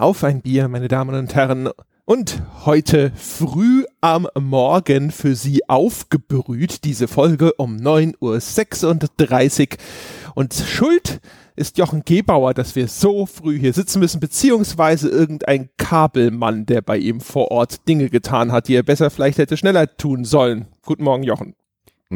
Auf ein Bier, meine Damen und Herren. Und heute früh am Morgen für Sie aufgebrüht, diese Folge um 9.36 Uhr. Und Schuld ist Jochen Gebauer, dass wir so früh hier sitzen müssen, beziehungsweise irgendein Kabelmann, der bei ihm vor Ort Dinge getan hat, die er besser vielleicht hätte schneller tun sollen. Guten Morgen, Jochen.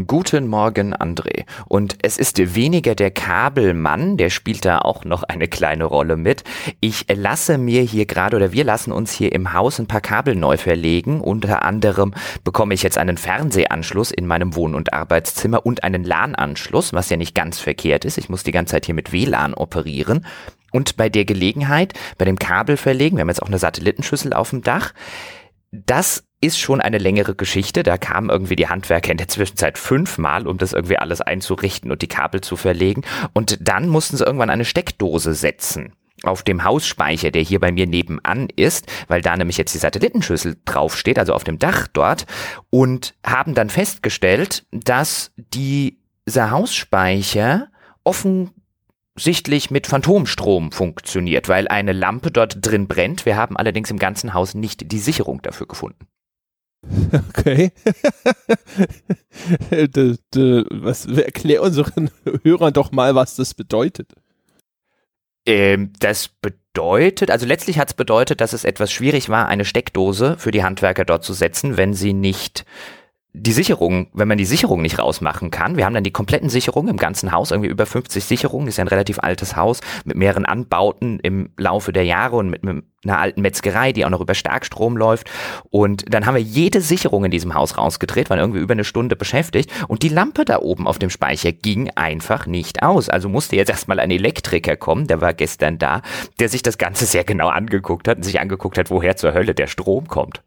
Guten Morgen, André. Und es ist weniger der Kabelmann, der spielt da auch noch eine kleine Rolle mit. Ich lasse mir hier gerade oder wir lassen uns hier im Haus ein paar Kabel neu verlegen. Unter anderem bekomme ich jetzt einen Fernsehanschluss in meinem Wohn- und Arbeitszimmer und einen LAN-Anschluss, was ja nicht ganz verkehrt ist. Ich muss die ganze Zeit hier mit WLAN operieren. Und bei der Gelegenheit, bei dem Kabel verlegen, wir haben jetzt auch eine Satellitenschüssel auf dem Dach, das ist schon eine längere Geschichte. Da kamen irgendwie die Handwerker in der Zwischenzeit fünfmal, um das irgendwie alles einzurichten und die Kabel zu verlegen. Und dann mussten sie irgendwann eine Steckdose setzen auf dem Hausspeicher, der hier bei mir nebenan ist, weil da nämlich jetzt die Satellitenschüssel draufsteht, also auf dem Dach dort, und haben dann festgestellt, dass dieser Hausspeicher offensichtlich mit Phantomstrom funktioniert, weil eine Lampe dort drin brennt. Wir haben allerdings im ganzen Haus nicht die Sicherung dafür gefunden. Okay. de, de, was, erklär unseren Hörern doch mal, was das bedeutet. Ähm, das bedeutet, also letztlich hat es bedeutet, dass es etwas schwierig war, eine Steckdose für die Handwerker dort zu setzen, wenn sie nicht die Sicherung, wenn man die Sicherung nicht rausmachen kann, wir haben dann die kompletten Sicherungen im ganzen Haus, irgendwie über 50 Sicherungen, ist ja ein relativ altes Haus mit mehreren Anbauten im Laufe der Jahre und mit, mit einer alten Metzgerei, die auch noch über Starkstrom läuft. Und dann haben wir jede Sicherung in diesem Haus rausgedreht, waren irgendwie über eine Stunde beschäftigt und die Lampe da oben auf dem Speicher ging einfach nicht aus. Also musste jetzt erstmal ein Elektriker kommen, der war gestern da, der sich das Ganze sehr genau angeguckt hat und sich angeguckt hat, woher zur Hölle der Strom kommt.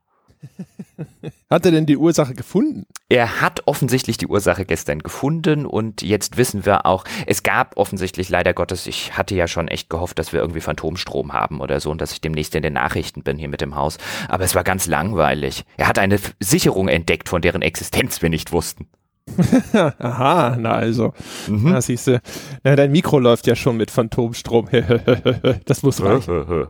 Hat er denn die Ursache gefunden? Er hat offensichtlich die Ursache gestern gefunden und jetzt wissen wir auch, es gab offensichtlich leider Gottes, ich hatte ja schon echt gehofft, dass wir irgendwie Phantomstrom haben oder so und dass ich demnächst in den Nachrichten bin hier mit dem Haus. Aber es war ganz langweilig. Er hat eine Sicherung entdeckt, von deren Existenz wir nicht wussten. Aha, na also. Mhm. Na siehst du, na, dein Mikro läuft ja schon mit Phantomstrom. das muss reichen.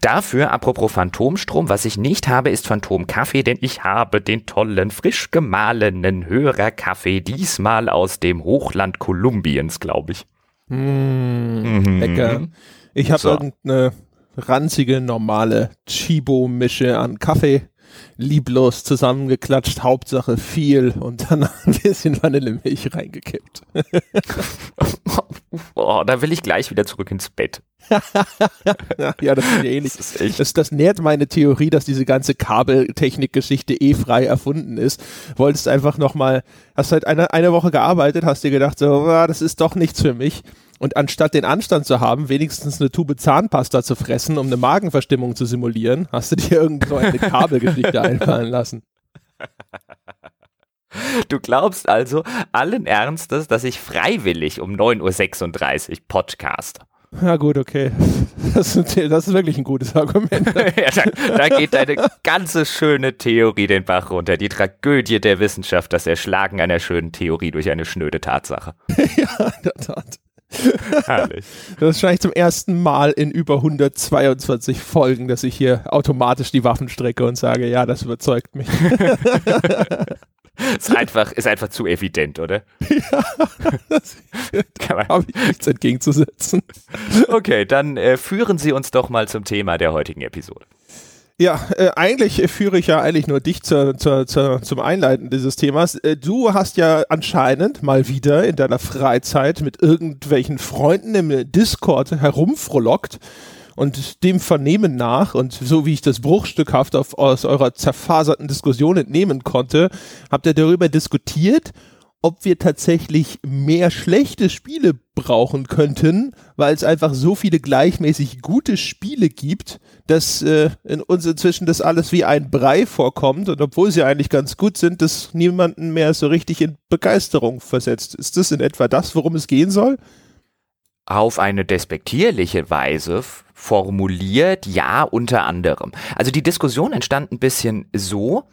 Dafür, apropos Phantomstrom, was ich nicht habe, ist Phantomkaffee, denn ich habe den tollen, frisch gemahlenen Hörerkaffee, diesmal aus dem Hochland Kolumbiens, glaube ich. Mm, mhm. Lecker. Ich habe so. irgendeine ranzige, normale Chibo-Mische an Kaffee lieblos zusammengeklatscht, Hauptsache viel und dann ein bisschen Vanillemilch reingekippt. oh, da will ich gleich wieder zurück ins Bett. ja, das ist ähnlich. Das, ist das, das, nährt meine Theorie, dass diese ganze Kabeltechnik-Geschichte eh frei erfunden ist. Wolltest einfach nochmal, hast halt eine, eine Woche gearbeitet, hast dir gedacht, so, ah, das ist doch nichts für mich und anstatt den Anstand zu haben, wenigstens eine Tube Zahnpasta zu fressen, um eine Magenverstimmung zu simulieren, hast du dir irgend so eine Kabelgeschichte einfallen lassen. Du glaubst also allen Ernstes, dass ich freiwillig um 9.36 Uhr podcast. Ja gut, okay. Das ist, das ist wirklich ein gutes Argument. ja, da, da, geht deine ganze schöne Theorie den Bach runter. Die Tragödie der Wissenschaft, das Erschlagen einer schönen Theorie durch eine schnöde Tatsache. ja, in der Tat. Herrlich. Das ist wahrscheinlich zum ersten Mal in über 122 Folgen, dass ich hier automatisch die Waffen strecke und sage, ja, das überzeugt mich. Ist einfach, ist einfach zu evident, oder? Ja, das habe ich nichts entgegenzusetzen. Okay, dann äh, führen Sie uns doch mal zum Thema der heutigen Episode. Ja, äh, eigentlich führe ich ja eigentlich nur dich zur, zur, zur, zum Einleiten dieses Themas. Äh, du hast ja anscheinend mal wieder in deiner Freizeit mit irgendwelchen Freunden im Discord herumfrohlockt und dem Vernehmen nach und so wie ich das bruchstückhaft auf, aus eurer zerfaserten Diskussion entnehmen konnte, habt ihr darüber diskutiert ob wir tatsächlich mehr schlechte Spiele brauchen könnten, weil es einfach so viele gleichmäßig gute Spiele gibt, dass äh, in uns inzwischen das alles wie ein Brei vorkommt und obwohl sie eigentlich ganz gut sind, das niemanden mehr so richtig in Begeisterung versetzt. Ist das in etwa das, worum es gehen soll? Auf eine despektierliche Weise formuliert, ja, unter anderem. Also die Diskussion entstand ein bisschen so,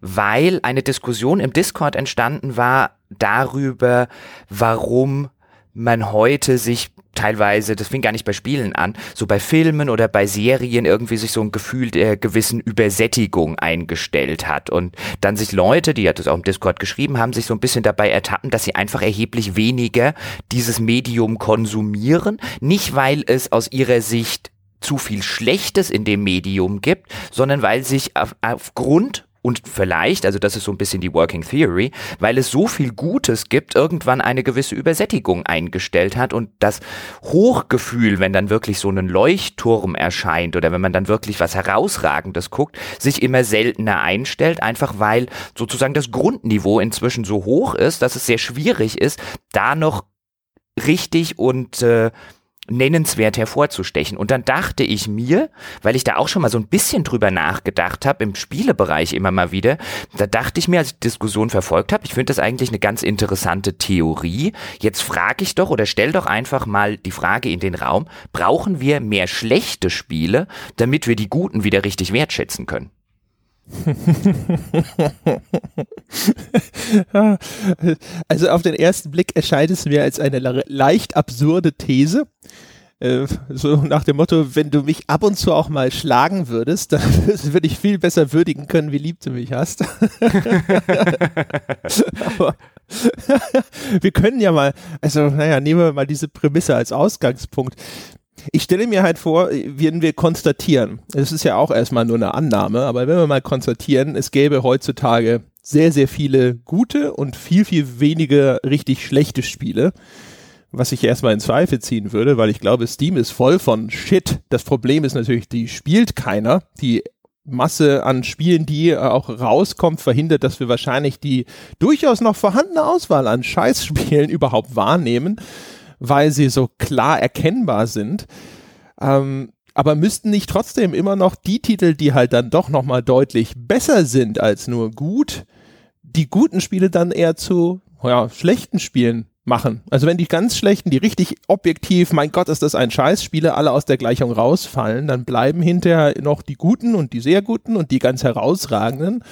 weil eine Diskussion im Discord entstanden war darüber, warum man heute sich teilweise, das fing gar nicht bei Spielen an, so bei Filmen oder bei Serien irgendwie sich so ein Gefühl der gewissen Übersättigung eingestellt hat. Und dann sich Leute, die ja das auch im Discord geschrieben haben, sich so ein bisschen dabei ertappen, dass sie einfach erheblich weniger dieses Medium konsumieren, nicht weil es aus ihrer Sicht zu viel Schlechtes in dem Medium gibt, sondern weil sich auf, aufgrund und vielleicht, also das ist so ein bisschen die Working Theory, weil es so viel Gutes gibt, irgendwann eine gewisse Übersättigung eingestellt hat und das Hochgefühl, wenn dann wirklich so ein Leuchtturm erscheint oder wenn man dann wirklich was herausragendes guckt, sich immer seltener einstellt, einfach weil sozusagen das Grundniveau inzwischen so hoch ist, dass es sehr schwierig ist, da noch richtig und äh, nennenswert hervorzustechen. Und dann dachte ich mir, weil ich da auch schon mal so ein bisschen drüber nachgedacht habe, im Spielebereich immer mal wieder, da dachte ich mir, als ich die Diskussion verfolgt habe, ich finde das eigentlich eine ganz interessante Theorie. Jetzt frage ich doch oder stell doch einfach mal die Frage in den Raum, brauchen wir mehr schlechte Spiele, damit wir die guten wieder richtig wertschätzen können? also auf den ersten Blick erscheint es mir als eine leicht absurde These. Äh, so nach dem Motto, wenn du mich ab und zu auch mal schlagen würdest, dann würde ich viel besser würdigen können, wie lieb du mich hast. Aber wir können ja mal, also naja, nehmen wir mal diese Prämisse als Ausgangspunkt. Ich stelle mir halt vor, wenn wir konstatieren, es ist ja auch erstmal nur eine Annahme, aber wenn wir mal konstatieren, es gäbe heutzutage sehr, sehr viele gute und viel, viel weniger richtig schlechte Spiele, was ich erstmal in Zweifel ziehen würde, weil ich glaube, Steam ist voll von Shit. Das Problem ist natürlich, die spielt keiner. Die Masse an Spielen, die auch rauskommt, verhindert, dass wir wahrscheinlich die durchaus noch vorhandene Auswahl an Scheißspielen überhaupt wahrnehmen weil sie so klar erkennbar sind. Ähm, aber müssten nicht trotzdem immer noch die Titel, die halt dann doch nochmal deutlich besser sind als nur gut, die guten Spiele dann eher zu ja, schlechten Spielen machen. Also wenn die ganz schlechten, die richtig objektiv, mein Gott, ist das ein Scheißspiele, alle aus der Gleichung rausfallen, dann bleiben hinterher noch die guten und die sehr guten und die ganz herausragenden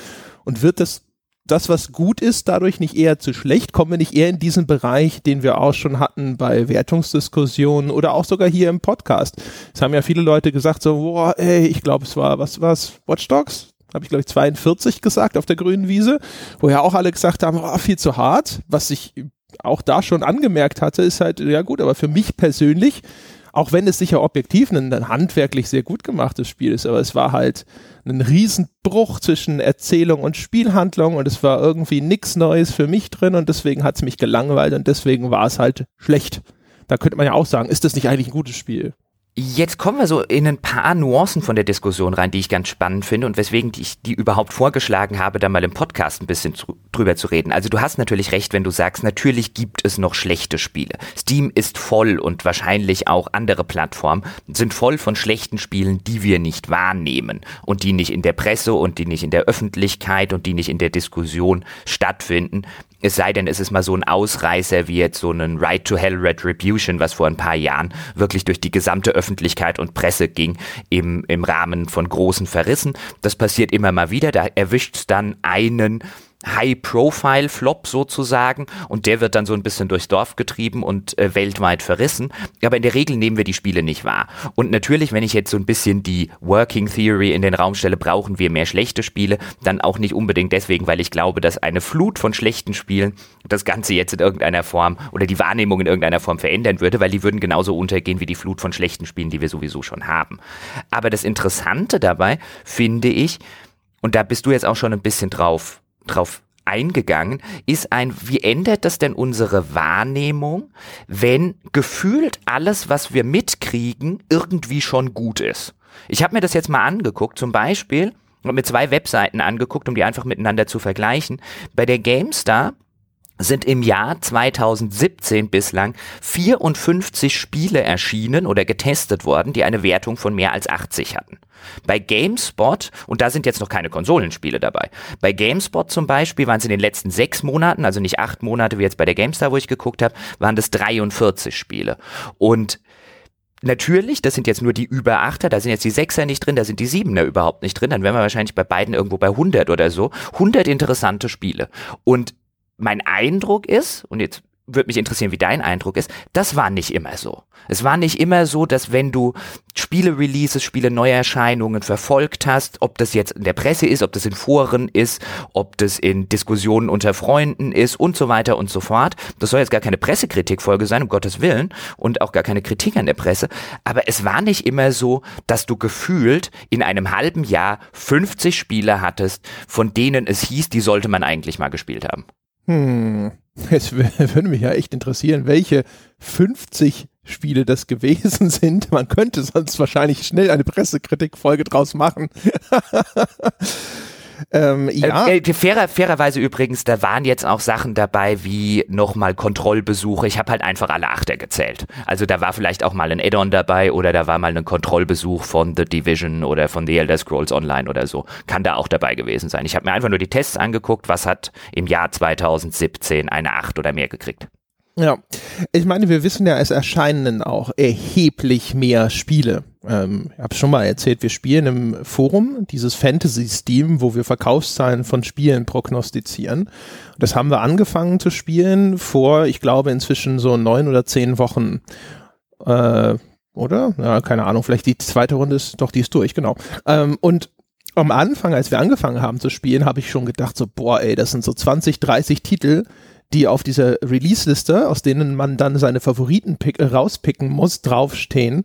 und wird das das, was gut ist, dadurch nicht eher zu schlecht? Kommen wir nicht eher in diesen Bereich, den wir auch schon hatten bei Wertungsdiskussionen oder auch sogar hier im Podcast? Es haben ja viele Leute gesagt, so, boah, ey, ich glaube, es war, was war's, Watch Dogs? Habe ich, glaube ich, 42 gesagt auf der grünen Wiese, wo ja auch alle gesagt haben, oh, viel zu hart. Was ich auch da schon angemerkt hatte, ist halt, ja gut, aber für mich persönlich auch wenn es sicher objektiv ein, ein, handwerklich sehr gut gemachtes Spiel ist, aber es war halt ein Riesenbruch zwischen Erzählung und Spielhandlung und es war irgendwie nichts Neues für mich drin und deswegen hat es mich gelangweilt und deswegen war es halt schlecht. Da könnte man ja auch sagen, ist das nicht eigentlich ein gutes Spiel? Jetzt kommen wir so in ein paar Nuancen von der Diskussion rein, die ich ganz spannend finde und weswegen ich die überhaupt vorgeschlagen habe, da mal im Podcast ein bisschen drüber zu reden. Also du hast natürlich recht, wenn du sagst, natürlich gibt es noch schlechte Spiele. Steam ist voll und wahrscheinlich auch andere Plattformen sind voll von schlechten Spielen, die wir nicht wahrnehmen und die nicht in der Presse und die nicht in der Öffentlichkeit und die nicht in der Diskussion stattfinden, es sei denn, es ist mal so ein Ausreißer wie jetzt so ein Right to Hell Retribution, was vor ein paar Jahren wirklich durch die gesamte Öffentlichkeit und Presse ging im, im Rahmen von großen Verrissen. Das passiert immer mal wieder. Da erwischt es dann einen High-Profile-Flop sozusagen und der wird dann so ein bisschen durchs Dorf getrieben und äh, weltweit verrissen. Aber in der Regel nehmen wir die Spiele nicht wahr. Und natürlich, wenn ich jetzt so ein bisschen die Working Theory in den Raum stelle, brauchen wir mehr schlechte Spiele, dann auch nicht unbedingt deswegen, weil ich glaube, dass eine Flut von schlechten Spielen das Ganze jetzt in irgendeiner Form oder die Wahrnehmung in irgendeiner Form verändern würde, weil die würden genauso untergehen wie die Flut von schlechten Spielen, die wir sowieso schon haben. Aber das Interessante dabei finde ich, und da bist du jetzt auch schon ein bisschen drauf drauf eingegangen, ist ein, wie ändert das denn unsere Wahrnehmung, wenn gefühlt alles, was wir mitkriegen, irgendwie schon gut ist? Ich habe mir das jetzt mal angeguckt, zum Beispiel, und mir zwei Webseiten angeguckt, um die einfach miteinander zu vergleichen. Bei der GameStar sind im Jahr 2017 bislang 54 Spiele erschienen oder getestet worden, die eine Wertung von mehr als 80 hatten. Bei GameSpot, und da sind jetzt noch keine Konsolenspiele dabei, bei GameSpot zum Beispiel waren es in den letzten sechs Monaten, also nicht acht Monate wie jetzt bei der GameStar, wo ich geguckt habe, waren das 43 Spiele. Und Natürlich, das sind jetzt nur die über Achter, da sind jetzt die Sechser nicht drin, da sind die Siebener überhaupt nicht drin, dann wären wir wahrscheinlich bei beiden irgendwo bei 100 oder so. 100 interessante Spiele. Und mein Eindruck ist, und jetzt würde mich interessieren, wie dein Eindruck ist. Das war nicht immer so. Es war nicht immer so, dass wenn du Spiele-Releases, Spiele-Neuerscheinungen verfolgt hast, ob das jetzt in der Presse ist, ob das in Foren ist, ob das in Diskussionen unter Freunden ist und so weiter und so fort. Das soll jetzt gar keine Pressekritikfolge sein, um Gottes Willen, und auch gar keine Kritik an der Presse. Aber es war nicht immer so, dass du gefühlt in einem halben Jahr 50 Spiele hattest, von denen es hieß, die sollte man eigentlich mal gespielt haben. Hm. Es würde mich ja echt interessieren, welche 50 Spiele das gewesen sind. Man könnte sonst wahrscheinlich schnell eine Pressekritikfolge draus machen. Ähm, ja. Äh, äh, fairer, fairerweise übrigens, da waren jetzt auch Sachen dabei wie nochmal Kontrollbesuche. Ich habe halt einfach alle Achter gezählt. Also da war vielleicht auch mal ein Add-on dabei oder da war mal ein Kontrollbesuch von The Division oder von The Elder Scrolls Online oder so. Kann da auch dabei gewesen sein. Ich habe mir einfach nur die Tests angeguckt, was hat im Jahr 2017 eine 8 oder mehr gekriegt. Ja, ich meine, wir wissen ja, es erscheinen auch erheblich mehr Spiele. Ähm, ich habe schon mal erzählt, wir spielen im Forum dieses Fantasy-Steam, wo wir Verkaufszahlen von Spielen prognostizieren. Das haben wir angefangen zu spielen vor, ich glaube, inzwischen so neun oder zehn Wochen. Äh, oder? Ja, keine Ahnung, vielleicht die zweite Runde ist, doch, die ist durch, genau. Ähm, und am Anfang, als wir angefangen haben zu spielen, habe ich schon gedacht, so, boah, ey, das sind so 20, 30 Titel, die auf dieser Release-Liste, aus denen man dann seine Favoriten pick, äh, rauspicken muss, draufstehen.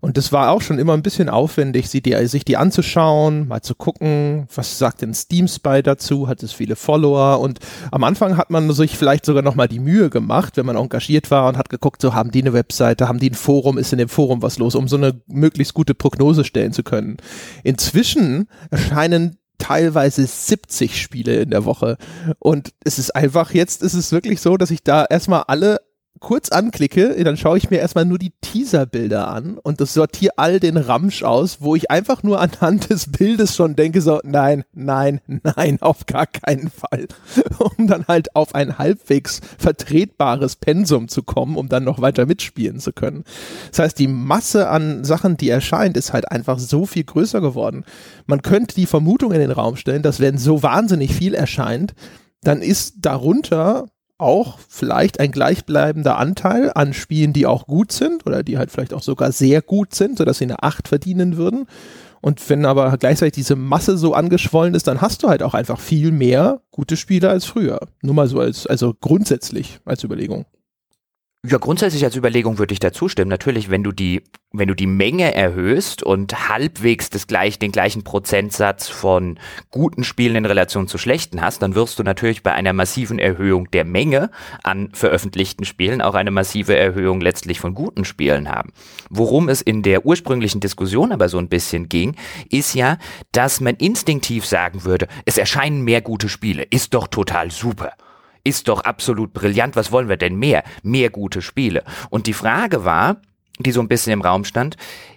Und das war auch schon immer ein bisschen aufwendig, sie die, sich die anzuschauen, mal zu gucken, was sagt denn Steam Spy dazu, hat es viele Follower und am Anfang hat man sich vielleicht sogar nochmal die Mühe gemacht, wenn man engagiert war und hat geguckt, so haben die eine Webseite, haben die ein Forum, ist in dem Forum was los, um so eine möglichst gute Prognose stellen zu können. Inzwischen erscheinen teilweise 70 Spiele in der Woche. Und es ist einfach, jetzt ist es wirklich so, dass ich da erstmal alle kurz anklicke, dann schaue ich mir erstmal nur die Teaserbilder an und das sortiere all den Ramsch aus, wo ich einfach nur anhand des Bildes schon denke, so, nein, nein, nein, auf gar keinen Fall. um dann halt auf ein halbwegs vertretbares Pensum zu kommen, um dann noch weiter mitspielen zu können. Das heißt, die Masse an Sachen, die erscheint, ist halt einfach so viel größer geworden. Man könnte die Vermutung in den Raum stellen, dass wenn so wahnsinnig viel erscheint, dann ist darunter auch vielleicht ein gleichbleibender Anteil an Spielen, die auch gut sind oder die halt vielleicht auch sogar sehr gut sind, sodass sie eine 8 verdienen würden. Und wenn aber gleichzeitig diese Masse so angeschwollen ist, dann hast du halt auch einfach viel mehr gute Spiele als früher. Nur mal so als, also grundsätzlich als Überlegung. Ja, grundsätzlich als Überlegung würde ich da zustimmen. Natürlich, wenn du die, wenn du die Menge erhöhst und halbwegs das gleich, den gleichen Prozentsatz von guten Spielen in Relation zu schlechten hast, dann wirst du natürlich bei einer massiven Erhöhung der Menge an veröffentlichten Spielen auch eine massive Erhöhung letztlich von guten Spielen haben. Worum es in der ursprünglichen Diskussion aber so ein bisschen ging, ist ja, dass man instinktiv sagen würde, es erscheinen mehr gute Spiele, ist doch total super ist doch absolut brillant. Was wollen wir denn mehr? Mehr gute Spiele. Und die Frage war, die so ein bisschen im Raum stand,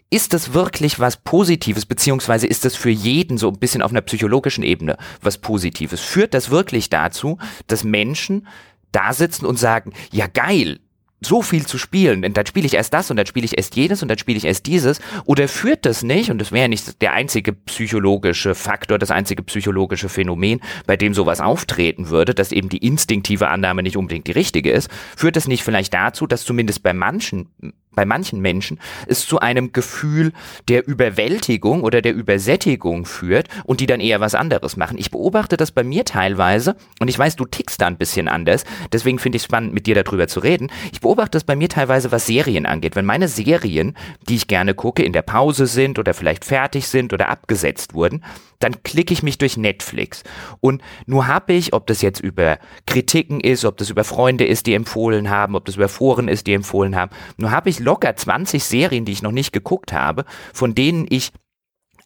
ist das wirklich was Positives, beziehungsweise ist das für jeden so ein bisschen auf einer psychologischen Ebene was Positives? Führt das wirklich dazu, dass Menschen da sitzen und sagen, ja geil, so viel zu spielen, und dann spiele ich erst das und dann spiele ich erst jenes und dann spiele ich erst dieses, oder führt das nicht, und das wäre nicht der einzige psychologische Faktor, das einzige psychologische Phänomen, bei dem sowas auftreten würde, dass eben die instinktive Annahme nicht unbedingt die richtige ist, führt das nicht vielleicht dazu, dass zumindest bei manchen bei manchen Menschen es zu einem Gefühl der Überwältigung oder der Übersättigung führt und die dann eher was anderes machen. Ich beobachte das bei mir teilweise und ich weiß, du tickst da ein bisschen anders, deswegen finde ich es spannend, mit dir darüber zu reden. Ich beobachte das bei mir teilweise, was Serien angeht. Wenn meine Serien, die ich gerne gucke, in der Pause sind oder vielleicht fertig sind oder abgesetzt wurden, dann klicke ich mich durch Netflix. Und nur habe ich, ob das jetzt über Kritiken ist, ob das über Freunde ist, die empfohlen haben, ob das über Foren ist, die empfohlen haben, nur habe ich locker 20 Serien, die ich noch nicht geguckt habe, von denen ich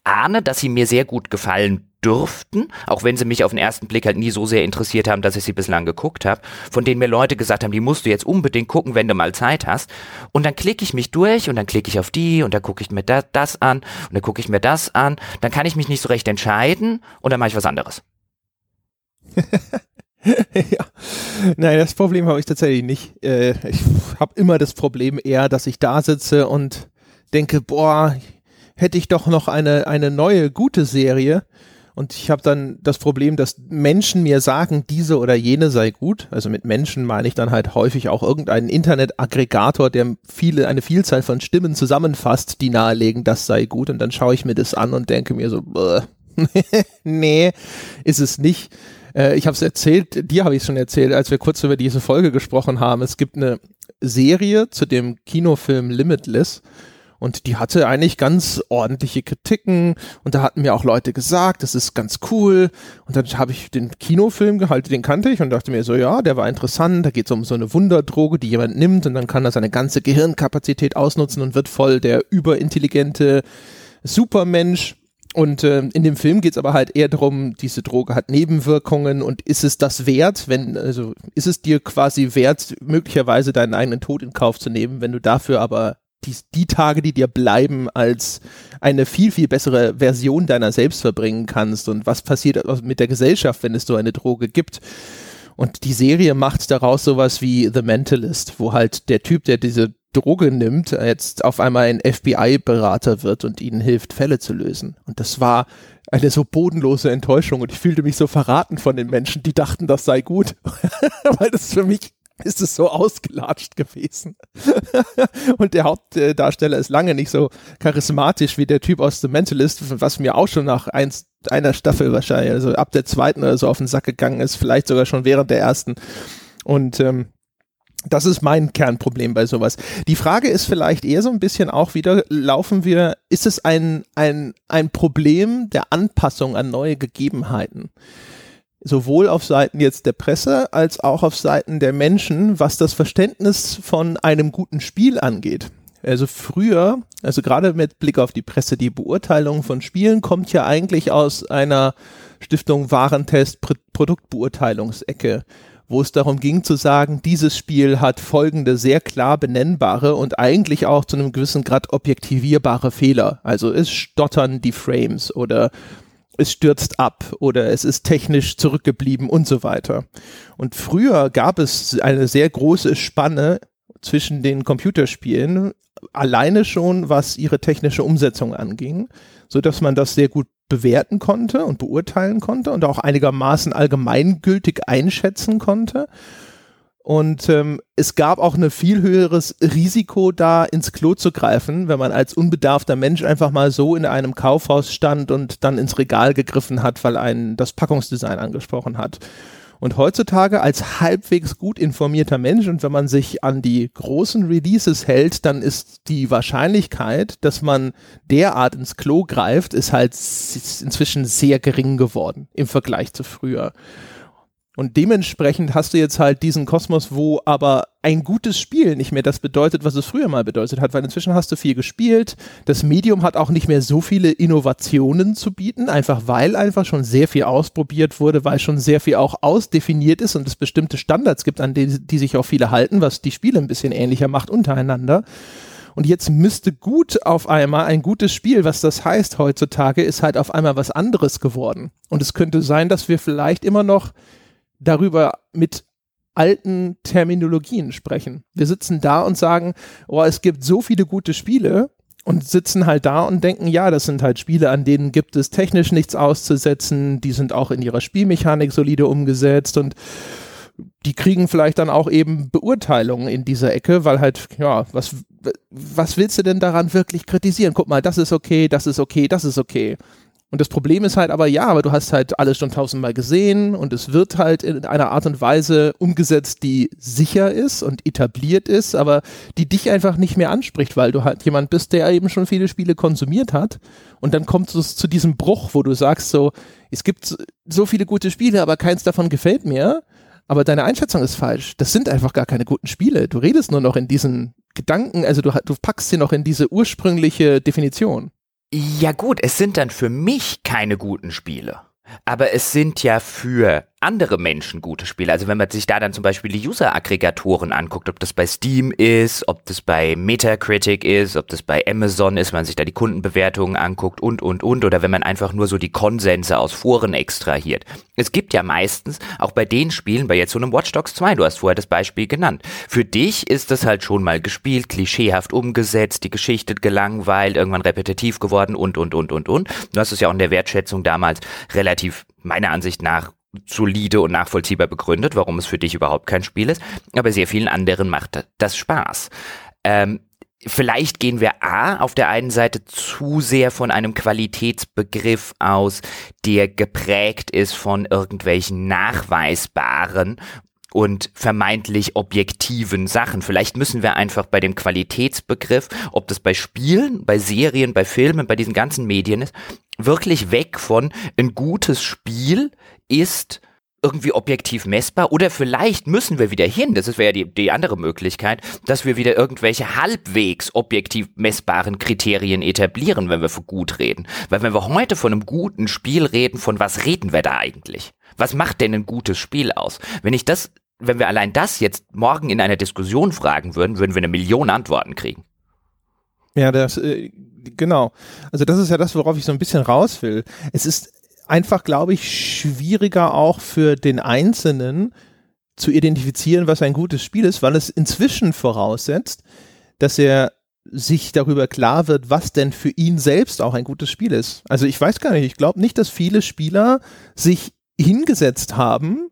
ahne, dass sie mir sehr gut gefallen dürften, auch wenn sie mich auf den ersten Blick halt nie so sehr interessiert haben, dass ich sie bislang geguckt habe, von denen mir Leute gesagt haben, die musst du jetzt unbedingt gucken, wenn du mal Zeit hast. Und dann klicke ich mich durch und dann klicke ich auf die und dann gucke ich mir da, das an und dann gucke ich mir das an. Dann kann ich mich nicht so recht entscheiden und dann mache ich was anderes. ja, nein, das Problem habe ich tatsächlich nicht. Äh, ich habe immer das Problem eher, dass ich da sitze und denke, boah, hätte ich doch noch eine, eine neue gute Serie Und ich habe dann das Problem, dass Menschen mir sagen, diese oder jene sei gut. Also mit Menschen meine ich dann halt häufig auch irgendeinen Internetaggregator, der viele, eine Vielzahl von Stimmen zusammenfasst, die nahelegen, das sei gut. Und dann schaue ich mir das an und denke mir so, nee, ist es nicht. Äh, ich habe es erzählt, dir habe ich schon erzählt, als wir kurz über diese Folge gesprochen haben. Es gibt eine Serie zu dem Kinofilm Limitless und die hatte eigentlich ganz ordentliche Kritiken und da hatten mir auch Leute gesagt, das ist ganz cool. Und dann habe ich den Kinofilm gehalten, den kannte ich und dachte mir so, ja, der war interessant. Da geht es um so eine Wunderdroge, die jemand nimmt und dann kann er seine ganze Gehirnkapazität ausnutzen und wird voll der überintelligente Supermensch. Und äh, in dem Film geht es aber halt eher darum, diese Droge hat Nebenwirkungen und ist es das wert, wenn, also ist es dir quasi wert, möglicherweise deinen eigenen Tod in Kauf zu nehmen, wenn du dafür aber die, die Tage, die dir bleiben, als eine viel, viel bessere Version deiner selbst verbringen kannst und was passiert mit der Gesellschaft, wenn es so eine Droge gibt. Und die Serie macht daraus sowas wie The Mentalist, wo halt der Typ, der diese Droge nimmt, jetzt auf einmal ein FBI-Berater wird und ihnen hilft, Fälle zu lösen. Und das war eine so bodenlose Enttäuschung und ich fühlte mich so verraten von den Menschen, die dachten, das sei gut, weil das für mich ist es so ausgelatscht gewesen. und der Hauptdarsteller ist lange nicht so charismatisch wie der Typ aus The Mentalist, was mir auch schon nach eins, einer Staffel wahrscheinlich, also ab der zweiten oder so auf den Sack gegangen ist, vielleicht sogar schon während der ersten. Und ähm, das ist mein Kernproblem bei sowas. Die Frage ist vielleicht eher so ein bisschen auch wieder, laufen wir, ist es ein, ein, ein Problem der Anpassung an neue Gegebenheiten? Sowohl auf Seiten jetzt der Presse als auch auf Seiten der Menschen, was das Verständnis von einem guten Spiel angeht. Also früher, also gerade mit Blick auf die Presse, die Beurteilung von Spielen kommt ja eigentlich aus einer Stiftung Warentest Produktbeurteilungsecke, wo es darum ging zu sagen, dieses Spiel hat folgende sehr klar benennbare und eigentlich auch zu einem gewissen Grad objektivierbare Fehler. Also es stottern die Frames oder es stürzt ab oder es ist technisch zurückgeblieben und so weiter. Und früher gab es eine sehr große Spanne zwischen den Computerspielen, alleine schon was ihre technische Umsetzung anging, so dass man das sehr gut bewerten konnte und beurteilen konnte und auch einigermaßen allgemeingültig einschätzen konnte. Und ähm, es gab auch ein viel höheres Risiko, da ins Klo zu greifen, wenn man als unbedarfter Mensch einfach mal so in einem Kaufhaus stand und dann ins Regal gegriffen hat, weil einen das Packungsdesign angesprochen hat. Und heutzutage als halbwegs gut informierter Mensch und wenn man sich an die großen Releases hält, dann ist die Wahrscheinlichkeit, dass man derart ins Klo greift, ist halt inzwischen sehr gering geworden im Vergleich zu früher. Und dementsprechend hast du jetzt halt diesen Kosmos, wo aber ein gutes Spiel nicht mehr das bedeutet, was es früher mal bedeutet hat, weil inzwischen hast du viel gespielt. Das Medium hat auch nicht mehr so viele Innovationen zu bieten, einfach weil einfach schon sehr viel ausprobiert wurde, weil schon sehr viel auch ausdefiniert ist und es bestimmte Standards gibt, an die, die sich auch viele halten, was die Spiele ein bisschen ähnlicher macht untereinander. Und jetzt müsste gut auf einmal ein gutes Spiel, was das heißt heutzutage, ist halt auf einmal was anderes geworden. Und es könnte sein, dass wir vielleicht immer noch darüber mit alten Terminologien sprechen. Wir sitzen da und sagen, oh, es gibt so viele gute Spiele und sitzen halt da und denken, ja, das sind halt Spiele, an denen gibt es technisch nichts auszusetzen, die sind auch in ihrer Spielmechanik solide umgesetzt und die kriegen vielleicht dann auch eben Beurteilungen in dieser Ecke, weil halt, ja, was, was willst du denn daran wirklich kritisieren? Guck mal, das ist okay, das ist okay, das ist okay. Und das Problem ist halt aber, ja, aber du hast halt alles schon tausendmal gesehen und es wird halt in einer Art und Weise umgesetzt, die sicher ist und etabliert ist, aber die dich einfach nicht mehr anspricht, weil du halt jemand bist, der eben schon viele Spiele konsumiert hat. Und dann kommt es zu diesem Bruch, wo du sagst so, es gibt so viele gute Spiele, aber keins davon gefällt mir. Aber deine Einschätzung ist falsch. Das sind einfach gar keine guten Spiele. Du redest nur noch in diesen Gedanken, also du, du packst sie noch in diese ursprüngliche Definition. Ja gut, es sind dann für mich keine guten Spiele. Aber es sind ja für andere Menschen gute Spiele. Also wenn man sich da dann zum Beispiel die User-Aggregatoren anguckt, ob das bei Steam ist, ob das bei Metacritic ist, ob das bei Amazon ist, man sich da die Kundenbewertungen anguckt und, und, und, oder wenn man einfach nur so die Konsense aus Foren extrahiert. Es gibt ja meistens auch bei den Spielen, bei jetzt so einem Watch Dogs 2, du hast vorher das Beispiel genannt. Für dich ist das halt schon mal gespielt, klischeehaft umgesetzt, die Geschichte gelangweilt, irgendwann repetitiv geworden und, und, und, und, und. Du hast es ja auch in der Wertschätzung damals relativ, meiner Ansicht nach, solide und nachvollziehbar begründet, warum es für dich überhaupt kein Spiel ist, aber sehr vielen anderen macht das Spaß. Ähm, vielleicht gehen wir A auf der einen Seite zu sehr von einem Qualitätsbegriff aus, der geprägt ist von irgendwelchen nachweisbaren und vermeintlich objektiven Sachen. Vielleicht müssen wir einfach bei dem Qualitätsbegriff, ob das bei Spielen, bei Serien, bei Filmen, bei diesen ganzen Medien ist, wirklich weg von ein gutes Spiel ist irgendwie objektiv messbar oder vielleicht müssen wir wieder hin, das wäre ja die, die andere Möglichkeit, dass wir wieder irgendwelche halbwegs objektiv messbaren Kriterien etablieren, wenn wir für gut reden. Weil wenn wir heute von einem guten Spiel reden, von was reden wir da eigentlich? Was macht denn ein gutes Spiel aus? Wenn ich das, wenn wir allein das jetzt morgen in einer Diskussion fragen würden, würden wir eine Million Antworten kriegen. Ja, das, äh, genau. Also das ist ja das, worauf ich so ein bisschen raus will. Es ist einfach, glaube ich, schwieriger auch für den Einzelnen zu identifizieren, was ein gutes Spiel ist, weil es inzwischen voraussetzt, dass er sich darüber klar wird, was denn für ihn selbst auch ein gutes Spiel ist. Also ich weiß gar nicht, ich glaube nicht, dass viele Spieler sich hingesetzt haben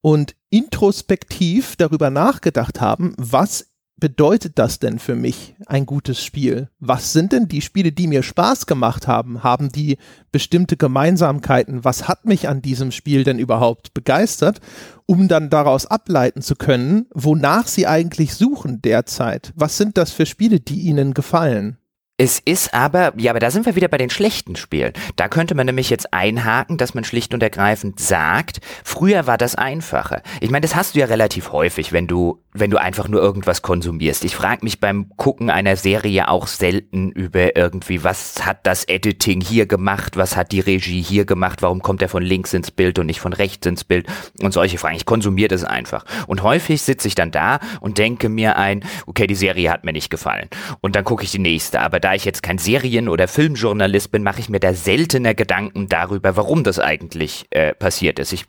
und introspektiv darüber nachgedacht haben, was bedeutet das denn für mich ein gutes Spiel? Was sind denn die Spiele, die mir Spaß gemacht haben? Haben die bestimmte Gemeinsamkeiten? Was hat mich an diesem Spiel denn überhaupt begeistert? Um dann daraus ableiten zu können, wonach sie eigentlich suchen derzeit. Was sind das für Spiele, die ihnen gefallen? Es ist aber, ja, aber da sind wir wieder bei den schlechten Spielen. Da könnte man nämlich jetzt einhaken, dass man schlicht und ergreifend sagt, früher war das einfacher. Ich meine, das hast du ja relativ häufig, wenn du, wenn du einfach nur irgendwas konsumierst. Ich frage mich beim Gucken einer Serie auch selten über irgendwie, was hat das Editing hier gemacht, was hat die Regie hier gemacht, warum kommt er von links ins Bild und nicht von rechts ins Bild und solche Fragen. Ich konsumiere das einfach. Und häufig sitze ich dann da und denke mir ein, okay, die Serie hat mir nicht gefallen. Und dann gucke ich die nächste. Aber da ich jetzt kein Serien- oder Filmjournalist bin, mache ich mir da seltener Gedanken darüber, warum das eigentlich äh, passiert ist. Ich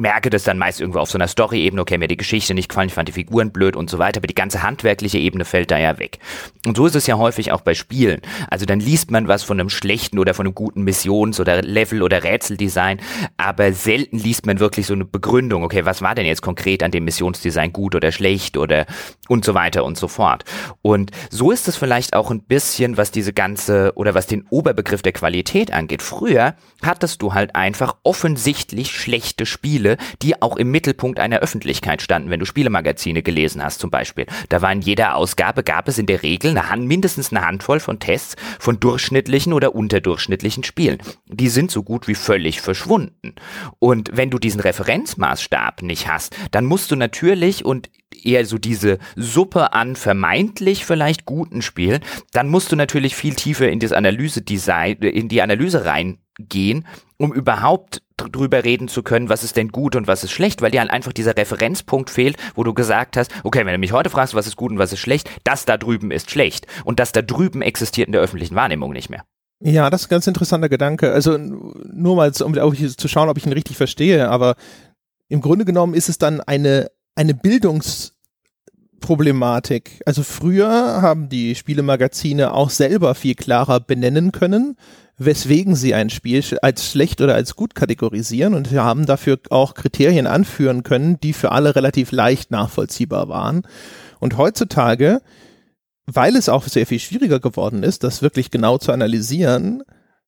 merke das dann meist irgendwo auf so einer Story-Ebene, okay, mir die Geschichte nicht gefallen, ich fand die Figuren blöd und so weiter, aber die ganze handwerkliche Ebene fällt da ja weg. Und so ist es ja häufig auch bei Spielen. Also dann liest man was von einem schlechten oder von einem guten Missions- oder Level- oder Rätseldesign, aber selten liest man wirklich so eine Begründung, okay, was war denn jetzt konkret an dem Missionsdesign gut oder schlecht oder und so weiter und so fort. Und so ist es vielleicht auch ein bisschen, was diese ganze oder was den Oberbegriff der Qualität angeht. Früher hattest du halt einfach offensichtlich schlechte Spiele, Spiele, die auch im Mittelpunkt einer Öffentlichkeit standen, wenn du Spielemagazine gelesen hast zum Beispiel. Da war in jeder Ausgabe, gab es in der Regel eine Hand, mindestens eine Handvoll von Tests von durchschnittlichen oder unterdurchschnittlichen Spielen. Die sind so gut wie völlig verschwunden. Und wenn du diesen Referenzmaßstab nicht hast, dann musst du natürlich und eher so diese Suppe an vermeintlich vielleicht guten Spielen, dann musst du natürlich viel tiefer in das Analyse-Design, in die Analyse reingehen, um überhaupt drüber reden zu können, was ist denn gut und was ist schlecht, weil dir halt einfach dieser Referenzpunkt fehlt, wo du gesagt hast, okay, wenn du mich heute fragst, was ist gut und was ist schlecht, das da drüben ist schlecht und das da drüben existiert in der öffentlichen Wahrnehmung nicht mehr. Ja, das ist ein ganz interessanter Gedanke. Also nur mal, um, zu schauen, ob ich ihn richtig verstehe, aber im Grunde genommen ist es dann eine, eine Bildungsproblematik. Also früher haben die Spielemagazine auch selber viel klarer benennen können, weswegen sie ein Spiel als schlecht oder als gut kategorisieren und wir haben dafür auch Kriterien anführen können, die für alle relativ leicht nachvollziehbar waren. Und heutzutage, weil es auch sehr viel schwieriger geworden ist, das wirklich genau zu analysieren,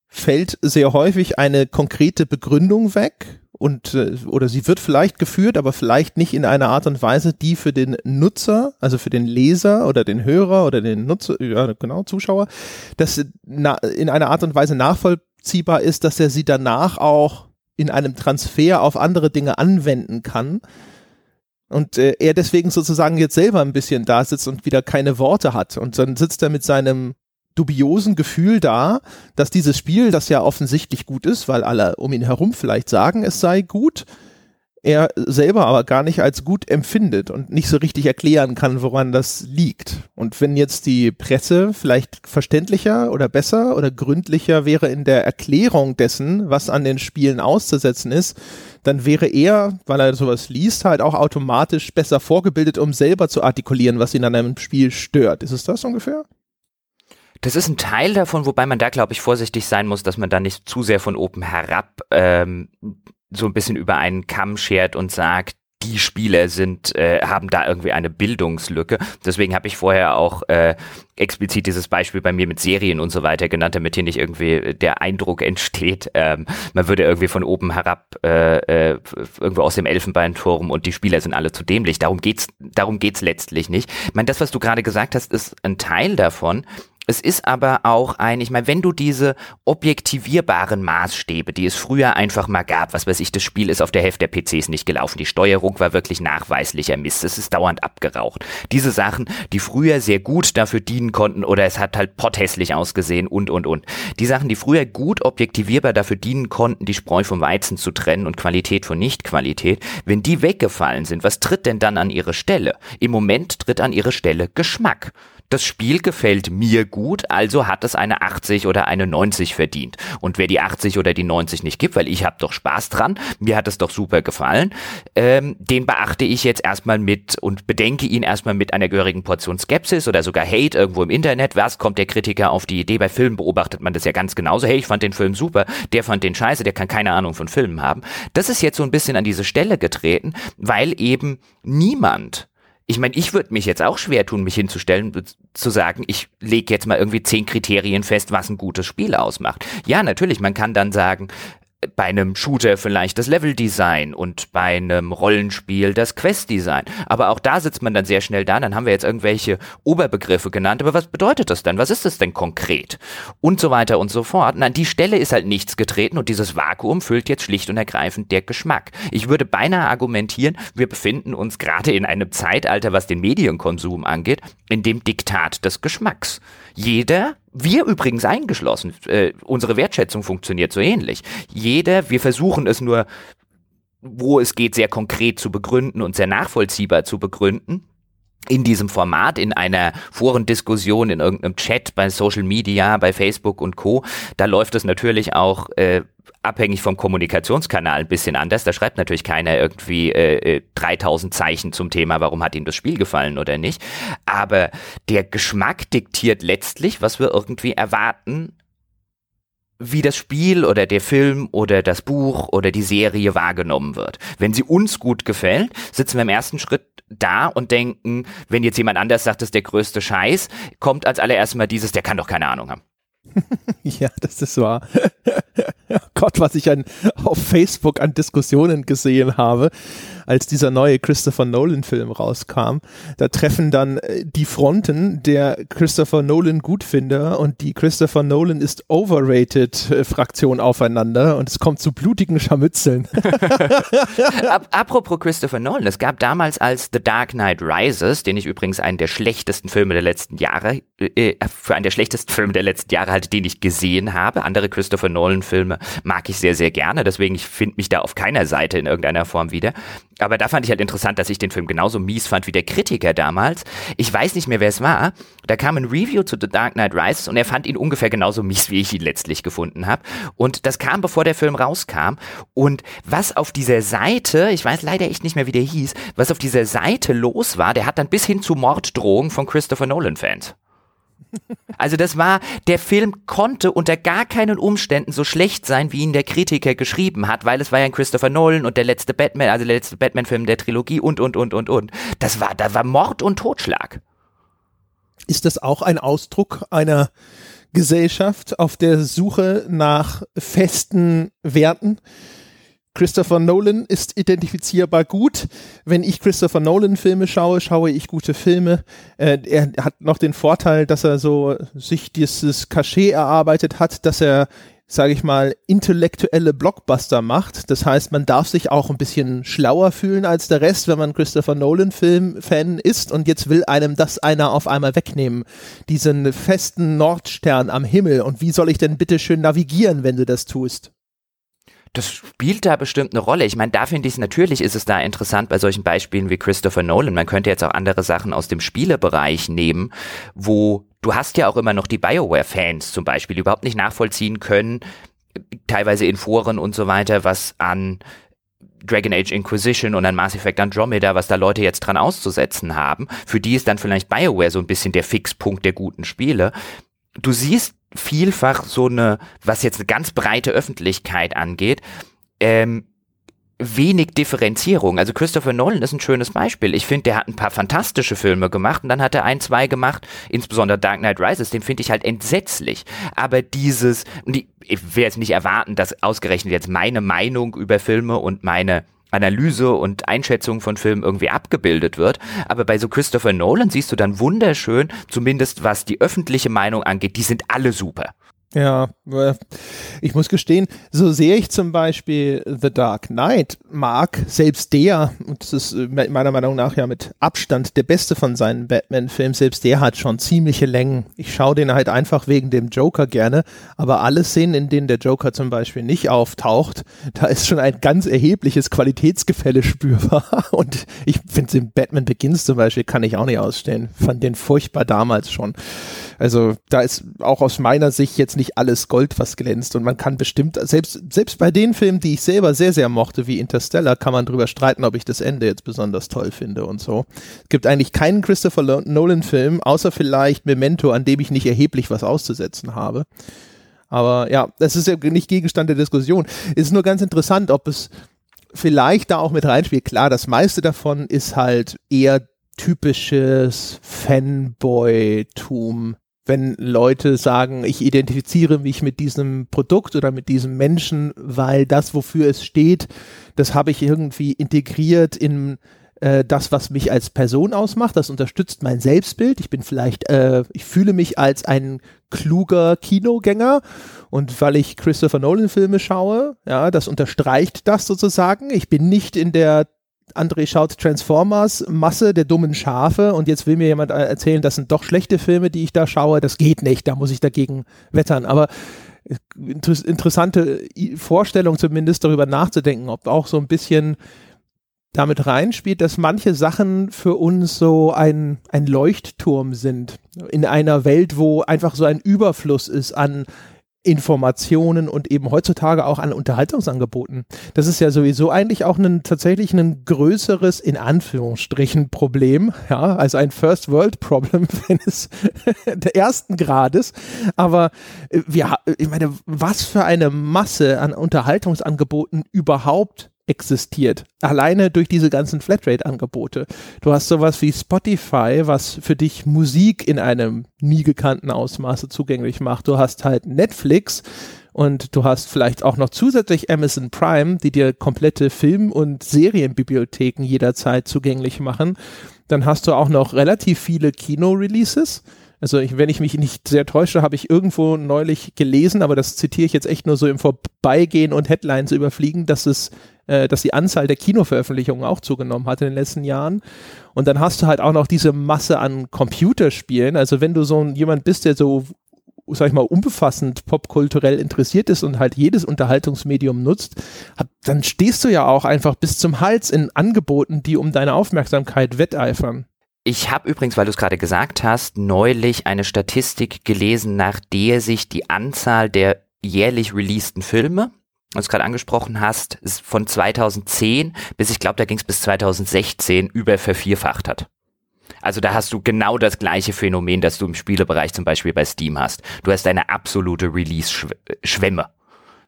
fällt sehr häufig eine konkrete Begründung weg und äh, oder sie wird vielleicht geführt, aber vielleicht nicht in einer Art und Weise, die für den Nutzer, also für den Leser oder den Hörer oder den Nutzer, ja, genau, Zuschauer, dass na, in einer Art und Weise nachvollziehbar ist, dass er sie danach auch in einem Transfer auf andere Dinge anwenden kann. Und äh, er deswegen sozusagen jetzt selber ein bisschen da sitzt und wieder keine Worte hat. Und dann sitzt er mit seinem dubiosen Gefühl da, dass dieses Spiel, das ja offensichtlich gut ist, weil alle um ihn herum vielleicht sagen, es sei gut, er selber aber gar nicht als gut empfindet und nicht so richtig erklären kann, woran das liegt. Und wenn jetzt die Presse vielleicht verständlicher oder besser oder gründlicher wäre in der Erklärung dessen, was an den Spielen auszusetzen ist, dann wäre er, weil er sowas liest, halt auch automatisch besser vorgebildet, um selber zu artikulieren, was ihn an einem Spiel stört. Ist es das ungefähr? Das ist ein Teil davon, wobei man da, glaube ich, vorsichtig sein muss, dass man da nicht zu sehr von oben herab ähm, so ein bisschen über einen Kamm schert und sagt, die Spieler sind, äh, haben da irgendwie eine Bildungslücke. Deswegen habe ich vorher auch äh, explizit dieses Beispiel bei mir mit Serien und so weiter genannt, damit hier nicht irgendwie der Eindruck entsteht, ähm, man würde irgendwie von oben herab äh, äh, irgendwo aus dem Elfenbeinturm und die Spieler sind alle zu dämlich. Darum geht's, darum geht's letztlich nicht. Ich meine, das, was du gerade gesagt hast, ist ein Teil davon. Es ist aber auch ein, ich meine, wenn du diese objektivierbaren Maßstäbe, die es früher einfach mal gab, was weiß ich, das Spiel ist auf der Hälfte der PCs nicht gelaufen, die Steuerung war wirklich nachweislicher Mist, es ist dauernd abgeraucht. Diese Sachen, die früher sehr gut dafür dienen konnten oder es hat halt potthässlich ausgesehen und, und, und. Die Sachen, die früher gut objektivierbar dafür dienen konnten, die Spreu vom Weizen zu trennen und Qualität von Nichtqualität, wenn die weggefallen sind, was tritt denn dann an ihre Stelle? Im Moment tritt an ihre Stelle Geschmack das Spiel gefällt mir gut, also hat es eine 80 oder eine 90 verdient. Und wer die 80 oder die 90 nicht gibt, weil ich habe doch Spaß dran, mir hat es doch super gefallen, ähm, den beachte ich jetzt erstmal mit und bedenke ihn erstmal mit einer gehörigen Portion Skepsis oder sogar Hate irgendwo im Internet. Was kommt der Kritiker auf die Idee? Bei Filmen beobachtet man das ja ganz genauso. Hey, ich fand den Film super, der fand den scheiße, der kann keine Ahnung von Filmen haben. Das ist jetzt so ein bisschen an diese Stelle getreten, weil eben niemand ich meine, ich würde mich jetzt auch schwer tun, mich hinzustellen, zu sagen, ich lege jetzt mal irgendwie zehn Kriterien fest, was ein gutes Spiel ausmacht. Ja, natürlich, man kann dann sagen, bei einem Shooter vielleicht das Leveldesign und bei einem Rollenspiel das Questdesign. Aber auch da sitzt man dann sehr schnell da, dann haben wir jetzt irgendwelche Oberbegriffe genannt, aber was bedeutet das denn? Was ist das denn konkret? Und so weiter und so fort. Und an die Stelle ist halt nichts getreten und dieses Vakuum füllt jetzt schlicht und ergreifend der Geschmack. Ich würde beinahe argumentieren, wir befinden uns gerade in einem Zeitalter, was den Medienkonsum angeht, in dem Diktat des Geschmacks. Jeder wir übrigens eingeschlossen. Äh, unsere Wertschätzung funktioniert so ähnlich. Jeder, wir versuchen es nur, wo es geht, sehr konkret zu begründen und sehr nachvollziehbar zu begründen in diesem Format, in einer Forendiskussion, in irgendeinem Chat bei Social Media, bei Facebook und Co. Da läuft es natürlich auch äh, abhängig vom Kommunikationskanal ein bisschen anders. Da schreibt natürlich keiner irgendwie äh, 3000 äh, Zeichen zum Thema, warum hat ihm das Spiel gefallen oder nicht. Aber der Geschmack diktiert letztlich, was wir irgendwie erwarten, wie das Spiel oder der Film oder das Buch oder die Serie wahrgenommen wird. Wenn sie uns gut gefällt, sitzen wir im ersten Schritt da und denken, wenn jetzt jemand anders sagt, das ist der größte Scheiß, kommt als allererstes mal dieses, der kann doch keine Ahnung haben. ja, das ist wahr. oh Gott, was ich an, auf Facebook an Diskussionen gesehen habe, als dieser neue Christopher Nolan-Film rauskam. Da treffen dann äh, die Fronten der Christopher Nolan-Gutfinder und die Christopher Nolan ist overrated-Fraktion äh, aufeinander und es kommt zu blutigen Scharmützeln. Apropos Christopher Nolan, es gab damals als The Dark Knight Rises, den ich übrigens einen der schlechtesten Filme der letzten Jahre, äh, für einen der schlechtesten Filme der letzten Jahre halte, den ich gesehen habe. Andere Christopher Nolan-Filme mag ich sehr, sehr gerne, deswegen ich finde mich da auf keiner Seite in irgendeiner Form wieder. Aber da fand ich halt interessant, dass ich den Film genauso mies fand wie der Kritiker damals. Ich weiß nicht mehr, wer es war. Da kam ein Review zu The Dark Knight Rises und er fand ihn ungefähr genauso mies, wie ich ihn letztlich gefunden habe. Und das kam, bevor der Film rauskam. Und was auf dieser Seite, ich weiß leider echt nicht mehr, wie der hieß, was auf dieser Seite los war, der hat dann bis hin zu Morddrohungen von Christopher Nolan-Fans. Also das war, der Film konnte unter gar keinen Umständen so schlecht sein, wie ihn der Kritiker geschrieben hat, weil es war ja ein Christopher Nolan und der letzte Batman, also der letzte Batman-Film der Trilogie und, und, und, und, und. Das war, da war Mord und Totschlag. Ist das auch ein Ausdruck einer Gesellschaft auf der Suche nach festen Werten? Christopher Nolan ist identifizierbar gut. Wenn ich Christopher Nolan Filme schaue, schaue ich gute Filme. Äh, er hat noch den Vorteil, dass er so sich dieses Cachet erarbeitet hat, dass er sage ich mal, intellektuelle Blockbuster macht. Das heißt, man darf sich auch ein bisschen schlauer fühlen als der Rest, wenn man Christopher Nolan-Film-Fan ist und jetzt will einem das einer auf einmal wegnehmen. Diesen festen Nordstern am Himmel. Und wie soll ich denn bitte schön navigieren, wenn du das tust? Das spielt da bestimmt eine Rolle. Ich meine, da finde ich es natürlich, ist es da interessant bei solchen Beispielen wie Christopher Nolan. Man könnte jetzt auch andere Sachen aus dem Spielebereich nehmen, wo du hast ja auch immer noch die Bioware-Fans zum Beispiel, die überhaupt nicht nachvollziehen können, teilweise in Foren und so weiter, was an Dragon Age Inquisition und an Mass Effect Andromeda, was da Leute jetzt dran auszusetzen haben. Für die ist dann vielleicht Bioware so ein bisschen der Fixpunkt der guten Spiele. Du siehst vielfach so eine, was jetzt eine ganz breite Öffentlichkeit angeht, ähm, wenig Differenzierung. Also Christopher Nolan ist ein schönes Beispiel. Ich finde, der hat ein paar fantastische Filme gemacht und dann hat er ein, zwei gemacht, insbesondere Dark Knight Rises, den finde ich halt entsetzlich. Aber dieses, ich will jetzt nicht erwarten, dass ausgerechnet jetzt meine Meinung über Filme und meine Analyse und Einschätzung von Filmen irgendwie abgebildet wird. Aber bei so Christopher Nolan siehst du dann wunderschön, zumindest was die öffentliche Meinung angeht, die sind alle super. Ja, ich muss gestehen, so sehr ich zum Beispiel The Dark Knight mag, selbst der, und das ist meiner Meinung nach ja mit Abstand der beste von seinen Batman-Filmen, selbst der hat schon ziemliche Längen. Ich schaue den halt einfach wegen dem Joker gerne, aber alle Szenen, in denen der Joker zum Beispiel nicht auftaucht, da ist schon ein ganz erhebliches Qualitätsgefälle spürbar. Und ich finde den Batman Begins zum Beispiel kann ich auch nicht ausstehen. Fand den furchtbar damals schon. Also da ist auch aus meiner Sicht jetzt nicht alles Gold, was glänzt. Und man kann bestimmt, selbst, selbst bei den Filmen, die ich selber sehr, sehr mochte, wie Interstellar, kann man drüber streiten, ob ich das Ende jetzt besonders toll finde und so. Es gibt eigentlich keinen Christopher Nolan-Film, außer vielleicht Memento, an dem ich nicht erheblich was auszusetzen habe. Aber ja, das ist ja nicht Gegenstand der Diskussion. Es ist nur ganz interessant, ob es vielleicht da auch mit reinspielt. Klar, das meiste davon ist halt eher typisches Fanboy-Tum wenn Leute sagen, ich identifiziere mich mit diesem Produkt oder mit diesem Menschen, weil das, wofür es steht, das habe ich irgendwie integriert in äh, das, was mich als Person ausmacht. Das unterstützt mein Selbstbild. Ich bin vielleicht, äh, ich fühle mich als ein kluger Kinogänger und weil ich Christopher Nolan Filme schaue, ja, das unterstreicht das sozusagen. Ich bin nicht in der André schaut Transformers, Masse der dummen Schafe und jetzt will mir jemand äh, erzählen, das sind doch schlechte Filme, die ich da schaue. Das geht nicht, da muss ich dagegen wettern. Aber äh, interessante Vorstellung zumindest darüber nachzudenken, ob auch so ein bisschen damit reinspielt, dass manche Sachen für uns so ein, ein Leuchtturm sind. In einer Welt, wo einfach so ein Überfluss ist an Informationen und eben heutzutage auch an Unterhaltungsangeboten. Das ist ja sowieso eigentlich auch ein tatsächlich ein größeres, in Anführungsstrichen, Problem. Ja, also ein First World Problem, wenn es der ersten Grades. Aber äh, wir, ich meine, was für eine Masse an Unterhaltungsangeboten überhaupt existiert. Alleine durch diese ganzen Flatrate-Angebote. Du hast sowas wie Spotify, was für dich Musik in einem nie gekannten Ausmaße zugänglich macht. Du hast halt Netflix und du hast vielleicht auch noch zusätzlich Amazon Prime, die dir komplette Film- und Serienbibliotheken jederzeit zugänglich machen. Dann hast du auch noch relativ viele Kino-Releases. Also ich, wenn ich mich nicht sehr täusche, habe ich irgendwo neulich gelesen, aber das zitiere ich jetzt echt nur so im Vorbeigehen und Headlines überfliegen, dass es äh, dass die Anzahl der Kinoveröffentlichungen auch zugenommen hat in den letzten Jahren. Und dann hast du halt auch noch diese Masse an Computerspielen. Also wenn du so jemand bist, der so sag ich mal, unbefassend popkulturell interessiert ist und halt jedes Unterhaltungsmedium nutzt, hat, dann stehst du ja auch einfach bis zum Hals in Angeboten, die um deine Aufmerksamkeit wetteifern. Ich habe übrigens, weil du es gerade gesagt hast, neulich eine Statistik gelesen, nach der sich die Anzahl der jährlich releaseden Filme du gerade angesprochen hast, ist von 2010 bis ich glaube, da ging es bis 2016 über vervierfacht hat. Also da hast du genau das gleiche Phänomen, das du im Spielebereich zum Beispiel bei Steam hast. Du hast eine absolute Release-Schwemme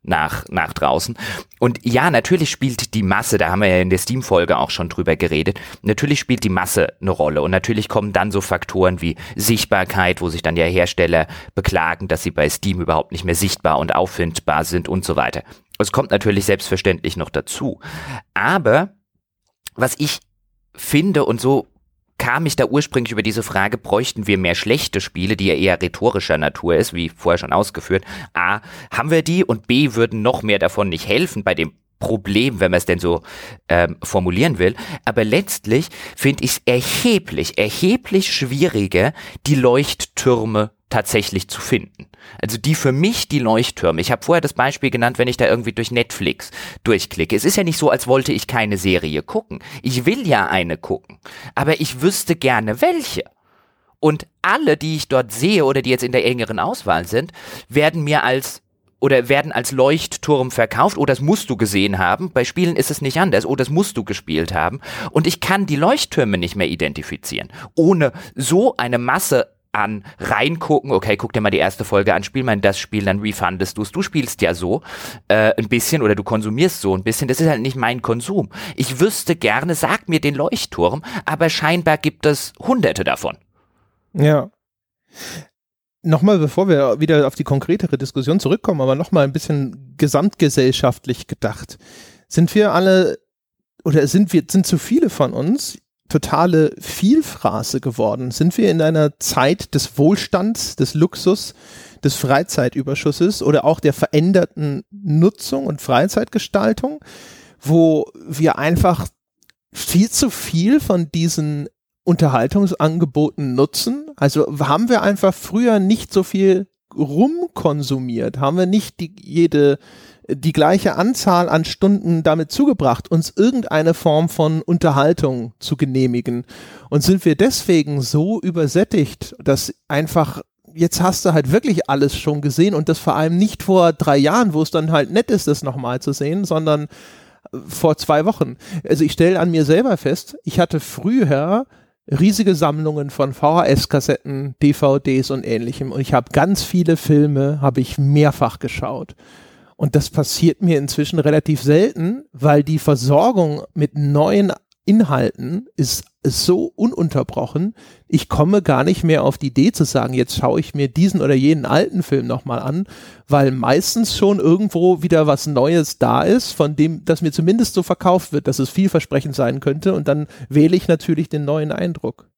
nach, nach draußen. Und ja, natürlich spielt die Masse, da haben wir ja in der Steam-Folge auch schon drüber geredet, natürlich spielt die Masse eine Rolle. Und natürlich kommen dann so Faktoren wie Sichtbarkeit, wo sich dann ja Hersteller beklagen, dass sie bei Steam überhaupt nicht mehr sichtbar und auffindbar sind und so weiter. Es kommt natürlich selbstverständlich noch dazu. Aber was ich finde und so kam ich da ursprünglich über diese Frage, bräuchten wir mehr schlechte Spiele, die ja eher rhetorischer Natur ist, wie vorher schon ausgeführt. A, haben wir die und B, würden noch mehr davon nicht helfen bei dem Problem, wenn man es denn so ähm, formulieren will. Aber letztlich finde ich es erheblich, erheblich schwieriger, die Leuchttürme tatsächlich zu finden. Also die für mich die Leuchttürme. Ich habe vorher das Beispiel genannt, wenn ich da irgendwie durch Netflix durchklicke. Es ist ja nicht so, als wollte ich keine Serie gucken. Ich will ja eine gucken, aber ich wüsste gerne welche. Und alle, die ich dort sehe oder die jetzt in der engeren Auswahl sind, werden mir als oder werden als Leuchtturm verkauft. Oh, das musst du gesehen haben. Bei Spielen ist es nicht anders. Oh, das musst du gespielt haben. Und ich kann die Leuchttürme nicht mehr identifizieren. Ohne so eine Masse an reingucken, okay, guck dir mal die erste Folge an, spiel mal das Spiel, dann refundest du es. Du spielst ja so äh, ein bisschen oder du konsumierst so ein bisschen. Das ist halt nicht mein Konsum. Ich wüsste gerne, sag mir den Leuchtturm, aber scheinbar gibt es hunderte davon. Ja. Nochmal, bevor wir wieder auf die konkretere Diskussion zurückkommen, aber nochmal ein bisschen gesamtgesellschaftlich gedacht. Sind wir alle oder sind wir, sind zu viele von uns totale Vielfraße geworden? Sind wir in einer Zeit des Wohlstands, des Luxus, des Freizeitüberschusses oder auch der veränderten Nutzung und Freizeitgestaltung, wo wir einfach viel zu viel von diesen Unterhaltungsangeboten nutzen? Also haben wir einfach früher nicht so viel rumkonsumiert? Haben wir nicht die, jede die gleiche Anzahl an Stunden damit zugebracht, uns irgendeine Form von Unterhaltung zu genehmigen. Und sind wir deswegen so übersättigt, dass einfach jetzt hast du halt wirklich alles schon gesehen und das vor allem nicht vor drei Jahren, wo es dann halt nett ist, das nochmal zu sehen, sondern vor zwei Wochen. Also ich stelle an mir selber fest, ich hatte früher riesige Sammlungen von VHS-Kassetten, DVDs und ähnlichem und ich habe ganz viele Filme, habe ich mehrfach geschaut. Und das passiert mir inzwischen relativ selten, weil die Versorgung mit neuen Inhalten ist, so ununterbrochen. Ich komme gar nicht mehr auf die Idee zu sagen, jetzt schaue ich mir diesen oder jenen alten Film nochmal an, weil meistens schon irgendwo wieder was Neues da ist, von dem, das mir zumindest so verkauft wird, dass es vielversprechend sein könnte. Und dann wähle ich natürlich den neuen Eindruck.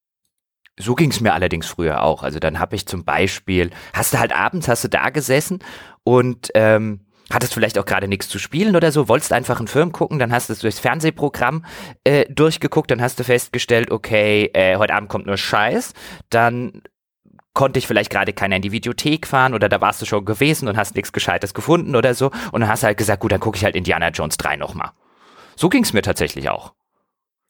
So ging es mir allerdings früher auch. Also dann habe ich zum Beispiel, hast du halt abends, hast du da gesessen und ähm, hattest vielleicht auch gerade nichts zu spielen oder so, wolltest einfach einen Film gucken, dann hast du es durchs Fernsehprogramm äh, durchgeguckt, dann hast du festgestellt, okay, äh, heute Abend kommt nur Scheiß, dann konnte ich vielleicht gerade keiner in die Videothek fahren oder da warst du schon gewesen und hast nichts Gescheites gefunden oder so und dann hast du halt gesagt, gut, dann gucke ich halt Indiana Jones 3 nochmal. So ging es mir tatsächlich auch.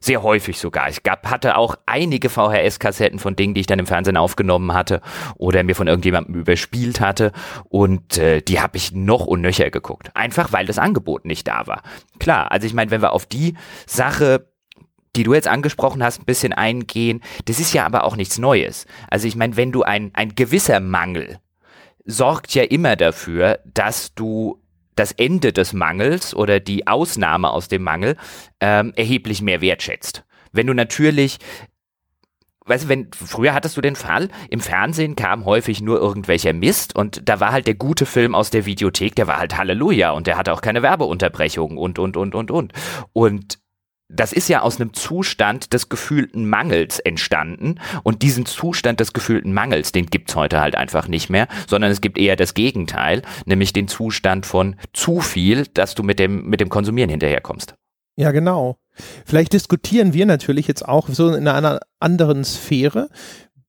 Sehr häufig sogar. Ich gab, hatte auch einige VHS-Kassetten von Dingen, die ich dann im Fernsehen aufgenommen hatte oder mir von irgendjemandem überspielt hatte. Und äh, die habe ich noch und nöcher geguckt. Einfach weil das Angebot nicht da war. Klar, also ich meine, wenn wir auf die Sache die du jetzt angesprochen hast, ein bisschen eingehen, das ist ja aber auch nichts Neues. Also ich meine, wenn du ein, ein gewisser Mangel sorgt ja immer dafür, dass du das Ende des Mangels oder die Ausnahme aus dem Mangel ähm, erheblich mehr wertschätzt. Wenn du natürlich weißt du, wenn, früher hattest du den Fall, im Fernsehen kam häufig nur irgendwelcher Mist und da war halt der gute Film aus der Videothek, der war halt Halleluja und der hatte auch keine Werbeunterbrechungen und, und, und, und, und. Und das ist ja aus einem Zustand des gefühlten Mangels entstanden. Und diesen Zustand des gefühlten Mangels, den gibt's heute halt einfach nicht mehr, sondern es gibt eher das Gegenteil, nämlich den Zustand von zu viel, dass du mit dem, mit dem Konsumieren hinterherkommst. Ja, genau. Vielleicht diskutieren wir natürlich jetzt auch so in einer anderen Sphäre.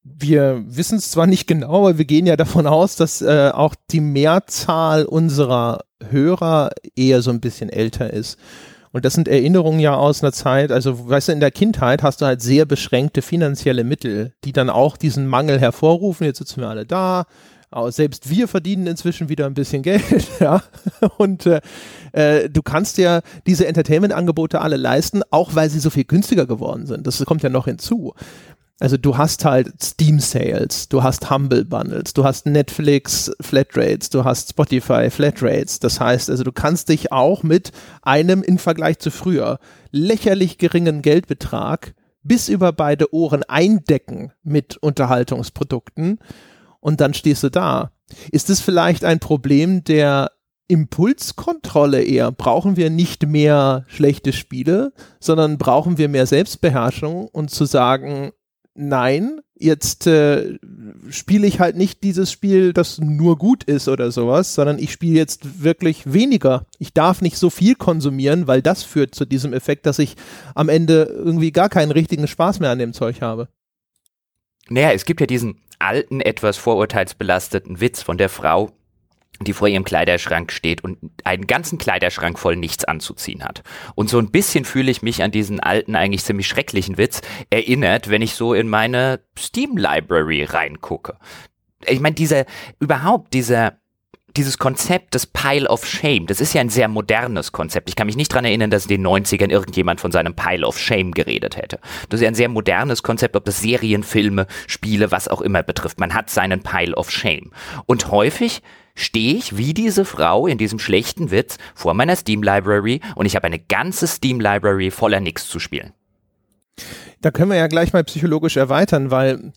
Wir wissen es zwar nicht genau, aber wir gehen ja davon aus, dass äh, auch die Mehrzahl unserer Hörer eher so ein bisschen älter ist. Und das sind Erinnerungen ja aus einer Zeit, also weißt du, in der Kindheit hast du halt sehr beschränkte finanzielle Mittel, die dann auch diesen Mangel hervorrufen. Jetzt sitzen wir alle da. Selbst wir verdienen inzwischen wieder ein bisschen Geld, ja. Und äh, äh, du kannst ja diese Entertainment-Angebote alle leisten, auch weil sie so viel günstiger geworden sind. Das kommt ja noch hinzu. Also du hast halt Steam Sales, du hast Humble Bundles, du hast Netflix Flatrates, du hast Spotify Flatrates. Das heißt also, du kannst dich auch mit einem im Vergleich zu früher lächerlich geringen Geldbetrag bis über beide Ohren eindecken mit Unterhaltungsprodukten und dann stehst du da. Ist es vielleicht ein Problem der Impulskontrolle eher? Brauchen wir nicht mehr schlechte Spiele, sondern brauchen wir mehr Selbstbeherrschung und zu sagen, nein, jetzt äh, spiele ich halt nicht dieses Spiel, das nur gut ist oder sowas, sondern ich spiele jetzt wirklich weniger. Ich darf nicht so viel konsumieren, weil das führt zu diesem Effekt, dass ich am Ende irgendwie gar keinen richtigen Spaß mehr an dem Zeug habe. Naja, es gibt ja diesen alten, etwas vorurteilsbelasteten Witz von der Frau, die vor ihrem Kleiderschrank steht und einen ganzen Kleiderschrank voll nichts anzuziehen hat. Und so ein bisschen fühle ich mich an diesen alten, eigentlich ziemlich schrecklichen Witz erinnert, wenn ich so in meine Steam Library reingucke. Ich meine, dieser, überhaupt dieser, dieses Konzept des Pile of Shame, das ist ja ein sehr modernes Konzept. Ich kann mich nicht dran erinnern, dass in den 90ern irgendjemand von seinem Pile of Shame geredet hätte. Das ist ja ein sehr modernes Konzept, ob das Serien, Filme, Spiele, was auch immer betrifft. Man hat seinen Pile of Shame. Und häufig stehe ich wie diese Frau in diesem schlechten Witz vor meiner Steam Library und ich habe eine ganze Steam Library voller nix zu spielen. Da können wir ja gleich mal psychologisch erweitern, weil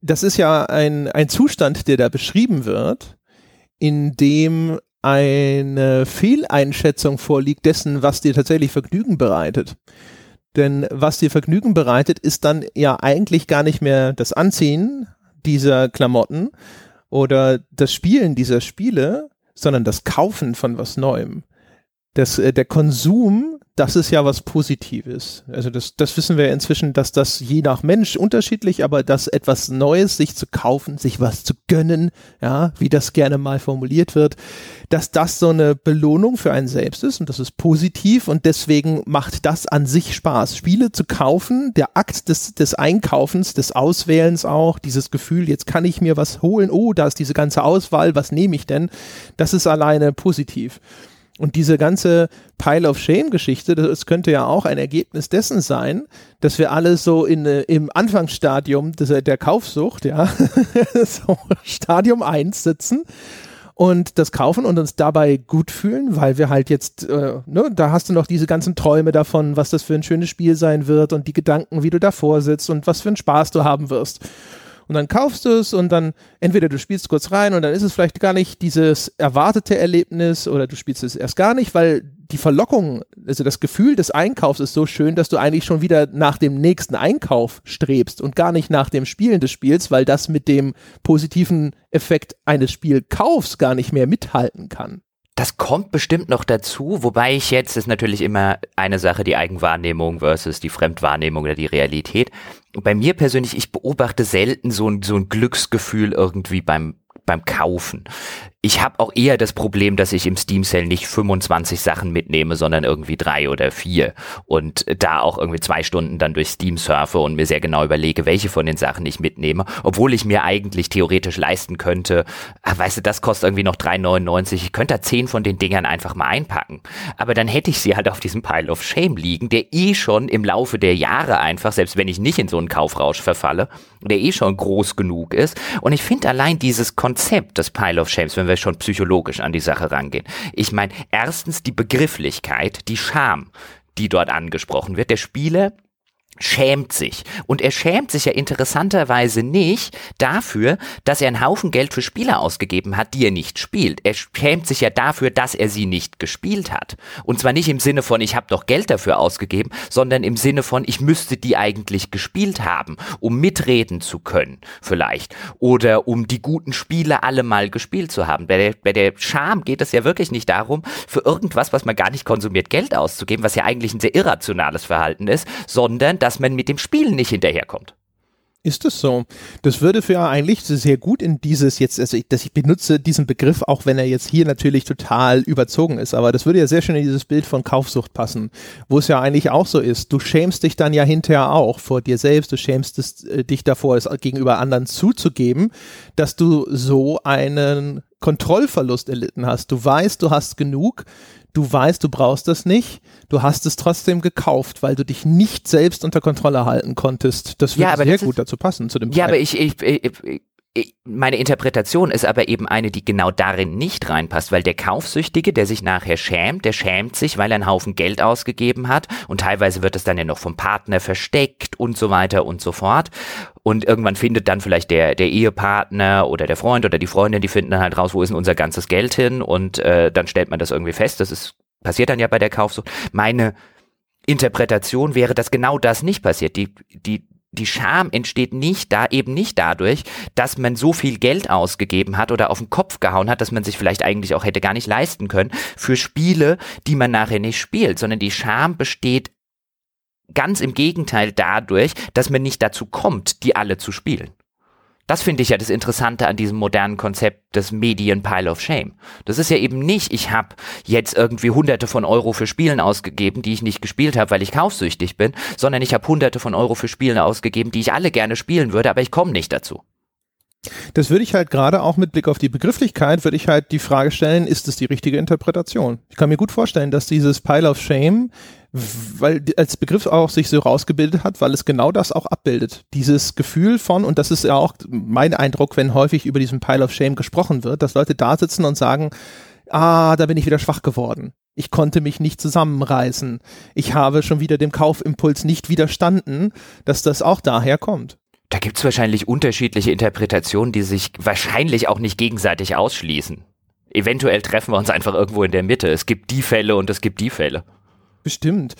das ist ja ein, ein Zustand, der da beschrieben wird, in dem eine Fehleinschätzung vorliegt dessen, was dir tatsächlich Vergnügen bereitet. Denn was dir Vergnügen bereitet, ist dann ja eigentlich gar nicht mehr das Anziehen dieser Klamotten, oder das Spielen dieser Spiele, sondern das Kaufen von was Neuem. Das, äh, der Konsum das ist ja was Positives. Also das, das wissen wir inzwischen, dass das je nach Mensch unterschiedlich, aber dass etwas Neues sich zu kaufen, sich was zu gönnen, ja, wie das gerne mal formuliert wird, dass das so eine Belohnung für einen selbst ist und das ist positiv und deswegen macht das an sich Spaß. Spiele zu kaufen, der Akt des, des Einkaufens, des Auswählens auch, dieses Gefühl, jetzt kann ich mir was holen, oh, da ist diese ganze Auswahl, was nehme ich denn? Das ist alleine positiv. Und diese ganze Pile of Shame-Geschichte, das könnte ja auch ein Ergebnis dessen sein, dass wir alle so in, äh, im Anfangsstadium des, der Kaufsucht, ja, so Stadium 1 sitzen und das kaufen und uns dabei gut fühlen, weil wir halt jetzt, äh, ne, da hast du noch diese ganzen Träume davon, was das für ein schönes Spiel sein wird und die Gedanken, wie du davor sitzt und was für einen Spaß du haben wirst und dann kaufst du es und dann entweder du spielst kurz rein und dann ist es vielleicht gar nicht dieses erwartete Erlebnis oder du spielst es erst gar nicht, weil die Verlockung, also das Gefühl des Einkaufs ist so schön, dass du eigentlich schon wieder nach dem nächsten Einkauf strebst und gar nicht nach dem Spielen des Spiels, weil das mit dem positiven Effekt eines Spielkaufs gar nicht mehr mithalten kann. Das kommt bestimmt noch dazu, wobei ich jetzt, ist natürlich immer eine Sache, die Eigenwahrnehmung versus die Fremdwahrnehmung oder die Realität. Bei mir persönlich, ich beobachte selten so ein, so ein Glücksgefühl irgendwie beim, beim Kaufen ich habe auch eher das Problem, dass ich im Steam Sale nicht 25 Sachen mitnehme, sondern irgendwie drei oder vier und da auch irgendwie zwei Stunden dann durch Steam surfe und mir sehr genau überlege, welche von den Sachen ich mitnehme, obwohl ich mir eigentlich theoretisch leisten könnte, ach, weißt du, das kostet irgendwie noch 3,99, ich könnte da zehn von den Dingern einfach mal einpacken. Aber dann hätte ich sie halt auf diesem Pile of Shame liegen, der eh schon im Laufe der Jahre einfach, selbst wenn ich nicht in so einen Kaufrausch verfalle, der eh schon groß genug ist. Und ich finde allein dieses Konzept des Pile of Shames, wenn wir schon psychologisch an die Sache rangehen. Ich meine, erstens die Begrifflichkeit, die Scham, die dort angesprochen wird. Der Spieler schämt sich. Und er schämt sich ja interessanterweise nicht dafür, dass er einen Haufen Geld für Spieler ausgegeben hat, die er nicht spielt. Er schämt sich ja dafür, dass er sie nicht gespielt hat. Und zwar nicht im Sinne von, ich habe doch Geld dafür ausgegeben, sondern im Sinne von, ich müsste die eigentlich gespielt haben, um mitreden zu können, vielleicht. Oder um die guten Spiele alle mal gespielt zu haben. Bei der, bei der Scham geht es ja wirklich nicht darum, für irgendwas, was man gar nicht konsumiert, Geld auszugeben, was ja eigentlich ein sehr irrationales Verhalten ist, sondern dass man mit dem Spielen nicht hinterherkommt. Ist es so? Das würde für eigentlich sehr gut in dieses jetzt, also ich, dass ich benutze diesen Begriff, auch wenn er jetzt hier natürlich total überzogen ist, aber das würde ja sehr schön in dieses Bild von Kaufsucht passen, wo es ja eigentlich auch so ist. Du schämst dich dann ja hinterher auch vor dir selbst, du schämst es, äh, dich davor, es gegenüber anderen zuzugeben, dass du so einen Kontrollverlust erlitten hast. Du weißt, du hast genug, du weißt, du brauchst das nicht, du hast es trotzdem gekauft, weil du dich nicht selbst unter Kontrolle halten konntest. Das würde ja, sehr gut dazu passen zu dem Ja, Preis. aber ich, ich, ich, meine Interpretation ist aber eben eine, die genau darin nicht reinpasst, weil der Kaufsüchtige, der sich nachher schämt, der schämt sich, weil er einen Haufen Geld ausgegeben hat und teilweise wird es dann ja noch vom Partner versteckt und so weiter und so fort. Und irgendwann findet dann vielleicht der, der Ehepartner oder der Freund oder die Freundin, die finden dann halt raus, wo ist denn unser ganzes Geld hin und äh, dann stellt man das irgendwie fest. Das ist, passiert dann ja bei der Kaufsucht. Meine Interpretation wäre, dass genau das nicht passiert. Die, die die Scham entsteht nicht da eben nicht dadurch, dass man so viel Geld ausgegeben hat oder auf den Kopf gehauen hat, dass man sich vielleicht eigentlich auch hätte gar nicht leisten können für Spiele, die man nachher nicht spielt, sondern die Scham besteht ganz im Gegenteil dadurch, dass man nicht dazu kommt, die alle zu spielen. Das finde ich ja das Interessante an diesem modernen Konzept des Medien Pile of Shame. Das ist ja eben nicht, ich habe jetzt irgendwie hunderte von Euro für Spielen ausgegeben, die ich nicht gespielt habe, weil ich kaufsüchtig bin, sondern ich habe hunderte von Euro für Spiele ausgegeben, die ich alle gerne spielen würde, aber ich komme nicht dazu. Das würde ich halt gerade auch mit Blick auf die Begrifflichkeit, würde ich halt die Frage stellen, ist es die richtige Interpretation? Ich kann mir gut vorstellen, dass dieses Pile of Shame weil als Begriff auch sich so rausgebildet hat, weil es genau das auch abbildet. Dieses Gefühl von, und das ist ja auch mein Eindruck, wenn häufig über diesen Pile of Shame gesprochen wird, dass Leute da sitzen und sagen, ah, da bin ich wieder schwach geworden. Ich konnte mich nicht zusammenreißen. Ich habe schon wieder dem Kaufimpuls nicht widerstanden, dass das auch daher kommt. Da gibt es wahrscheinlich unterschiedliche Interpretationen, die sich wahrscheinlich auch nicht gegenseitig ausschließen. Eventuell treffen wir uns einfach irgendwo in der Mitte. Es gibt die Fälle und es gibt die Fälle. Bestimmt.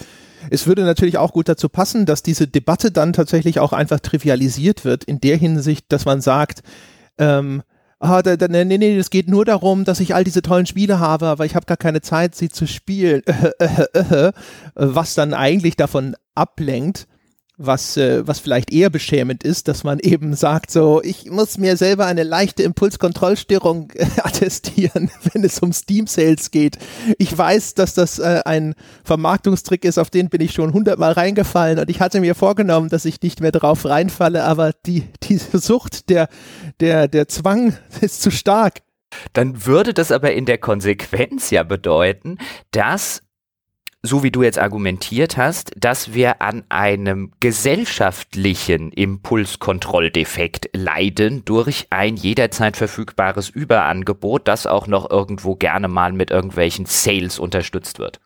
Es würde natürlich auch gut dazu passen, dass diese Debatte dann tatsächlich auch einfach trivialisiert wird, in der Hinsicht, dass man sagt, ähm, ah, da, da, nee, nee, es geht nur darum, dass ich all diese tollen Spiele habe, aber ich habe gar keine Zeit, sie zu spielen, was dann eigentlich davon ablenkt, was, äh, was vielleicht eher beschämend ist, dass man eben sagt, so, ich muss mir selber eine leichte Impulskontrollstörung äh, attestieren, wenn es um Steam Sales geht. Ich weiß, dass das äh, ein Vermarktungstrick ist, auf den bin ich schon hundertmal reingefallen und ich hatte mir vorgenommen, dass ich nicht mehr drauf reinfalle, aber die, die Sucht, der, der, der Zwang ist zu stark. Dann würde das aber in der Konsequenz ja bedeuten, dass so wie du jetzt argumentiert hast, dass wir an einem gesellschaftlichen Impulskontrolldefekt leiden durch ein jederzeit verfügbares Überangebot, das auch noch irgendwo gerne mal mit irgendwelchen Sales unterstützt wird.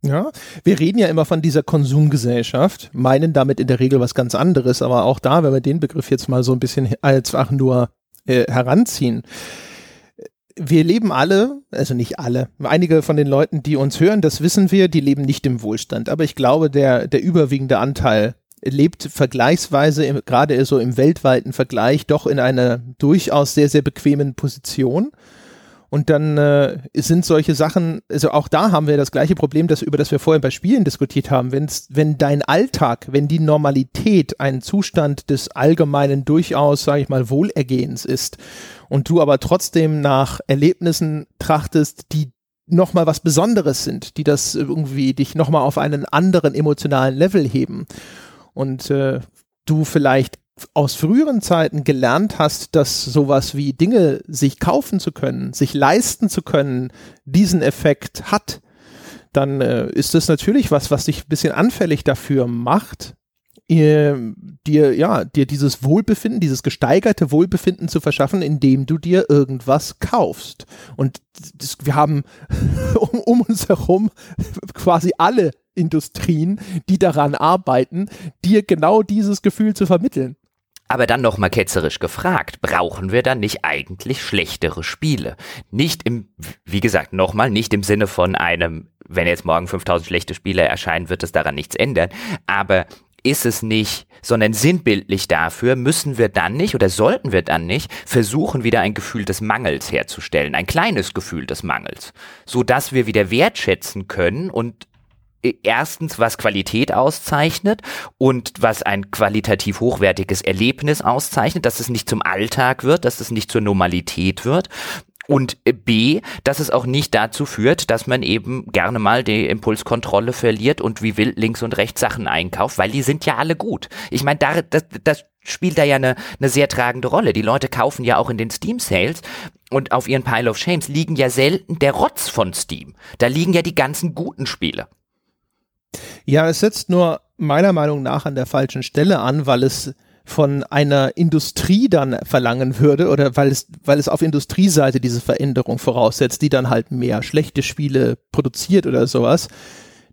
Ja, wir reden ja immer von dieser Konsumgesellschaft, meinen damit in der Regel was ganz anderes, aber auch da, wenn wir den Begriff jetzt mal so ein bisschen als einfach nur äh, heranziehen, wir leben alle, also nicht alle, einige von den Leuten, die uns hören, das wissen wir, die leben nicht im Wohlstand. Aber ich glaube, der, der überwiegende Anteil lebt vergleichsweise, im, gerade so im weltweiten Vergleich, doch in einer durchaus sehr, sehr bequemen Position. Und dann äh, sind solche Sachen, also auch da haben wir das gleiche Problem, das, über das wir vorhin bei Spielen diskutiert haben. Wenn's, wenn dein Alltag, wenn die Normalität ein Zustand des allgemeinen, durchaus, sage ich mal, Wohlergehens ist und du aber trotzdem nach Erlebnissen trachtest, die nochmal was Besonderes sind, die das irgendwie dich nochmal auf einen anderen emotionalen Level heben. Und äh, du vielleicht aus früheren Zeiten gelernt hast, dass sowas wie Dinge sich kaufen zu können, sich leisten zu können, diesen Effekt hat, dann äh, ist das natürlich was, was dich ein bisschen anfällig dafür macht, ihr, dir, ja, dir dieses Wohlbefinden, dieses gesteigerte Wohlbefinden zu verschaffen, indem du dir irgendwas kaufst. Und das, wir haben um, um uns herum quasi alle Industrien, die daran arbeiten, dir genau dieses Gefühl zu vermitteln. Aber dann noch mal ketzerisch gefragt, brauchen wir dann nicht eigentlich schlechtere Spiele? Nicht im, wie gesagt, nochmal, nicht im Sinne von einem, wenn jetzt morgen 5000 schlechte Spiele erscheinen, wird es daran nichts ändern. Aber ist es nicht, sondern sinnbildlich dafür müssen wir dann nicht oder sollten wir dann nicht versuchen, wieder ein Gefühl des Mangels herzustellen, ein kleines Gefühl des Mangels, so dass wir wieder wertschätzen können und erstens, was Qualität auszeichnet und was ein qualitativ hochwertiges Erlebnis auszeichnet, dass es nicht zum Alltag wird, dass es nicht zur Normalität wird. Und B, dass es auch nicht dazu führt, dass man eben gerne mal die Impulskontrolle verliert und wie wild links und rechts Sachen einkauft, weil die sind ja alle gut. Ich meine, da, das, das spielt da ja eine, eine sehr tragende Rolle. Die Leute kaufen ja auch in den Steam Sales und auf ihren Pile of Shames liegen ja selten der Rotz von Steam. Da liegen ja die ganzen guten Spiele. Ja, es setzt nur meiner Meinung nach an der falschen Stelle an, weil es von einer Industrie dann verlangen würde oder weil es, weil es auf Industrieseite diese Veränderung voraussetzt, die dann halt mehr schlechte Spiele produziert oder sowas.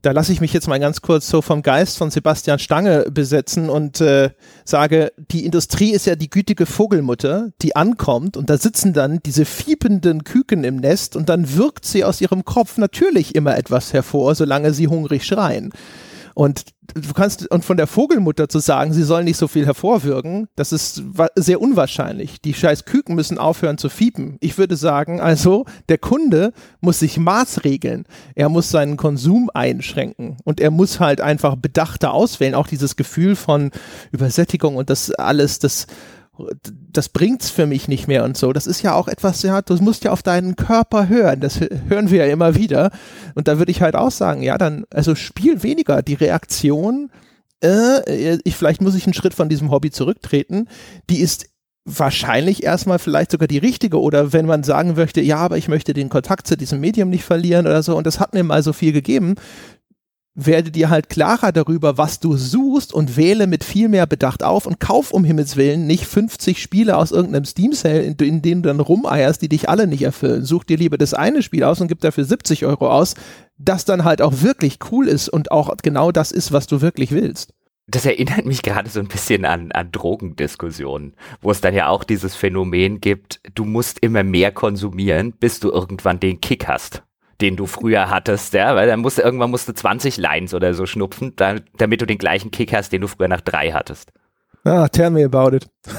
Da lasse ich mich jetzt mal ganz kurz so vom Geist von Sebastian Stange besetzen und äh, sage, die Industrie ist ja die gütige Vogelmutter, die ankommt und da sitzen dann diese fiependen Küken im Nest und dann wirkt sie aus ihrem Kopf natürlich immer etwas hervor, solange sie hungrig schreien. Und du kannst, und von der Vogelmutter zu sagen, sie soll nicht so viel hervorwirken, das ist sehr unwahrscheinlich. Die scheiß Küken müssen aufhören zu fiepen. Ich würde sagen, also, der Kunde muss sich maßregeln. Er muss seinen Konsum einschränken und er muss halt einfach bedachter auswählen. Auch dieses Gefühl von Übersättigung und das alles, das, das bringt's für mich nicht mehr und so. Das ist ja auch etwas, ja, du musst ja auf deinen Körper hören. Das hören wir ja immer wieder. Und da würde ich halt auch sagen, ja, dann, also spiel weniger. Die Reaktion, äh, ich, vielleicht muss ich einen Schritt von diesem Hobby zurücktreten, die ist wahrscheinlich erstmal vielleicht sogar die richtige oder wenn man sagen möchte, ja, aber ich möchte den Kontakt zu diesem Medium nicht verlieren oder so und das hat mir mal so viel gegeben, werde dir halt klarer darüber, was du suchst und wähle mit viel mehr Bedacht auf und kauf um Himmels Willen nicht 50 Spiele aus irgendeinem Steam-Sale, in, in denen du dann rumeierst, die dich alle nicht erfüllen. Such dir lieber das eine Spiel aus und gib dafür 70 Euro aus, das dann halt auch wirklich cool ist und auch genau das ist, was du wirklich willst. Das erinnert mich gerade so ein bisschen an, an Drogendiskussionen, wo es dann ja auch dieses Phänomen gibt, du musst immer mehr konsumieren, bis du irgendwann den Kick hast den du früher hattest, ja, weil dann musst du irgendwann musst du 20 Lines oder so schnupfen, da, damit du den gleichen Kick hast, den du früher nach drei hattest. Ah, tell me about it.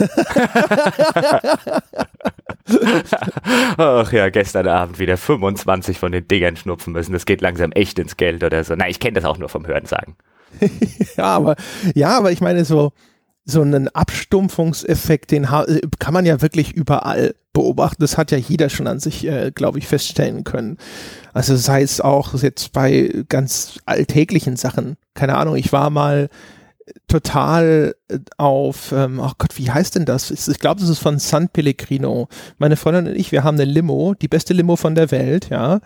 Ach ja, gestern Abend wieder 25 von den Dingern schnupfen müssen. Das geht langsam echt ins Geld oder so. Na, ich kenne das auch nur vom Hören sagen. ja, aber ja, aber ich meine so, so einen Abstumpfungseffekt, den äh, kann man ja wirklich überall beobachten. Das hat ja jeder schon an sich, äh, glaube ich, feststellen können. Also sei es auch jetzt bei ganz alltäglichen Sachen. Keine Ahnung, ich war mal total äh, auf, ähm, oh Gott, wie heißt denn das? Ich glaube, das ist von San Pellegrino. Meine Freundin und ich, wir haben eine Limo, die beste Limo von der Welt, ja.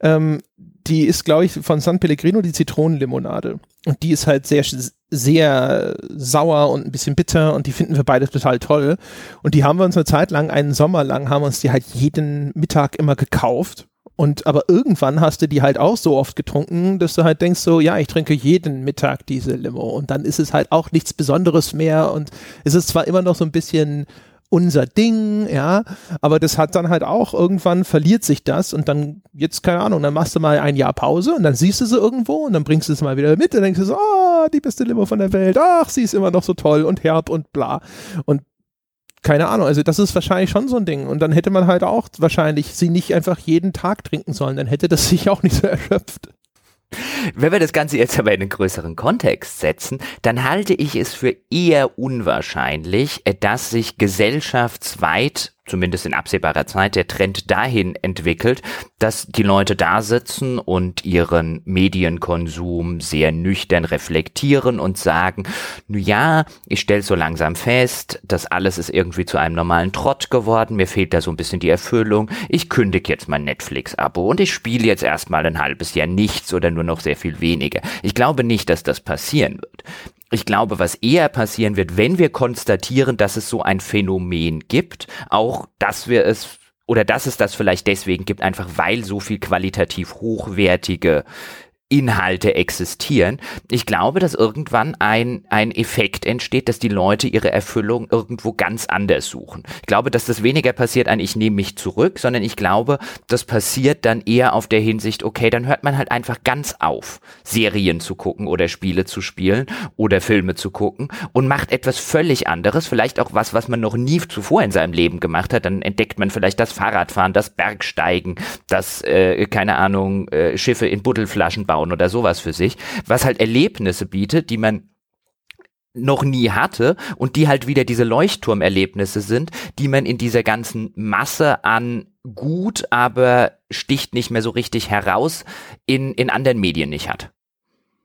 Ähm, die ist, glaube ich, von San Pellegrino die Zitronenlimonade. Und die ist halt sehr, sehr sauer und ein bisschen bitter und die finden wir beide total toll. Und die haben wir uns eine Zeit lang, einen Sommer lang, haben uns die halt jeden Mittag immer gekauft. Und aber irgendwann hast du die halt auch so oft getrunken, dass du halt denkst so, ja, ich trinke jeden Mittag diese Limo. Und dann ist es halt auch nichts Besonderes mehr. Und es ist zwar immer noch so ein bisschen unser Ding, ja, aber das hat dann halt auch, irgendwann verliert sich das und dann, jetzt, keine Ahnung, dann machst du mal ein Jahr Pause und dann siehst du sie irgendwo und dann bringst du es mal wieder mit und denkst du so, oh, die beste Limo von der Welt, ach, sie ist immer noch so toll und herb und bla. Und keine Ahnung, also das ist wahrscheinlich schon so ein Ding. Und dann hätte man halt auch wahrscheinlich sie nicht einfach jeden Tag trinken sollen, dann hätte das sich auch nicht so erschöpft. Wenn wir das Ganze jetzt aber in einen größeren Kontext setzen, dann halte ich es für eher unwahrscheinlich, dass sich gesellschaftsweit zumindest in absehbarer Zeit der Trend dahin entwickelt, dass die Leute da sitzen und ihren Medienkonsum sehr nüchtern reflektieren und sagen, nu ja, ich stelle so langsam fest, das alles ist irgendwie zu einem normalen Trott geworden, mir fehlt da so ein bisschen die Erfüllung, ich kündige jetzt mein Netflix-Abo und ich spiele jetzt erstmal ein halbes Jahr nichts oder nur noch sehr viel weniger. Ich glaube nicht, dass das passieren wird. Ich glaube, was eher passieren wird, wenn wir konstatieren, dass es so ein Phänomen gibt, auch dass wir es oder dass es das vielleicht deswegen gibt, einfach weil so viel qualitativ hochwertige Inhalte existieren. Ich glaube, dass irgendwann ein, ein Effekt entsteht, dass die Leute ihre Erfüllung irgendwo ganz anders suchen. Ich glaube, dass das weniger passiert ein Ich nehme mich zurück, sondern ich glaube, das passiert dann eher auf der Hinsicht, okay, dann hört man halt einfach ganz auf, Serien zu gucken oder Spiele zu spielen oder Filme zu gucken und macht etwas völlig anderes, vielleicht auch was, was man noch nie zuvor in seinem Leben gemacht hat. Dann entdeckt man vielleicht das Fahrradfahren, das Bergsteigen, das, äh, keine Ahnung, äh, Schiffe in Buddelflaschen bauen bauen oder sowas für sich, was halt Erlebnisse bietet, die man noch nie hatte und die halt wieder diese Leuchtturmerlebnisse sind, die man in dieser ganzen Masse an gut, aber sticht nicht mehr so richtig heraus in, in anderen Medien nicht hat.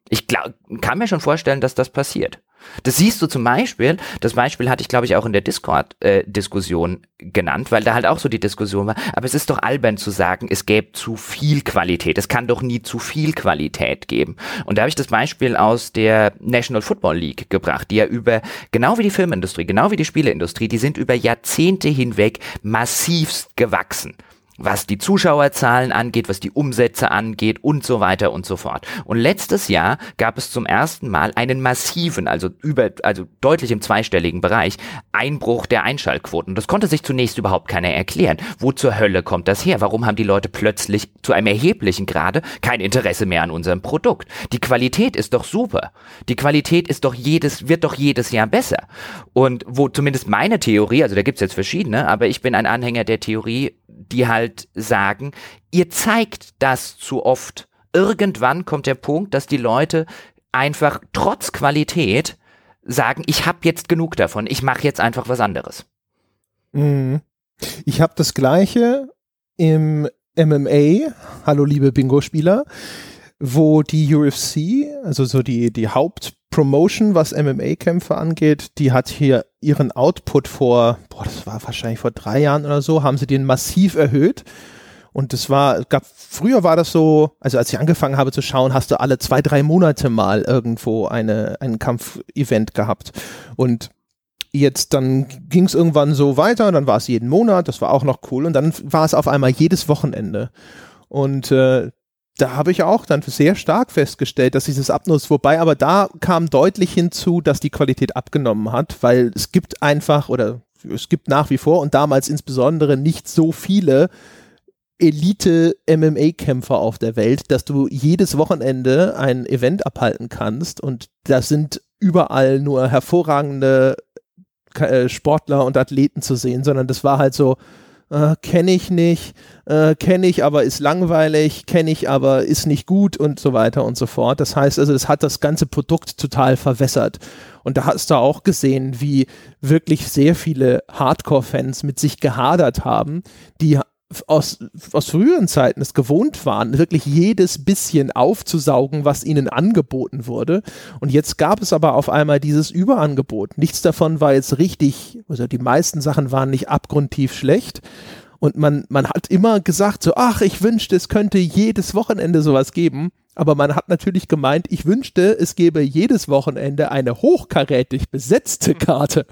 Ich glaub, kann mir schon vorstellen, dass das passiert. Das siehst du zum Beispiel, das Beispiel hatte ich glaube ich auch in der Discord-Diskussion äh, genannt, weil da halt auch so die Diskussion war, aber es ist doch albern zu sagen, es gäbe zu viel Qualität. Es kann doch nie zu viel Qualität geben. Und da habe ich das Beispiel aus der National Football League gebracht, die ja über, genau wie die Filmindustrie, genau wie die Spieleindustrie, die sind über Jahrzehnte hinweg massivst gewachsen. Was die Zuschauerzahlen angeht, was die Umsätze angeht und so weiter und so fort. Und letztes Jahr gab es zum ersten Mal einen massiven, also über, also deutlich im zweistelligen Bereich, Einbruch der Einschaltquoten. Das konnte sich zunächst überhaupt keiner erklären. Wo zur Hölle kommt das her? Warum haben die Leute plötzlich zu einem erheblichen Grade kein Interesse mehr an unserem Produkt? Die Qualität ist doch super. Die Qualität ist doch jedes, wird doch jedes Jahr besser. Und wo zumindest meine Theorie, also da gibt's jetzt verschiedene, aber ich bin ein Anhänger der Theorie, die halt sagen, ihr zeigt das zu oft. Irgendwann kommt der Punkt, dass die Leute einfach trotz Qualität sagen, ich habe jetzt genug davon, ich mache jetzt einfach was anderes. Mhm. Ich habe das gleiche im MMA, hallo liebe Bingo-Spieler, wo die UFC, also so die, die Hauptpromotion, was MMA-Kämpfe angeht, die hat hier ihren Output vor, boah, das war wahrscheinlich vor drei Jahren oder so, haben sie den massiv erhöht. Und das war, gab, früher war das so, also als ich angefangen habe zu schauen, hast du alle zwei, drei Monate mal irgendwo eine, ein Kampfevent gehabt. Und jetzt dann ging es irgendwann so weiter, dann war es jeden Monat, das war auch noch cool. Und dann war es auf einmal jedes Wochenende. Und äh, da habe ich auch dann sehr stark festgestellt, dass dieses Abnutzen, wobei aber da kam deutlich hinzu, dass die Qualität abgenommen hat, weil es gibt einfach oder es gibt nach wie vor und damals insbesondere nicht so viele Elite-MMA-Kämpfer auf der Welt, dass du jedes Wochenende ein Event abhalten kannst. Und das sind überall nur hervorragende äh, Sportler und Athleten zu sehen, sondern das war halt so, äh, kenne ich nicht, äh, kenne ich, aber ist langweilig, kenne ich, aber ist nicht gut und so weiter und so fort. Das heißt also, es hat das ganze Produkt total verwässert. Und da hast du auch gesehen, wie wirklich sehr viele Hardcore-Fans mit sich gehadert haben, die aus, aus früheren Zeiten es gewohnt waren, wirklich jedes bisschen aufzusaugen, was ihnen angeboten wurde. Und jetzt gab es aber auf einmal dieses Überangebot. Nichts davon war jetzt richtig, also die meisten Sachen waren nicht abgrundtief schlecht. Und man, man hat immer gesagt, so, ach, ich wünschte, es könnte jedes Wochenende sowas geben. Aber man hat natürlich gemeint, ich wünschte, es gäbe jedes Wochenende eine hochkarätig besetzte Karte.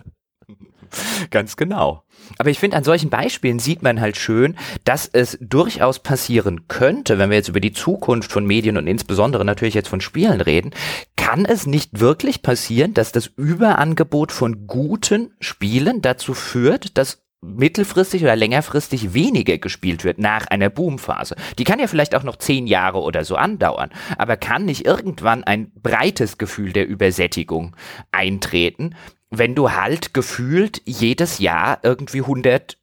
Ganz genau. Aber ich finde, an solchen Beispielen sieht man halt schön, dass es durchaus passieren könnte, wenn wir jetzt über die Zukunft von Medien und insbesondere natürlich jetzt von Spielen reden, kann es nicht wirklich passieren, dass das Überangebot von guten Spielen dazu führt, dass mittelfristig oder längerfristig weniger gespielt wird nach einer Boomphase. Die kann ja vielleicht auch noch zehn Jahre oder so andauern, aber kann nicht irgendwann ein breites Gefühl der Übersättigung eintreten, wenn du halt gefühlt jedes Jahr irgendwie 100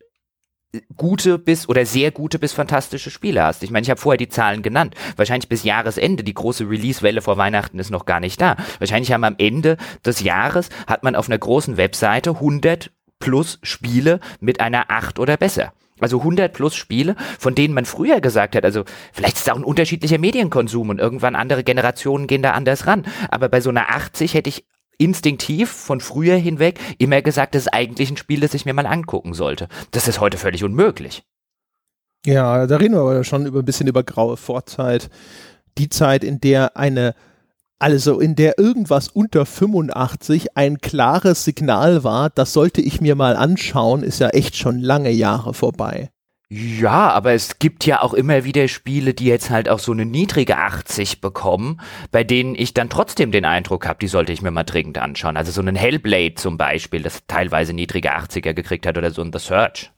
gute bis oder sehr gute bis fantastische Spiele hast. Ich meine, ich habe vorher die Zahlen genannt. Wahrscheinlich bis Jahresende, die große Release-Welle vor Weihnachten ist noch gar nicht da. Wahrscheinlich haben am Ende des Jahres hat man auf einer großen Webseite 100 plus Spiele mit einer 8 oder besser. Also 100 plus Spiele, von denen man früher gesagt hat, also vielleicht ist es auch ein unterschiedlicher Medienkonsum und irgendwann andere Generationen gehen da anders ran. Aber bei so einer 80 hätte ich instinktiv von früher hinweg immer gesagt, das ist eigentlich ein Spiel, das ich mir mal angucken sollte. Das ist heute völlig unmöglich. Ja, da reden wir aber schon über ein bisschen über graue Vorzeit. Die Zeit, in der eine, also in der irgendwas unter 85 ein klares Signal war, das sollte ich mir mal anschauen, ist ja echt schon lange Jahre vorbei. Ja, aber es gibt ja auch immer wieder Spiele, die jetzt halt auch so eine niedrige 80 bekommen, bei denen ich dann trotzdem den Eindruck habe, die sollte ich mir mal dringend anschauen. Also so ein Hellblade zum Beispiel, das teilweise niedrige 80er gekriegt hat oder so ein The Search.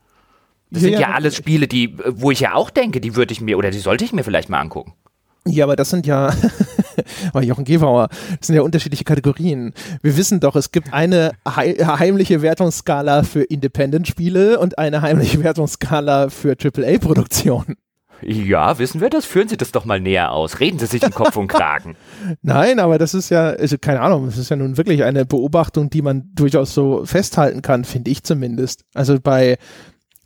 Das ja, sind ja, ja alles Spiele, die, wo ich ja auch denke, die würde ich mir oder die sollte ich mir vielleicht mal angucken. Ja, aber das sind ja, oh, Jochen Gebauer, das sind ja unterschiedliche Kategorien. Wir wissen doch, es gibt eine heimliche Wertungsskala für Independent-Spiele und eine heimliche Wertungsskala für AAA-Produktionen. Ja, wissen wir das? Führen Sie das doch mal näher aus. Reden Sie sich in Kopf und Kragen. Nein, aber das ist ja, also keine Ahnung, das ist ja nun wirklich eine Beobachtung, die man durchaus so festhalten kann, finde ich zumindest. Also bei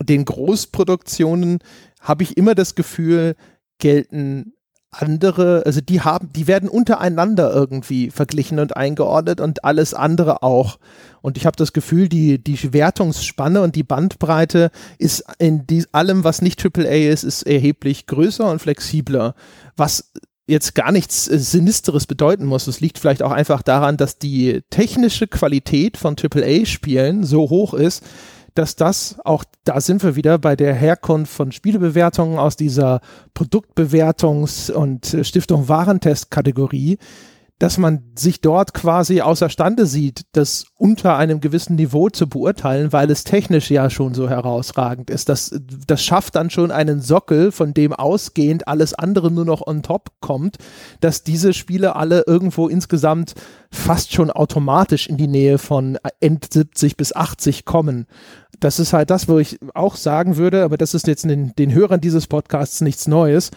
den Großproduktionen habe ich immer das Gefühl, gelten andere, also die haben, die werden untereinander irgendwie verglichen und eingeordnet und alles andere auch. Und ich habe das Gefühl, die, die Wertungsspanne und die Bandbreite ist in die, allem, was nicht AAA ist, ist erheblich größer und flexibler. Was jetzt gar nichts äh, Sinisteres bedeuten muss. Es liegt vielleicht auch einfach daran, dass die technische Qualität von AAA-Spielen so hoch ist, dass das auch, da sind wir wieder bei der Herkunft von Spielebewertungen aus dieser Produktbewertungs- und Stiftung Warentest-Kategorie, dass man sich dort quasi außerstande sieht, das unter einem gewissen Niveau zu beurteilen, weil es technisch ja schon so herausragend ist. Das, das schafft dann schon einen Sockel, von dem ausgehend alles andere nur noch on top kommt, dass diese Spiele alle irgendwo insgesamt fast schon automatisch in die Nähe von End 70 bis 80 kommen. Das ist halt das, wo ich auch sagen würde, aber das ist jetzt den, den Hörern dieses Podcasts nichts Neues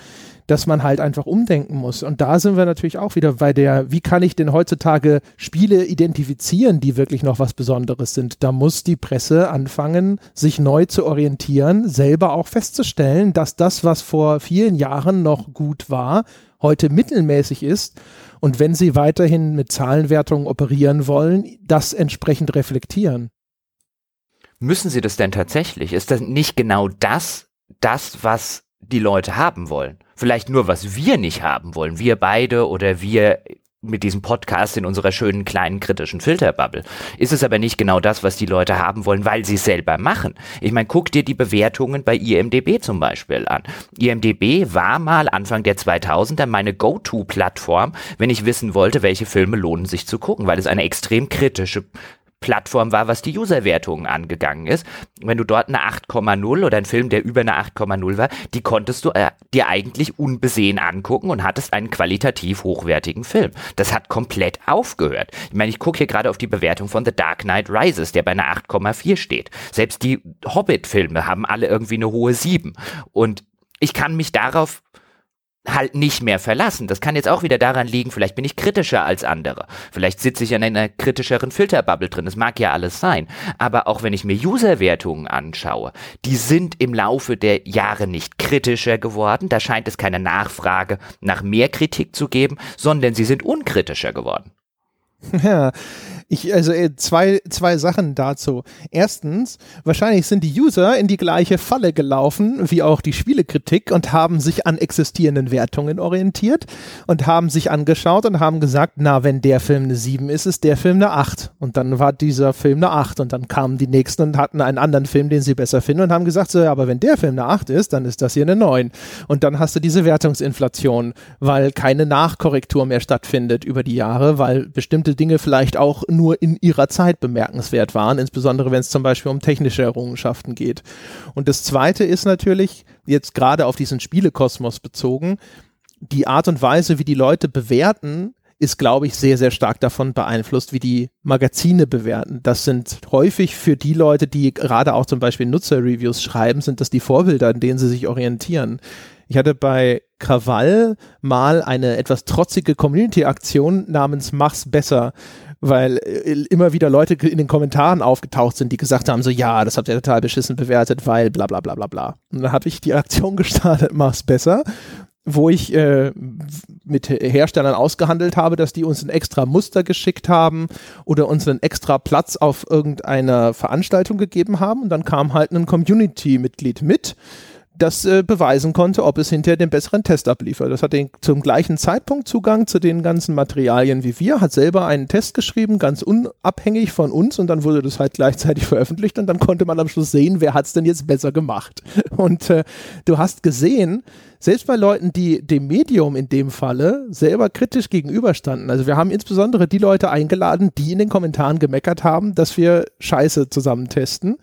dass man halt einfach umdenken muss. Und da sind wir natürlich auch wieder bei der, wie kann ich denn heutzutage Spiele identifizieren, die wirklich noch was Besonderes sind? Da muss die Presse anfangen, sich neu zu orientieren, selber auch festzustellen, dass das, was vor vielen Jahren noch gut war, heute mittelmäßig ist. Und wenn sie weiterhin mit Zahlenwertungen operieren wollen, das entsprechend reflektieren. Müssen sie das denn tatsächlich? Ist das nicht genau das, das, was die Leute haben wollen? vielleicht nur, was wir nicht haben wollen, wir beide oder wir mit diesem Podcast in unserer schönen kleinen kritischen Filterbubble. Ist es aber nicht genau das, was die Leute haben wollen, weil sie es selber machen. Ich meine, guck dir die Bewertungen bei IMDB zum Beispiel an. IMDB war mal Anfang der 2000er meine Go-To-Plattform, wenn ich wissen wollte, welche Filme lohnen sich zu gucken, weil es eine extrem kritische Plattform war, was die Userwertungen angegangen ist. Wenn du dort eine 8,0 oder ein Film, der über eine 8,0 war, die konntest du äh, dir eigentlich unbesehen angucken und hattest einen qualitativ hochwertigen Film. Das hat komplett aufgehört. Ich meine, ich gucke hier gerade auf die Bewertung von The Dark Knight Rises, der bei einer 8,4 steht. Selbst die Hobbit-Filme haben alle irgendwie eine hohe 7. Und ich kann mich darauf halt nicht mehr verlassen. Das kann jetzt auch wieder daran liegen, vielleicht bin ich kritischer als andere. Vielleicht sitze ich in einer kritischeren Filterbubble drin. Das mag ja alles sein. Aber auch wenn ich mir Userwertungen anschaue, die sind im Laufe der Jahre nicht kritischer geworden. Da scheint es keine Nachfrage nach mehr Kritik zu geben, sondern sie sind unkritischer geworden. Ja, ich, also äh, zwei, zwei Sachen dazu. Erstens, wahrscheinlich sind die User in die gleiche Falle gelaufen wie auch die Spielekritik und haben sich an existierenden Wertungen orientiert und haben sich angeschaut und haben gesagt, na, wenn der Film eine 7 ist, ist der Film eine 8. Und dann war dieser Film eine 8 und dann kamen die nächsten und hatten einen anderen Film, den sie besser finden und haben gesagt, so, ja, aber wenn der Film eine 8 ist, dann ist das hier eine 9. Und dann hast du diese Wertungsinflation, weil keine Nachkorrektur mehr stattfindet über die Jahre, weil bestimmte Dinge vielleicht auch nur in ihrer Zeit bemerkenswert waren, insbesondere wenn es zum Beispiel um technische Errungenschaften geht. Und das Zweite ist natürlich, jetzt gerade auf diesen Spielekosmos bezogen, die Art und Weise, wie die Leute bewerten, ist, glaube ich, sehr, sehr stark davon beeinflusst, wie die Magazine bewerten. Das sind häufig für die Leute, die gerade auch zum Beispiel Nutzerreviews schreiben, sind das die Vorbilder, an denen sie sich orientieren. Ich hatte bei Krawall mal eine etwas trotzige Community-Aktion namens Mach's besser, weil äh, immer wieder Leute in den Kommentaren aufgetaucht sind, die gesagt haben, so ja, das habt ihr total beschissen bewertet, weil bla bla bla bla bla. Und dann habe ich die Aktion gestartet, mach's besser wo ich äh, mit Herstellern ausgehandelt habe, dass die uns ein extra Muster geschickt haben oder uns einen extra Platz auf irgendeiner Veranstaltung gegeben haben. Und dann kam halt ein Community-Mitglied mit, das äh, beweisen konnte, ob es hinterher den besseren Test abliefert. Das hat den zum gleichen Zeitpunkt Zugang zu den ganzen Materialien wie wir, hat selber einen Test geschrieben, ganz unabhängig von uns und dann wurde das halt gleichzeitig veröffentlicht und dann konnte man am Schluss sehen, wer hat es denn jetzt besser gemacht. Und äh, du hast gesehen, selbst bei Leuten, die dem Medium in dem Falle selber kritisch gegenüberstanden, also wir haben insbesondere die Leute eingeladen, die in den Kommentaren gemeckert haben, dass wir Scheiße zusammen testen,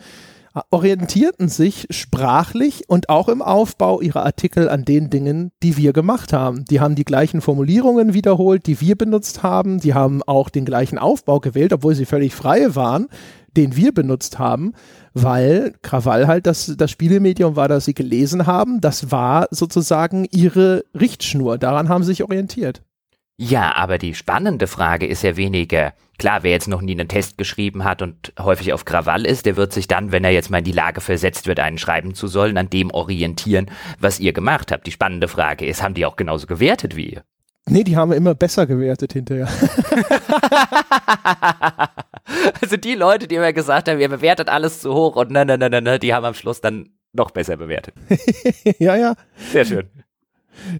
orientierten sich sprachlich und auch im Aufbau ihrer Artikel an den Dingen, die wir gemacht haben. Die haben die gleichen Formulierungen wiederholt, die wir benutzt haben. Die haben auch den gleichen Aufbau gewählt, obwohl sie völlig frei waren, den wir benutzt haben, weil Krawall halt das, das Spielemedium war, das sie gelesen haben. Das war sozusagen ihre Richtschnur. Daran haben sie sich orientiert. Ja, aber die spannende Frage ist ja weniger, klar, wer jetzt noch nie einen Test geschrieben hat und häufig auf Krawall ist, der wird sich dann, wenn er jetzt mal in die Lage versetzt wird, einen schreiben zu sollen, an dem orientieren, was ihr gemacht habt. Die spannende Frage ist, haben die auch genauso gewertet wie ihr? Nee, die haben immer besser gewertet hinterher. also die Leute, die immer gesagt haben, ihr bewertet alles zu hoch und ne, ne, ne, ne, die haben am Schluss dann noch besser bewertet. ja, ja. Sehr schön.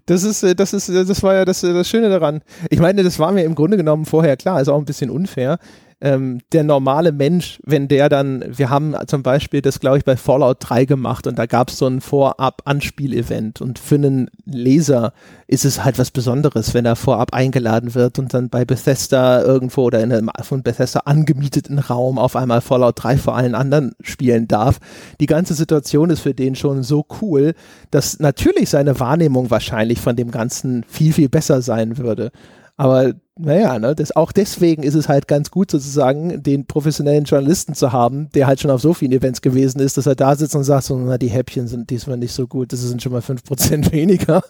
Das ist, äh, das ist, äh, das war ja das, äh, das Schöne daran. Ich meine, das war mir im Grunde genommen vorher klar, ist auch ein bisschen unfair. Ähm, der normale Mensch, wenn der dann, wir haben zum Beispiel das, glaube ich, bei Fallout 3 gemacht und da gab es so ein Vorab-Anspiel-Event und für einen Leser ist es halt was Besonderes, wenn er vorab eingeladen wird und dann bei Bethesda irgendwo oder in einem von Bethesda angemieteten Raum auf einmal Fallout 3 vor allen anderen spielen darf. Die ganze Situation ist für den schon so cool, dass natürlich seine Wahrnehmung wahrscheinlich von dem Ganzen viel, viel besser sein würde. Aber naja, ne, das, auch deswegen ist es halt ganz gut sozusagen, den professionellen Journalisten zu haben, der halt schon auf so vielen Events gewesen ist, dass er da sitzt und sagt, so, na, die Häppchen sind diesmal nicht so gut, das sind schon mal 5% weniger.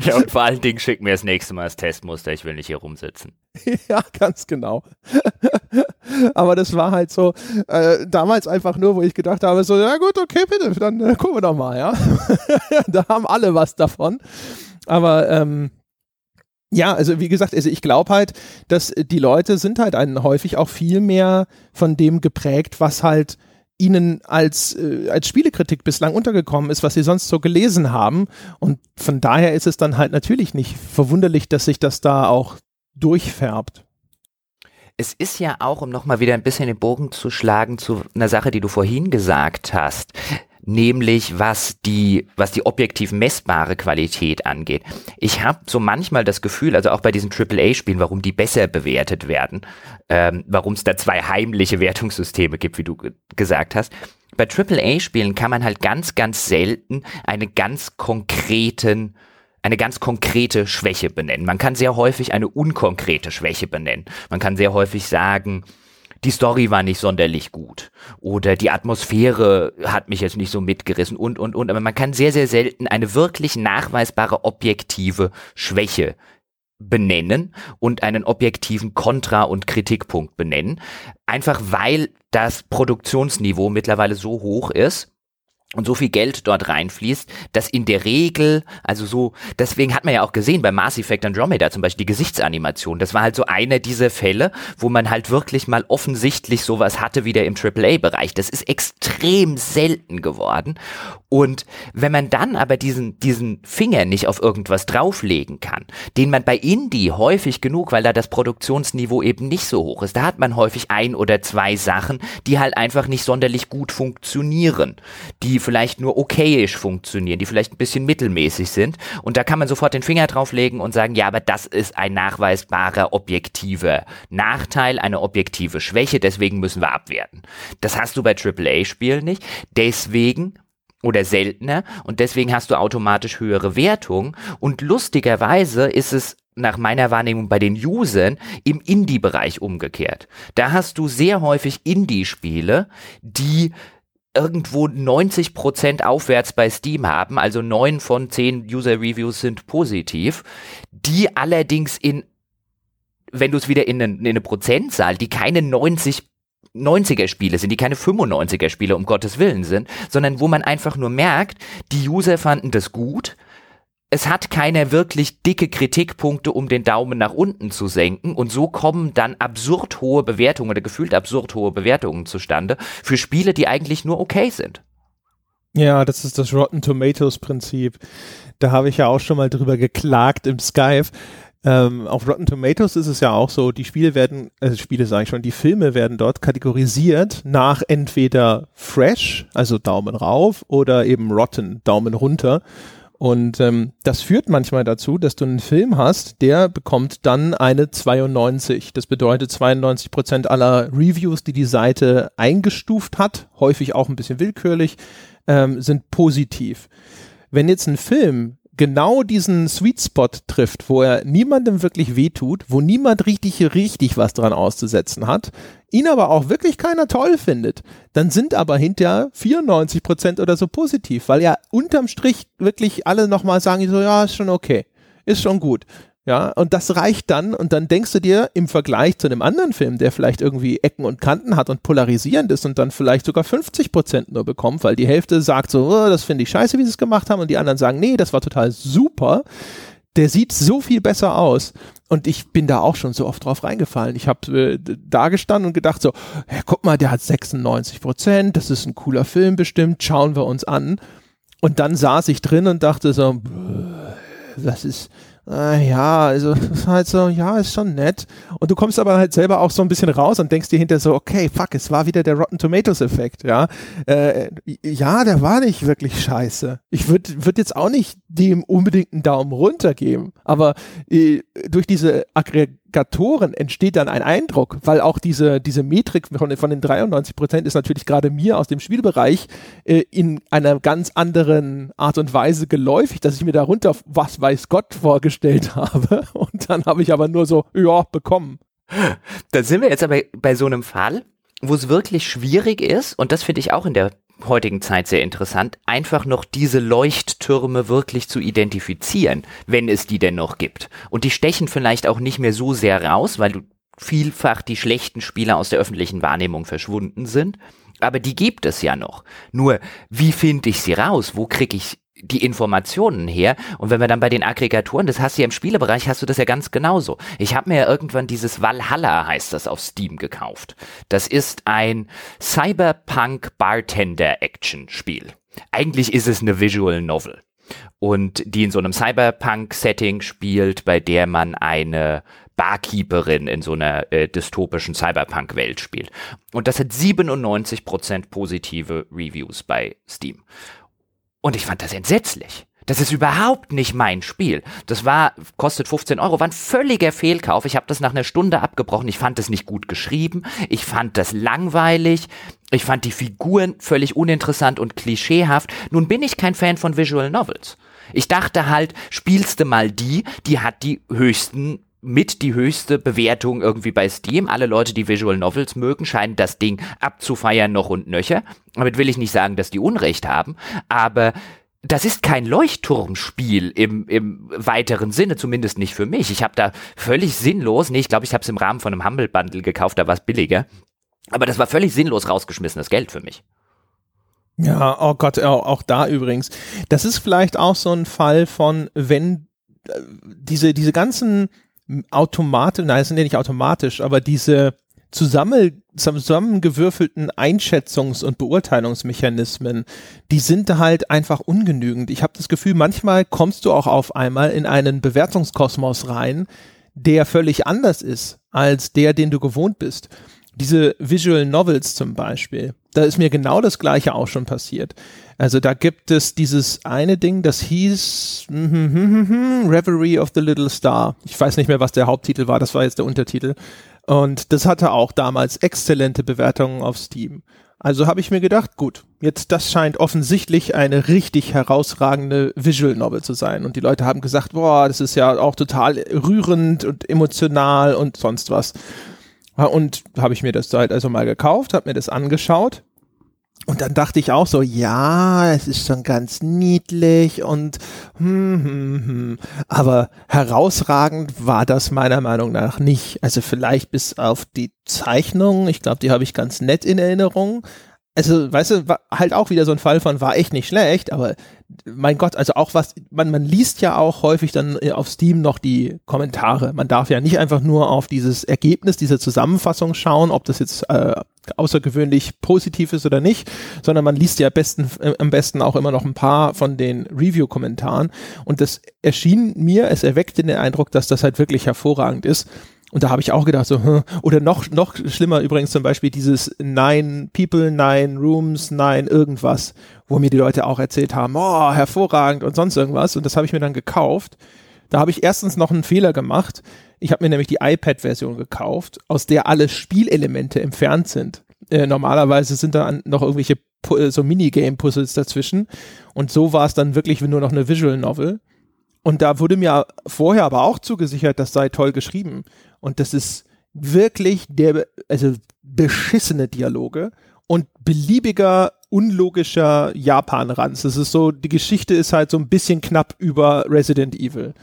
ja, und vor allen Dingen schick mir das nächste Mal das Testmuster, ich will nicht hier rumsitzen. ja, ganz genau. Aber das war halt so, äh, damals einfach nur, wo ich gedacht habe, so, ja gut, okay, bitte, dann äh, gucken wir doch mal, ja. da haben alle was davon. Aber, ähm, ja, also wie gesagt, also ich glaube halt, dass die Leute sind halt einen häufig auch viel mehr von dem geprägt, was halt ihnen als, äh, als Spielekritik bislang untergekommen ist, was sie sonst so gelesen haben. Und von daher ist es dann halt natürlich nicht verwunderlich, dass sich das da auch durchfärbt. Es ist ja auch, um nochmal wieder ein bisschen den Bogen zu schlagen zu einer Sache, die du vorhin gesagt hast, nämlich was die, was die objektiv messbare Qualität angeht. Ich habe so manchmal das Gefühl, also auch bei diesen AAA-Spielen, warum die besser bewertet werden, ähm, warum es da zwei heimliche Wertungssysteme gibt, wie du gesagt hast. Bei AAA-Spielen kann man halt ganz, ganz selten einen ganz konkreten eine ganz konkrete Schwäche benennen. Man kann sehr häufig eine unkonkrete Schwäche benennen. Man kann sehr häufig sagen, die Story war nicht sonderlich gut oder die Atmosphäre hat mich jetzt nicht so mitgerissen und, und, und. Aber man kann sehr, sehr selten eine wirklich nachweisbare objektive Schwäche benennen und einen objektiven Kontra- und Kritikpunkt benennen. Einfach weil das Produktionsniveau mittlerweile so hoch ist, und so viel Geld dort reinfließt, dass in der Regel, also so, deswegen hat man ja auch gesehen bei Mass Effect Andromeda zum Beispiel die Gesichtsanimation. Das war halt so einer dieser Fälle, wo man halt wirklich mal offensichtlich sowas hatte wie der im AAA-Bereich. Das ist extrem selten geworden. Und wenn man dann aber diesen, diesen Finger nicht auf irgendwas drauflegen kann, den man bei Indie häufig genug, weil da das Produktionsniveau eben nicht so hoch ist, da hat man häufig ein oder zwei Sachen, die halt einfach nicht sonderlich gut funktionieren, die die vielleicht nur okayisch funktionieren, die vielleicht ein bisschen mittelmäßig sind. Und da kann man sofort den Finger drauflegen und sagen, ja, aber das ist ein nachweisbarer objektiver Nachteil, eine objektive Schwäche, deswegen müssen wir abwerten. Das hast du bei AAA-Spielen nicht. Deswegen oder seltener und deswegen hast du automatisch höhere Wertung und lustigerweise ist es nach meiner Wahrnehmung bei den Usern im Indie-Bereich umgekehrt. Da hast du sehr häufig Indie-Spiele, die irgendwo 90% aufwärts bei Steam haben, also 9 von 10 User-Reviews sind positiv, die allerdings in, wenn du es wieder in eine, in eine Prozentzahl, die keine 90 90er Spiele sind, die keine 95er Spiele um Gottes Willen sind, sondern wo man einfach nur merkt, die User fanden das gut, es hat keine wirklich dicke Kritikpunkte, um den Daumen nach unten zu senken. Und so kommen dann absurd hohe Bewertungen oder gefühlt absurd hohe Bewertungen zustande für Spiele, die eigentlich nur okay sind. Ja, das ist das Rotten Tomatoes Prinzip. Da habe ich ja auch schon mal drüber geklagt im Skype. Ähm, auf Rotten Tomatoes ist es ja auch so, die Spiele werden, also Spiele sage ich schon, die Filme werden dort kategorisiert nach entweder Fresh, also Daumen rauf, oder eben Rotten, Daumen runter. Und ähm, das führt manchmal dazu, dass du einen Film hast, der bekommt dann eine 92. Das bedeutet 92 Prozent aller Reviews, die die Seite eingestuft hat, häufig auch ein bisschen willkürlich, ähm, sind positiv. Wenn jetzt ein Film genau diesen Sweet Spot trifft, wo er niemandem wirklich wehtut, wo niemand richtig, richtig was dran auszusetzen hat, ihn aber auch wirklich keiner toll findet, dann sind aber hinterher 94 Prozent oder so positiv, weil ja unterm Strich wirklich alle nochmal sagen, so, ja, ist schon okay, ist schon gut. Ja, und das reicht dann und dann denkst du dir im Vergleich zu einem anderen Film, der vielleicht irgendwie Ecken und Kanten hat und polarisierend ist und dann vielleicht sogar 50 Prozent nur bekommt, weil die Hälfte sagt so, oh, das finde ich scheiße, wie sie es gemacht haben und die anderen sagen, nee, das war total super. Der sieht so viel besser aus. Und ich bin da auch schon so oft drauf reingefallen. Ich habe äh, da gestanden und gedacht so, ja, guck mal, der hat 96 Prozent, das ist ein cooler Film bestimmt, schauen wir uns an. Und dann saß ich drin und dachte so, das ist, äh, ja, also halt so, ja, ist schon nett. Und du kommst aber halt selber auch so ein bisschen raus und denkst dir hinter so, okay, fuck, es war wieder der Rotten Tomatoes Effekt, ja. Äh, ja, der war nicht wirklich scheiße. Ich würde würd jetzt auch nicht dem unbedingt einen Daumen runter geben, aber äh, durch diese Aggregatoren entsteht dann ein Eindruck, weil auch diese, diese Metrik von, von den 93 Prozent ist natürlich gerade mir aus dem Spielbereich äh, in einer ganz anderen Art und Weise geläufig, dass ich mir darunter was weiß Gott vorgestellt habe und dann habe ich aber nur so, ja, bekommen. Da sind wir jetzt aber bei so einem Fall, wo es wirklich schwierig ist, und das finde ich auch in der heutigen Zeit sehr interessant, einfach noch diese Leuchttürme wirklich zu identifizieren, wenn es die denn noch gibt. Und die stechen vielleicht auch nicht mehr so sehr raus, weil du vielfach die schlechten Spieler aus der öffentlichen Wahrnehmung verschwunden sind. Aber die gibt es ja noch. Nur, wie finde ich sie raus? Wo kriege ich die Informationen her. Und wenn wir dann bei den Aggregatoren, das hast du ja im Spielebereich, hast du das ja ganz genauso. Ich habe mir ja irgendwann dieses Valhalla, heißt das, auf Steam gekauft. Das ist ein Cyberpunk Bartender Action Spiel. Eigentlich ist es eine Visual Novel. Und die in so einem Cyberpunk-Setting spielt, bei der man eine Barkeeperin in so einer äh, dystopischen Cyberpunk-Welt spielt. Und das hat 97% positive Reviews bei Steam. Und ich fand das entsetzlich. Das ist überhaupt nicht mein Spiel. Das war, kostet 15 Euro, war ein völliger Fehlkauf. Ich habe das nach einer Stunde abgebrochen. Ich fand es nicht gut geschrieben. Ich fand das langweilig. Ich fand die Figuren völlig uninteressant und klischeehaft. Nun bin ich kein Fan von Visual Novels. Ich dachte halt, spielst du mal die, die hat die höchsten mit die höchste Bewertung irgendwie bei Steam. Alle Leute, die Visual Novels mögen, scheinen das Ding abzufeiern noch und nöcher. Damit will ich nicht sagen, dass die Unrecht haben, aber das ist kein Leuchtturmspiel im, im weiteren Sinne, zumindest nicht für mich. Ich habe da völlig sinnlos, nee, ich glaube, ich habe es im Rahmen von einem Humble Bundle gekauft, da war es billiger. Aber das war völlig sinnlos rausgeschmissenes Geld für mich. Ja, oh Gott, auch, da übrigens. Das ist vielleicht auch so ein Fall von, wenn äh, diese, diese ganzen automatisch, nein, es sind ja nicht automatisch, aber diese zusammen, zusammengewürfelten Einschätzungs- und Beurteilungsmechanismen, die sind halt einfach ungenügend. Ich habe das Gefühl, manchmal kommst du auch auf einmal in einen Bewertungskosmos rein, der völlig anders ist als der, den du gewohnt bist. Diese Visual Novels zum Beispiel, da ist mir genau das gleiche auch schon passiert. Also da gibt es dieses eine Ding, das hieß mm, mm, mm, Reverie of the Little Star. Ich weiß nicht mehr, was der Haupttitel war, das war jetzt der Untertitel. Und das hatte auch damals exzellente Bewertungen auf Steam. Also habe ich mir gedacht, gut, jetzt das scheint offensichtlich eine richtig herausragende Visual Novel zu sein. Und die Leute haben gesagt, boah, das ist ja auch total rührend und emotional und sonst was. Und habe ich mir das halt also mal gekauft, habe mir das angeschaut und dann dachte ich auch so, ja, es ist schon ganz niedlich und hm, hm, hm. aber herausragend war das meiner Meinung nach nicht. Also vielleicht bis auf die Zeichnung, ich glaube, die habe ich ganz nett in Erinnerung. Also, weißt du, halt auch wieder so ein Fall von, war echt nicht schlecht, aber mein Gott, also auch was, man, man liest ja auch häufig dann äh, auf Steam noch die Kommentare. Man darf ja nicht einfach nur auf dieses Ergebnis, diese Zusammenfassung schauen, ob das jetzt äh, außergewöhnlich positiv ist oder nicht, sondern man liest ja besten, äh, am besten auch immer noch ein paar von den Review-Kommentaren. Und das erschien mir, es erweckte den Eindruck, dass das halt wirklich hervorragend ist. Und da habe ich auch gedacht, so, hm. oder noch, noch schlimmer übrigens zum Beispiel dieses Nine People, Nine Rooms, Nine irgendwas, wo mir die Leute auch erzählt haben, oh, hervorragend und sonst irgendwas. Und das habe ich mir dann gekauft. Da habe ich erstens noch einen Fehler gemacht. Ich habe mir nämlich die iPad-Version gekauft, aus der alle Spielelemente entfernt sind. Äh, normalerweise sind da noch irgendwelche äh, so Minigame-Puzzles dazwischen. Und so war es dann wirklich nur noch eine Visual Novel. Und da wurde mir vorher aber auch zugesichert, das sei toll geschrieben. Und das ist wirklich der, also beschissene Dialoge und beliebiger, unlogischer Japan-Ranz. Das ist so, die Geschichte ist halt so ein bisschen knapp über Resident Evil.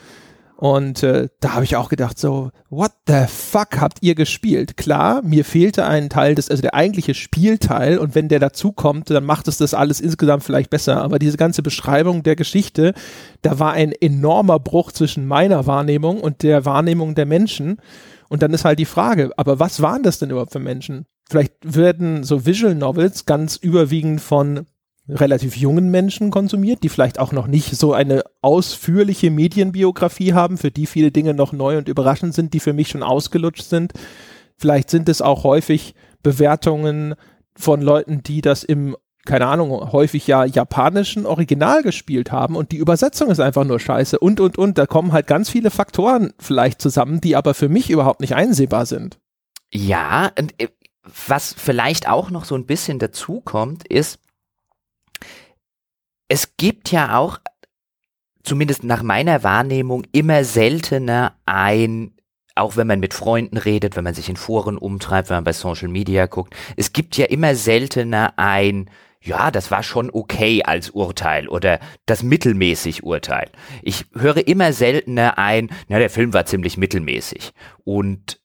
Und äh, da habe ich auch gedacht, so, what the fuck habt ihr gespielt? Klar, mir fehlte ein Teil des, also der eigentliche Spielteil und wenn der dazukommt, dann macht es das alles insgesamt vielleicht besser. Aber diese ganze Beschreibung der Geschichte, da war ein enormer Bruch zwischen meiner Wahrnehmung und der Wahrnehmung der Menschen. Und dann ist halt die Frage, aber was waren das denn überhaupt für Menschen? Vielleicht werden so Visual Novels ganz überwiegend von relativ jungen Menschen konsumiert, die vielleicht auch noch nicht so eine ausführliche Medienbiografie haben, für die viele Dinge noch neu und überraschend sind, die für mich schon ausgelutscht sind. Vielleicht sind es auch häufig Bewertungen von Leuten, die das im keine Ahnung, häufig ja japanischen Original gespielt haben und die Übersetzung ist einfach nur scheiße und, und, und. Da kommen halt ganz viele Faktoren vielleicht zusammen, die aber für mich überhaupt nicht einsehbar sind. Ja, und äh, was vielleicht auch noch so ein bisschen dazu kommt, ist, es gibt ja auch, zumindest nach meiner Wahrnehmung, immer seltener ein auch wenn man mit Freunden redet, wenn man sich in Foren umtreibt, wenn man bei Social Media guckt, es gibt ja immer seltener ein ja, das war schon okay als Urteil oder das mittelmäßig Urteil. Ich höre immer seltener ein, na, der Film war ziemlich mittelmäßig und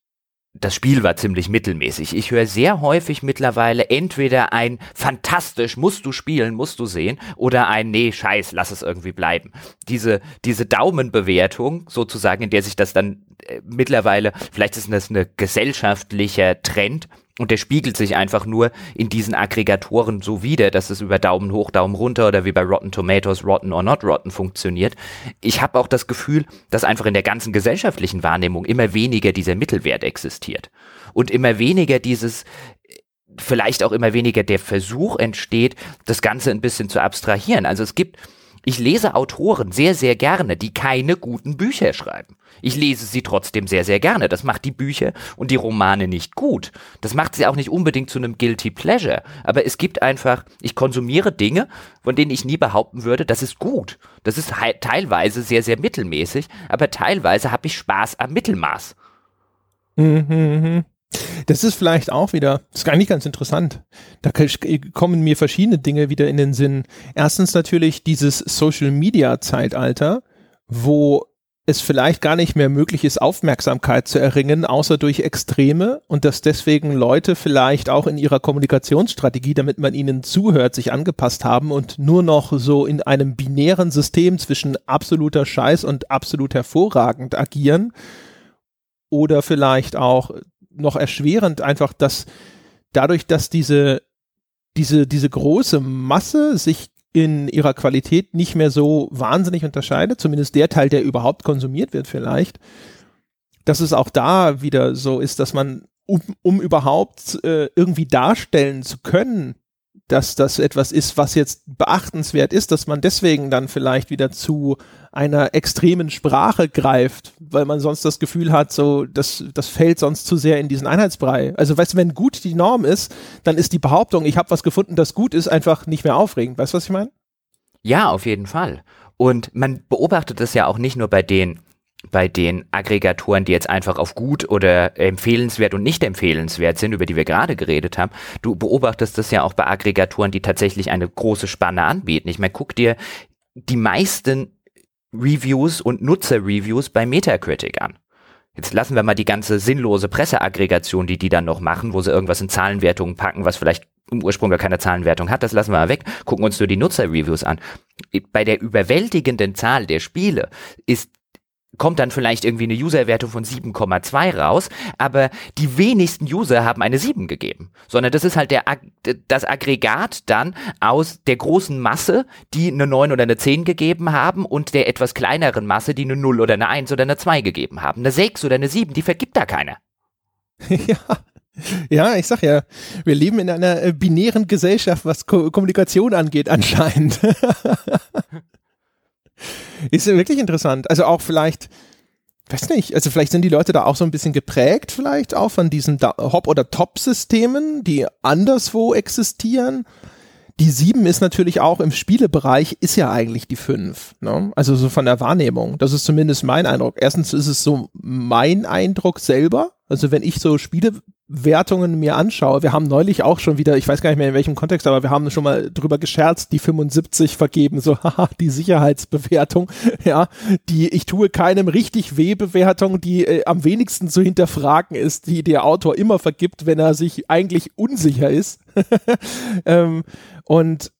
das Spiel war ziemlich mittelmäßig. Ich höre sehr häufig mittlerweile entweder ein fantastisch, musst du spielen, musst du sehen, oder ein nee, scheiß, lass es irgendwie bleiben. Diese, diese Daumenbewertung sozusagen, in der sich das dann äh, mittlerweile, vielleicht ist das ein gesellschaftlicher Trend, und der spiegelt sich einfach nur in diesen Aggregatoren so wieder, dass es über Daumen hoch, Daumen runter oder wie bei Rotten Tomatoes Rotten or Not Rotten funktioniert. Ich habe auch das Gefühl, dass einfach in der ganzen gesellschaftlichen Wahrnehmung immer weniger dieser Mittelwert existiert. Und immer weniger dieses, vielleicht auch immer weniger der Versuch entsteht, das Ganze ein bisschen zu abstrahieren. Also es gibt ich lese Autoren sehr, sehr gerne, die keine guten Bücher schreiben. Ich lese sie trotzdem sehr, sehr gerne. Das macht die Bücher und die Romane nicht gut. Das macht sie auch nicht unbedingt zu einem Guilty Pleasure. Aber es gibt einfach, ich konsumiere Dinge, von denen ich nie behaupten würde, das ist gut. Das ist teilweise sehr, sehr mittelmäßig, aber teilweise habe ich Spaß am Mittelmaß. Mhm. Das ist vielleicht auch wieder, das ist gar nicht ganz interessant. Da kommen mir verschiedene Dinge wieder in den Sinn. Erstens natürlich dieses Social Media Zeitalter, wo es vielleicht gar nicht mehr möglich ist, Aufmerksamkeit zu erringen, außer durch Extreme und dass deswegen Leute vielleicht auch in ihrer Kommunikationsstrategie, damit man ihnen zuhört, sich angepasst haben und nur noch so in einem binären System zwischen absoluter Scheiß und absolut hervorragend agieren oder vielleicht auch noch erschwerend einfach, dass dadurch, dass diese, diese, diese große Masse sich in ihrer Qualität nicht mehr so wahnsinnig unterscheidet, zumindest der Teil, der überhaupt konsumiert wird vielleicht, dass es auch da wieder so ist, dass man, um, um überhaupt äh, irgendwie darstellen zu können, dass das etwas ist, was jetzt beachtenswert ist, dass man deswegen dann vielleicht wieder zu einer extremen Sprache greift, weil man sonst das Gefühl hat, so, das, das fällt sonst zu sehr in diesen Einheitsbrei. Also, weißt du, wenn gut die Norm ist, dann ist die Behauptung, ich habe was gefunden, das gut ist, einfach nicht mehr aufregend. Weißt du, was ich meine? Ja, auf jeden Fall. Und man beobachtet das ja auch nicht nur bei den bei den Aggregatoren, die jetzt einfach auf gut oder empfehlenswert und nicht empfehlenswert sind, über die wir gerade geredet haben. Du beobachtest das ja auch bei Aggregatoren, die tatsächlich eine große Spanne anbieten. Ich meine, guck dir die meisten Reviews und Nutzer-Reviews bei Metacritic an. Jetzt lassen wir mal die ganze sinnlose Presseaggregation, die die dann noch machen, wo sie irgendwas in Zahlenwertungen packen, was vielleicht im Ursprung gar keine Zahlenwertung hat, das lassen wir mal weg, gucken uns nur die Nutzer-Reviews an. Bei der überwältigenden Zahl der Spiele ist kommt dann vielleicht irgendwie eine Userwertung von 7,2 raus, aber die wenigsten User haben eine 7 gegeben, sondern das ist halt der, das Aggregat dann aus der großen Masse, die eine 9 oder eine 10 gegeben haben und der etwas kleineren Masse, die eine 0 oder eine 1 oder eine 2 gegeben haben. Eine 6 oder eine 7, die vergibt da keiner. ja. Ja, ich sag ja, wir leben in einer äh, binären Gesellschaft, was Ko Kommunikation angeht, anscheinend. Ist wirklich interessant. Also auch vielleicht, weiß nicht, also vielleicht sind die Leute da auch so ein bisschen geprägt, vielleicht auch von diesen Hop- oder Top-Systemen, die anderswo existieren. Die 7 ist natürlich auch im Spielebereich, ist ja eigentlich die 5. Ne? Also so von der Wahrnehmung. Das ist zumindest mein Eindruck. Erstens ist es so mein Eindruck selber. Also wenn ich so Spiele Wertungen mir anschaue, wir haben neulich auch schon wieder, ich weiß gar nicht mehr in welchem Kontext, aber wir haben schon mal drüber gescherzt, die 75 vergeben, so, haha, die Sicherheitsbewertung, ja, die ich tue keinem richtig weh Bewertung, die äh, am wenigsten zu hinterfragen ist, die der Autor immer vergibt, wenn er sich eigentlich unsicher ist. ähm, und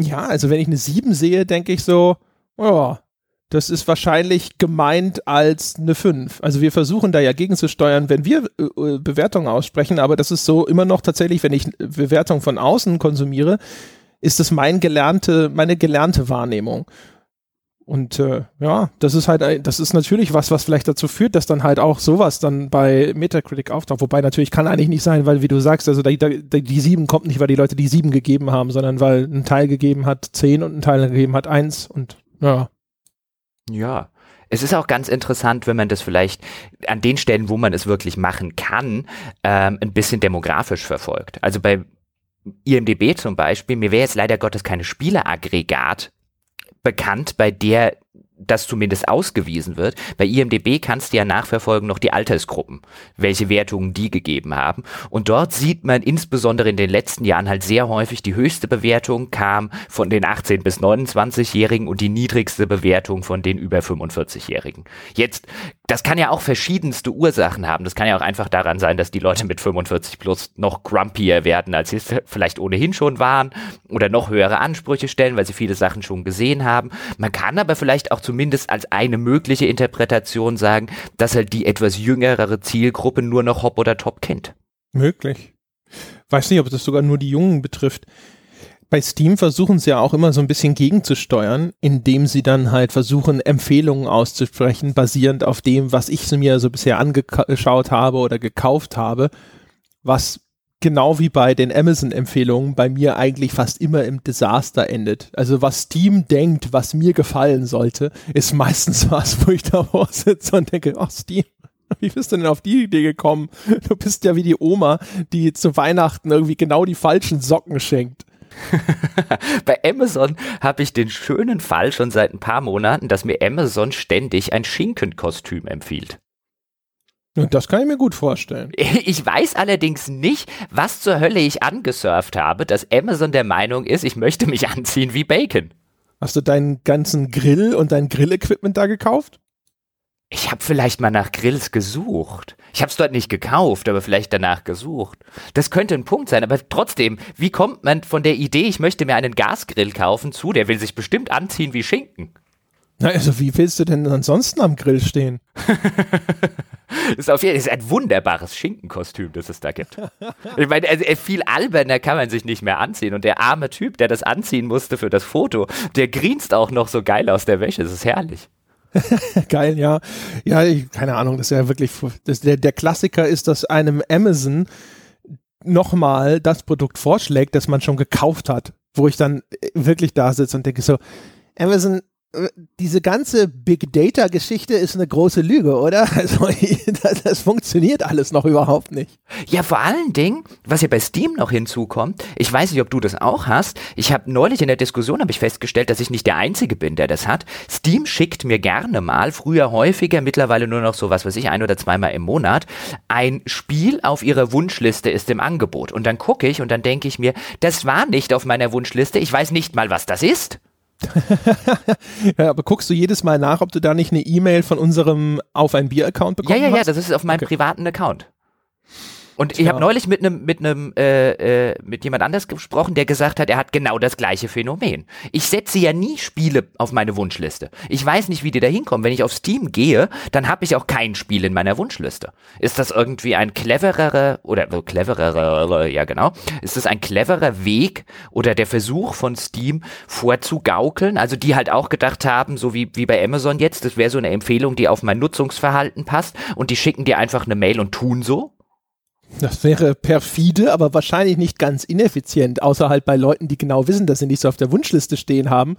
ja, also wenn ich eine 7 sehe, denke ich so, ja, das ist wahrscheinlich gemeint als eine 5. Also wir versuchen da ja gegenzusteuern, wenn wir äh, äh, Bewertungen aussprechen, aber das ist so immer noch tatsächlich, wenn ich Bewertungen von außen konsumiere, ist das mein gelernte, meine gelernte Wahrnehmung. Und äh, ja, das ist halt, das ist natürlich was, was vielleicht dazu führt, dass dann halt auch sowas dann bei Metacritic auftaucht. Wobei natürlich kann eigentlich nicht sein, weil wie du sagst, also die, die, die sieben kommt nicht, weil die Leute die sieben gegeben haben, sondern weil ein Teil gegeben hat zehn und ein Teil gegeben hat eins und ja. Ja. Es ist auch ganz interessant, wenn man das vielleicht an den Stellen, wo man es wirklich machen kann, ähm, ein bisschen demografisch verfolgt. Also bei IMDB zum Beispiel, mir wäre jetzt leider Gottes keine Spieleaggregat bekannt, bei der das zumindest ausgewiesen wird. Bei IMDB kannst du ja nachverfolgen noch die Altersgruppen, welche Wertungen die gegeben haben. Und dort sieht man insbesondere in den letzten Jahren halt sehr häufig, die höchste Bewertung kam von den 18 bis 29-Jährigen und die niedrigste Bewertung von den über 45-Jährigen. Jetzt, das kann ja auch verschiedenste Ursachen haben. Das kann ja auch einfach daran sein, dass die Leute mit 45 plus noch grumpier werden, als sie es vielleicht ohnehin schon waren oder noch höhere Ansprüche stellen, weil sie viele Sachen schon gesehen haben. Man kann aber vielleicht auch zumindest als eine mögliche Interpretation sagen, dass halt die etwas jüngere Zielgruppe nur noch Hop oder Top kennt. Möglich. Weiß nicht, ob das sogar nur die Jungen betrifft. Bei Steam versuchen sie ja auch immer so ein bisschen gegenzusteuern, indem sie dann halt versuchen, Empfehlungen auszusprechen, basierend auf dem, was ich mir so bisher angeschaut habe oder gekauft habe, was genau wie bei den Amazon-Empfehlungen bei mir eigentlich fast immer im Desaster endet. Also was Steam denkt, was mir gefallen sollte, ist meistens was, wo ich da sitze und denke, ach Steam, wie bist du denn auf die Idee gekommen? Du bist ja wie die Oma, die zu Weihnachten irgendwie genau die falschen Socken schenkt. Bei Amazon habe ich den schönen Fall schon seit ein paar Monaten, dass mir Amazon ständig ein Schinkenkostüm empfiehlt. Das kann ich mir gut vorstellen. Ich weiß allerdings nicht, was zur Hölle ich angesurft habe, dass Amazon der Meinung ist, ich möchte mich anziehen wie Bacon. Hast du deinen ganzen Grill und dein Grillequipment da gekauft? Ich habe vielleicht mal nach Grills gesucht. Ich habe es dort nicht gekauft, aber vielleicht danach gesucht. Das könnte ein Punkt sein, aber trotzdem, wie kommt man von der Idee, ich möchte mir einen Gasgrill kaufen, zu, der will sich bestimmt anziehen wie Schinken? Na, also wie willst du denn ansonsten am Grill stehen? ist auf jeden Fall ein wunderbares Schinkenkostüm, das es da gibt. Ich meine, also viel alberner kann man sich nicht mehr anziehen. Und der arme Typ, der das anziehen musste für das Foto, der grinst auch noch so geil aus der Wäsche. Das ist herrlich. geil, ja. Ja, ich, keine Ahnung, das ist ja wirklich, das, der, der Klassiker ist, dass einem Amazon nochmal das Produkt vorschlägt, das man schon gekauft hat, wo ich dann wirklich da sitze und denke so, Amazon, diese ganze Big Data Geschichte ist eine große Lüge, oder? Also das, das, funktioniert alles noch überhaupt nicht. Ja, vor allen Dingen, was ja bei Steam noch hinzukommt, ich weiß nicht, ob du das auch hast. Ich habe neulich in der Diskussion habe ich festgestellt, dass ich nicht der einzige bin, der das hat. Steam schickt mir gerne mal, früher häufiger, mittlerweile nur noch so was weiß ich, ein oder zweimal im Monat, ein Spiel auf ihrer Wunschliste ist im Angebot und dann gucke ich und dann denke ich mir, das war nicht auf meiner Wunschliste, ich weiß nicht mal, was das ist. ja, aber guckst du jedes Mal nach, ob du da nicht eine E-Mail von unserem Auf ein Bier-Account bekommst? Ja, ja, ja, ja, das ist auf meinem okay. privaten Account. Und ich habe neulich mit einem mit einem äh, äh, mit jemand anders gesprochen, der gesagt hat, er hat genau das gleiche Phänomen. Ich setze ja nie Spiele auf meine Wunschliste. Ich weiß nicht, wie die da hinkommen. Wenn ich auf Steam gehe, dann habe ich auch kein Spiel in meiner Wunschliste. Ist das irgendwie ein clevererer oder äh, clevererer, ja genau, ist das ein cleverer Weg oder der Versuch von Steam vorzugaukeln? Also die halt auch gedacht haben, so wie wie bei Amazon jetzt, das wäre so eine Empfehlung, die auf mein Nutzungsverhalten passt und die schicken dir einfach eine Mail und tun so. Das wäre perfide, aber wahrscheinlich nicht ganz ineffizient, außer halt bei Leuten, die genau wissen, dass sie nicht so auf der Wunschliste stehen haben.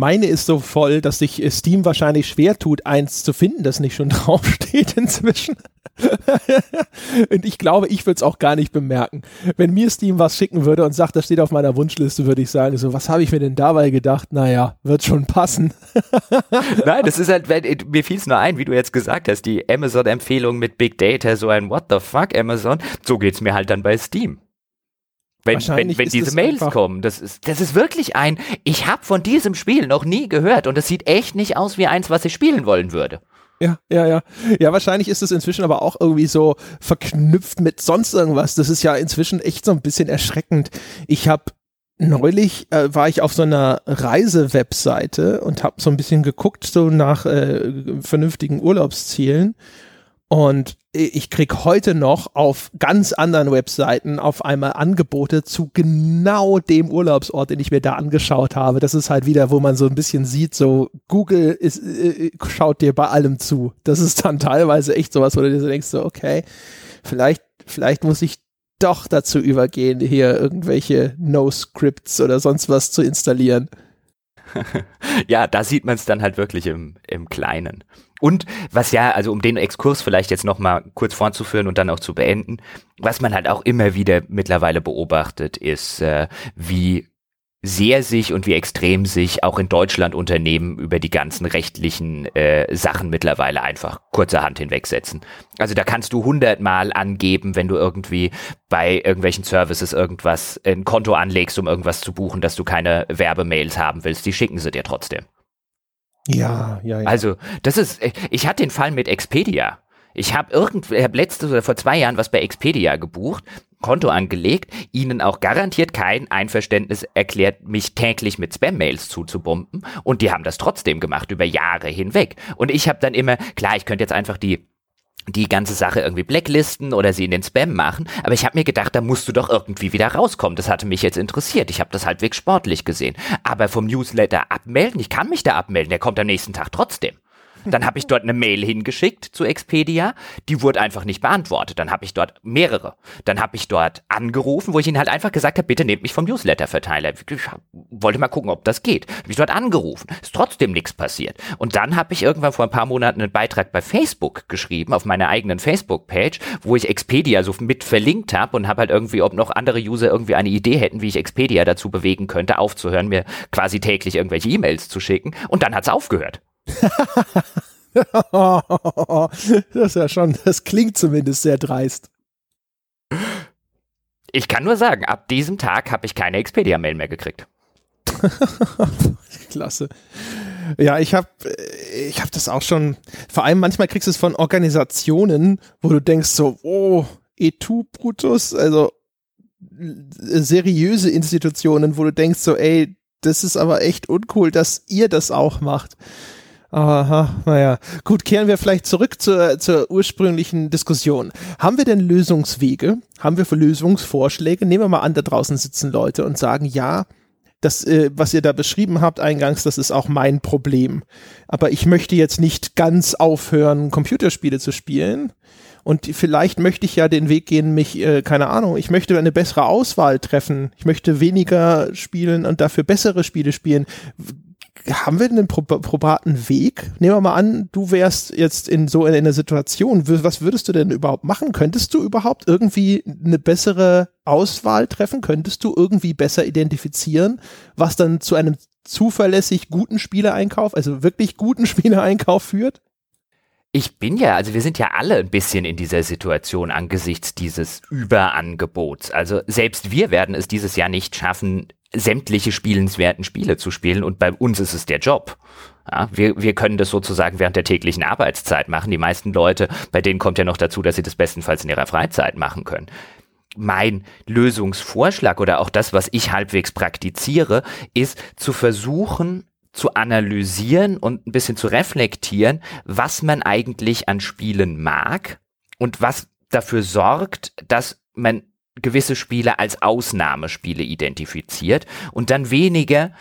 Meine ist so voll, dass sich Steam wahrscheinlich schwer tut, eins zu finden, das nicht schon draufsteht inzwischen. und ich glaube, ich würde es auch gar nicht bemerken. Wenn mir Steam was schicken würde und sagt, das steht auf meiner Wunschliste, würde ich sagen, so, was habe ich mir denn dabei gedacht? Naja, wird schon passen. Nein, das ist halt, mir fiel es nur ein, wie du jetzt gesagt hast, die Amazon-Empfehlung mit Big Data, so ein What the fuck Amazon, so geht es mir halt dann bei Steam. Wenn, wenn, wenn diese Mails kommen, das ist, das ist wirklich ein, ich habe von diesem Spiel noch nie gehört und es sieht echt nicht aus wie eins, was ich spielen wollen würde. Ja, ja, ja. Ja, wahrscheinlich ist es inzwischen aber auch irgendwie so verknüpft mit sonst irgendwas. Das ist ja inzwischen echt so ein bisschen erschreckend. Ich habe neulich äh, war ich auf so einer Reisewebseite und habe so ein bisschen geguckt so nach äh, vernünftigen Urlaubszielen Und ich krieg heute noch auf ganz anderen Webseiten auf einmal Angebote zu genau dem Urlaubsort, den ich mir da angeschaut habe. Das ist halt wieder, wo man so ein bisschen sieht, so Google ist, äh, schaut dir bei allem zu. Das ist dann teilweise echt sowas, wo du dir so denkst, so, okay, vielleicht, vielleicht muss ich doch dazu übergehen, hier irgendwelche No-Scripts oder sonst was zu installieren. ja, da sieht man es dann halt wirklich im, im Kleinen. Und was ja, also um den Exkurs vielleicht jetzt nochmal kurz fortzuführen und dann auch zu beenden, was man halt auch immer wieder mittlerweile beobachtet, ist, äh, wie sehr sich und wie extrem sich auch in Deutschland Unternehmen über die ganzen rechtlichen äh, Sachen mittlerweile einfach kurzerhand hinwegsetzen. Also da kannst du hundertmal angeben, wenn du irgendwie bei irgendwelchen Services irgendwas, ein Konto anlegst, um irgendwas zu buchen, dass du keine Werbemails haben willst, die schicken sie dir trotzdem. Ja, ja, ja. Also, das ist, ich hatte den Fall mit Expedia. Ich habe irgendwie, hab letztes oder vor zwei Jahren was bei Expedia gebucht, Konto angelegt, ihnen auch garantiert kein Einverständnis erklärt, mich täglich mit Spam-Mails zuzubomben und die haben das trotzdem gemacht über Jahre hinweg. Und ich habe dann immer, klar, ich könnte jetzt einfach die die ganze Sache irgendwie blacklisten oder sie in den Spam machen. Aber ich habe mir gedacht, da musst du doch irgendwie wieder rauskommen. Das hatte mich jetzt interessiert. Ich habe das halbwegs sportlich gesehen. Aber vom Newsletter abmelden, ich kann mich da abmelden, der kommt am nächsten Tag trotzdem. Dann habe ich dort eine Mail hingeschickt zu Expedia, die wurde einfach nicht beantwortet. Dann habe ich dort mehrere. Dann habe ich dort angerufen, wo ich ihnen halt einfach gesagt habe, bitte nehmt mich vom Newsletter-Verteiler. Ich wollte mal gucken, ob das geht. Habe ich dort angerufen. Ist trotzdem nichts passiert. Und dann habe ich irgendwann vor ein paar Monaten einen Beitrag bei Facebook geschrieben, auf meiner eigenen Facebook-Page, wo ich Expedia so mit verlinkt habe und habe halt irgendwie, ob noch andere User irgendwie eine Idee hätten, wie ich Expedia dazu bewegen könnte, aufzuhören, mir quasi täglich irgendwelche E-Mails zu schicken. Und dann hat's aufgehört. das ist ja schon, das klingt zumindest sehr dreist. Ich kann nur sagen, ab diesem Tag habe ich keine Expedia-Mail mehr gekriegt. Klasse. Ja, ich habe ich hab das auch schon, vor allem manchmal kriegst du es von Organisationen, wo du denkst so, oh, etu Brutus, also seriöse Institutionen, wo du denkst so, ey, das ist aber echt uncool, dass ihr das auch macht. Aha, naja. Gut, kehren wir vielleicht zurück zur, zur ursprünglichen Diskussion. Haben wir denn Lösungswege? Haben wir Lösungsvorschläge? Nehmen wir mal an, da draußen sitzen Leute und sagen, ja, das, äh, was ihr da beschrieben habt eingangs, das ist auch mein Problem. Aber ich möchte jetzt nicht ganz aufhören, Computerspiele zu spielen. Und vielleicht möchte ich ja den Weg gehen, mich, äh, keine Ahnung, ich möchte eine bessere Auswahl treffen. Ich möchte weniger spielen und dafür bessere Spiele spielen haben wir einen probaten Weg? Nehmen wir mal an, du wärst jetzt in so in einer Situation. Was würdest du denn überhaupt machen? Könntest du überhaupt irgendwie eine bessere Auswahl treffen? Könntest du irgendwie besser identifizieren, was dann zu einem zuverlässig guten Spieleeinkauf, also wirklich guten Spieleeinkauf führt? Ich bin ja, also wir sind ja alle ein bisschen in dieser Situation angesichts dieses Überangebots. Also selbst wir werden es dieses Jahr nicht schaffen, sämtliche spielenswerten Spiele zu spielen und bei uns ist es der Job. Ja, wir, wir können das sozusagen während der täglichen Arbeitszeit machen. Die meisten Leute, bei denen kommt ja noch dazu, dass sie das bestenfalls in ihrer Freizeit machen können. Mein Lösungsvorschlag oder auch das, was ich halbwegs praktiziere, ist zu versuchen, zu analysieren und ein bisschen zu reflektieren, was man eigentlich an Spielen mag und was dafür sorgt, dass man gewisse Spiele als Ausnahmespiele identifiziert und dann weniger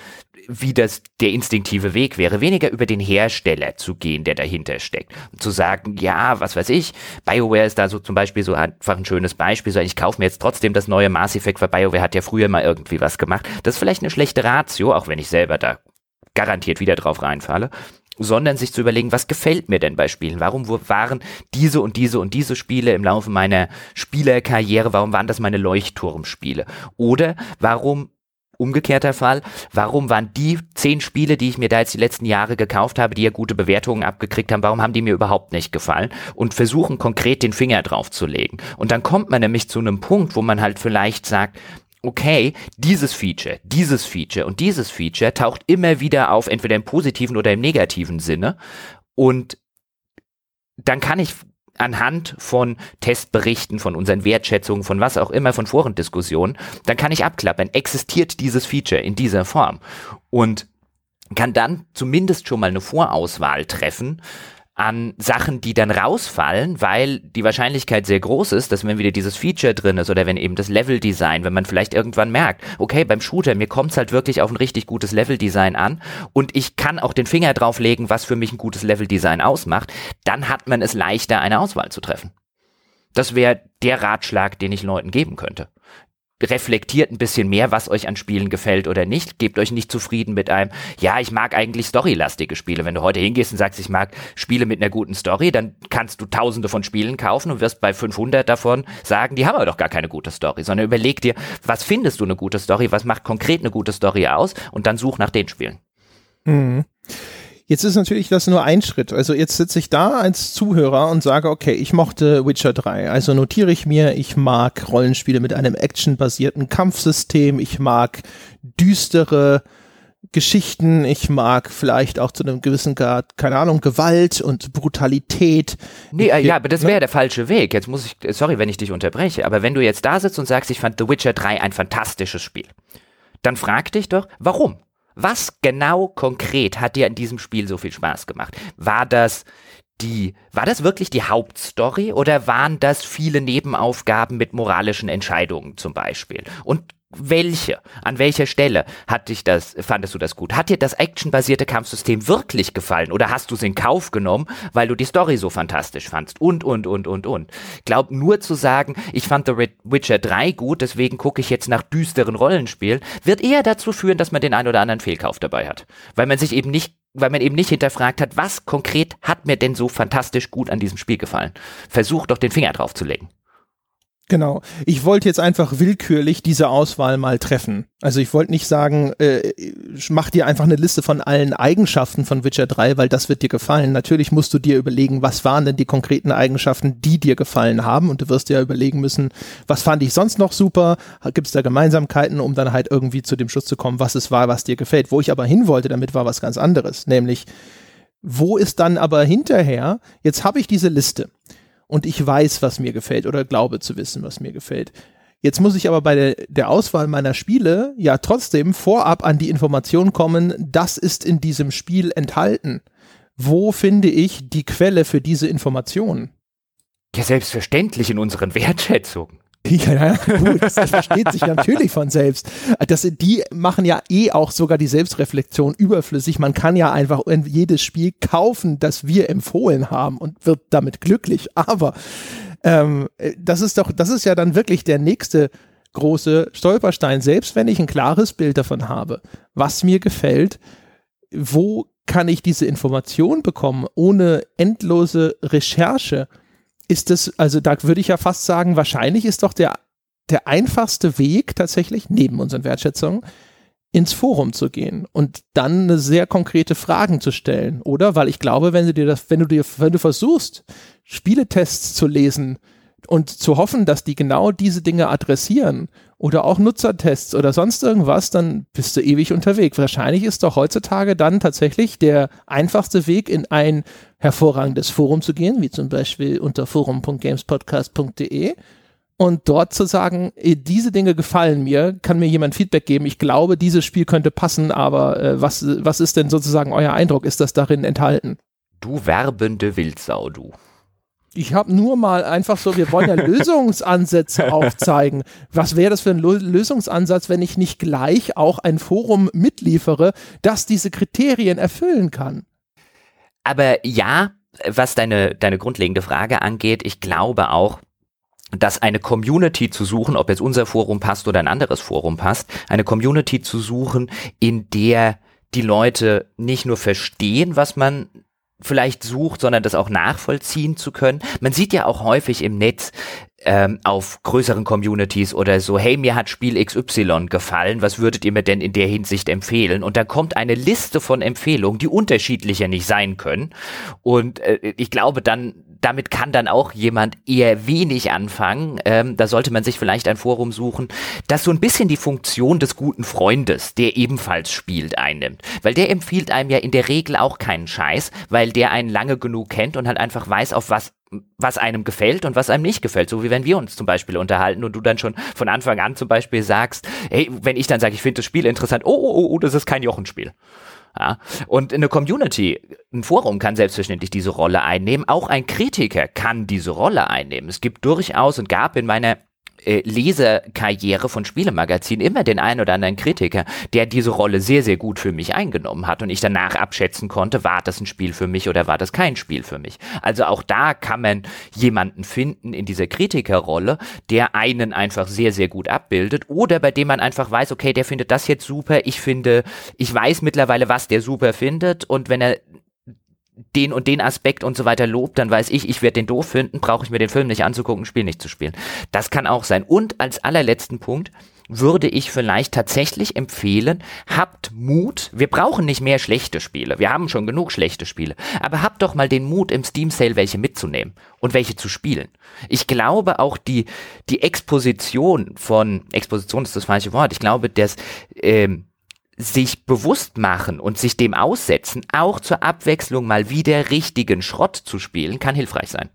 wie das der instinktive Weg wäre, weniger über den Hersteller zu gehen, der dahinter steckt. Und zu sagen, ja, was weiß ich, BioWare ist da so zum Beispiel so einfach ein schönes Beispiel, so ich kaufe mir jetzt trotzdem das neue Mass Effect, weil BioWare hat ja früher mal irgendwie was gemacht. Das ist vielleicht eine schlechte Ratio, auch wenn ich selber da garantiert wieder drauf reinfalle sondern sich zu überlegen, was gefällt mir denn bei Spielen? Warum waren diese und diese und diese Spiele im Laufe meiner Spielerkarriere, warum waren das meine Leuchtturmspiele? Oder warum Umgekehrter Fall, warum waren die zehn Spiele, die ich mir da jetzt die letzten Jahre gekauft habe, die ja gute Bewertungen abgekriegt haben, warum haben die mir überhaupt nicht gefallen? Und versuchen konkret den Finger drauf zu legen. Und dann kommt man nämlich zu einem Punkt, wo man halt vielleicht sagt, okay, dieses Feature, dieses Feature und dieses Feature taucht immer wieder auf, entweder im positiven oder im negativen Sinne. Und dann kann ich anhand von Testberichten, von unseren Wertschätzungen, von was auch immer, von Forendiskussionen, dann kann ich abklappern, existiert dieses Feature in dieser Form. Und kann dann zumindest schon mal eine Vorauswahl treffen an Sachen, die dann rausfallen, weil die Wahrscheinlichkeit sehr groß ist, dass wenn wieder dieses Feature drin ist oder wenn eben das Leveldesign, wenn man vielleicht irgendwann merkt, okay, beim Shooter, mir kommt es halt wirklich auf ein richtig gutes Leveldesign an und ich kann auch den Finger drauflegen, was für mich ein gutes Leveldesign ausmacht, dann hat man es leichter, eine Auswahl zu treffen. Das wäre der Ratschlag, den ich Leuten geben könnte reflektiert ein bisschen mehr, was euch an Spielen gefällt oder nicht. Gebt euch nicht zufrieden mit einem, ja, ich mag eigentlich storylastige Spiele. Wenn du heute hingehst und sagst, ich mag Spiele mit einer guten Story, dann kannst du tausende von Spielen kaufen und wirst bei 500 davon sagen, die haben aber doch gar keine gute Story, sondern überleg dir, was findest du eine gute Story, was macht konkret eine gute Story aus und dann such nach den Spielen. Mhm. Jetzt ist natürlich das nur ein Schritt. Also jetzt sitze ich da als Zuhörer und sage, okay, ich mochte Witcher 3. Also notiere ich mir, ich mag Rollenspiele mit einem actionbasierten Kampfsystem. Ich mag düstere Geschichten. Ich mag vielleicht auch zu einem gewissen Grad, keine Ahnung, Gewalt und Brutalität. Nee, ich, ja, aber das wäre ne? der falsche Weg. Jetzt muss ich, sorry, wenn ich dich unterbreche, aber wenn du jetzt da sitzt und sagst, ich fand The Witcher 3 ein fantastisches Spiel, dann frag dich doch, warum? Was genau konkret hat dir in diesem Spiel so viel Spaß gemacht? War das die, war das wirklich die Hauptstory oder waren das viele Nebenaufgaben mit moralischen Entscheidungen zum Beispiel? Und welche? An welcher Stelle hat dich das, fandest du das gut? Hat dir das actionbasierte Kampfsystem wirklich gefallen oder hast du es in Kauf genommen, weil du die Story so fantastisch fandst? Und, und, und, und, und. Glaub nur zu sagen, ich fand The Witcher 3 gut, deswegen gucke ich jetzt nach düsteren Rollenspielen, wird eher dazu führen, dass man den ein oder anderen Fehlkauf dabei hat. Weil man sich eben nicht weil man eben nicht hinterfragt hat, was konkret hat mir denn so fantastisch gut an diesem Spiel gefallen. Versuch doch den Finger drauf zu legen. Genau. Ich wollte jetzt einfach willkürlich diese Auswahl mal treffen. Also ich wollte nicht sagen, äh, mach dir einfach eine Liste von allen Eigenschaften von Witcher 3, weil das wird dir gefallen. Natürlich musst du dir überlegen, was waren denn die konkreten Eigenschaften, die dir gefallen haben. Und du wirst dir ja überlegen müssen, was fand ich sonst noch super? Gibt es da Gemeinsamkeiten, um dann halt irgendwie zu dem Schluss zu kommen, was es war, was dir gefällt. Wo ich aber hin wollte, damit war was ganz anderes. Nämlich, wo ist dann aber hinterher, jetzt habe ich diese Liste und ich weiß, was mir gefällt oder glaube zu wissen, was mir gefällt. Jetzt muss ich aber bei der, der, Auswahl meiner Spiele ja trotzdem vorab an die Information kommen, das ist in diesem Spiel enthalten. Wo finde ich die Quelle für diese Informationen? Ja, selbstverständlich in unseren Wertschätzungen. Ja, gut, das versteht sich natürlich von selbst. Das, die machen ja eh auch sogar die Selbstreflexion überflüssig. Man kann ja einfach jedes Spiel kaufen, das wir empfohlen haben und wird damit glücklich. Aber ähm, das ist doch, das ist ja dann wirklich der nächste große Stolperstein. Selbst wenn ich ein klares Bild davon habe, was mir gefällt, wo kann ich diese Information bekommen, ohne endlose Recherche? Ist das, also da würde ich ja fast sagen, wahrscheinlich ist doch der, der einfachste Weg tatsächlich, neben unseren Wertschätzungen, ins Forum zu gehen und dann sehr konkrete Fragen zu stellen, oder? Weil ich glaube, wenn du dir das, wenn du dir, wenn du versuchst, Spieletests zu lesen, und zu hoffen, dass die genau diese Dinge adressieren oder auch Nutzertests oder sonst irgendwas, dann bist du ewig unterwegs. Wahrscheinlich ist doch heutzutage dann tatsächlich der einfachste Weg, in ein hervorragendes Forum zu gehen, wie zum Beispiel unter forum.gamespodcast.de und dort zu sagen, diese Dinge gefallen mir, kann mir jemand Feedback geben. Ich glaube, dieses Spiel könnte passen, aber äh, was, was ist denn sozusagen euer Eindruck? Ist das darin enthalten? Du werbende Wildsau, du. Ich habe nur mal einfach so, wir wollen ja Lösungsansätze aufzeigen. Was wäre das für ein Lösungsansatz, wenn ich nicht gleich auch ein Forum mitliefere, das diese Kriterien erfüllen kann? Aber ja, was deine, deine grundlegende Frage angeht, ich glaube auch, dass eine Community zu suchen, ob jetzt unser Forum passt oder ein anderes Forum passt, eine Community zu suchen, in der die Leute nicht nur verstehen, was man vielleicht sucht, sondern das auch nachvollziehen zu können. Man sieht ja auch häufig im Netz ähm, auf größeren Communities oder so, hey, mir hat Spiel XY gefallen, was würdet ihr mir denn in der Hinsicht empfehlen? Und da kommt eine Liste von Empfehlungen, die unterschiedlicher nicht sein können. Und äh, ich glaube dann, damit kann dann auch jemand eher wenig anfangen. Ähm, da sollte man sich vielleicht ein Forum suchen, das so ein bisschen die Funktion des guten Freundes, der ebenfalls spielt, einnimmt. Weil der empfiehlt einem ja in der Regel auch keinen Scheiß, weil der einen lange genug kennt und halt einfach weiß, auf was was einem gefällt und was einem nicht gefällt. So wie wenn wir uns zum Beispiel unterhalten und du dann schon von Anfang an zum Beispiel sagst, hey, wenn ich dann sage, ich finde das Spiel interessant, oh, oh, oh, oh, das ist kein Jochenspiel. Ja? Und eine Community, ein Forum kann selbstverständlich diese Rolle einnehmen. Auch ein Kritiker kann diese Rolle einnehmen. Es gibt durchaus und gab in meiner äh, Leserkarriere von Spielemagazinen immer den einen oder anderen Kritiker, der diese Rolle sehr, sehr gut für mich eingenommen hat und ich danach abschätzen konnte, war das ein Spiel für mich oder war das kein Spiel für mich. Also auch da kann man jemanden finden in dieser Kritikerrolle, der einen einfach sehr, sehr gut abbildet oder bei dem man einfach weiß, okay, der findet das jetzt super, ich finde, ich weiß mittlerweile, was der super findet und wenn er den und den Aspekt und so weiter lobt, dann weiß ich, ich werde den doof finden, brauche ich mir den Film nicht anzugucken, Spiel nicht zu spielen. Das kann auch sein. Und als allerletzten Punkt würde ich vielleicht tatsächlich empfehlen, habt Mut. Wir brauchen nicht mehr schlechte Spiele. Wir haben schon genug schlechte Spiele. Aber habt doch mal den Mut, im Steam Sale welche mitzunehmen und welche zu spielen. Ich glaube auch die, die Exposition von, Exposition ist das falsche Wort, ich glaube, dass, ähm, sich bewusst machen und sich dem aussetzen, auch zur Abwechslung mal wieder richtigen Schrott zu spielen, kann hilfreich sein.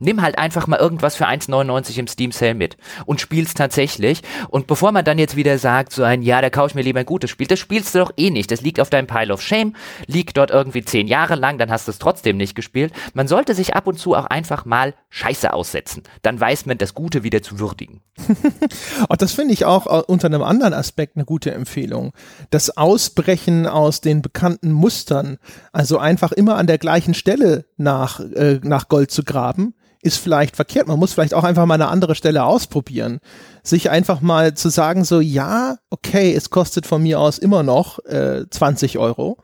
Nimm halt einfach mal irgendwas für 1,99 im Steam Sale mit und spiel's tatsächlich. Und bevor man dann jetzt wieder sagt, so ein, ja, da kaufe ich mir lieber ein gutes Spiel, das spielst du doch eh nicht. Das liegt auf deinem Pile of Shame, liegt dort irgendwie zehn Jahre lang, dann hast du es trotzdem nicht gespielt. Man sollte sich ab und zu auch einfach mal Scheiße aussetzen. Dann weiß man, das Gute wieder zu würdigen. auch das finde ich auch äh, unter einem anderen Aspekt eine gute Empfehlung. Das Ausbrechen aus den bekannten Mustern, also einfach immer an der gleichen Stelle nach, äh, nach Gold zu graben, ist vielleicht verkehrt. Man muss vielleicht auch einfach mal eine andere Stelle ausprobieren. Sich einfach mal zu sagen, so, ja, okay, es kostet von mir aus immer noch äh, 20 Euro.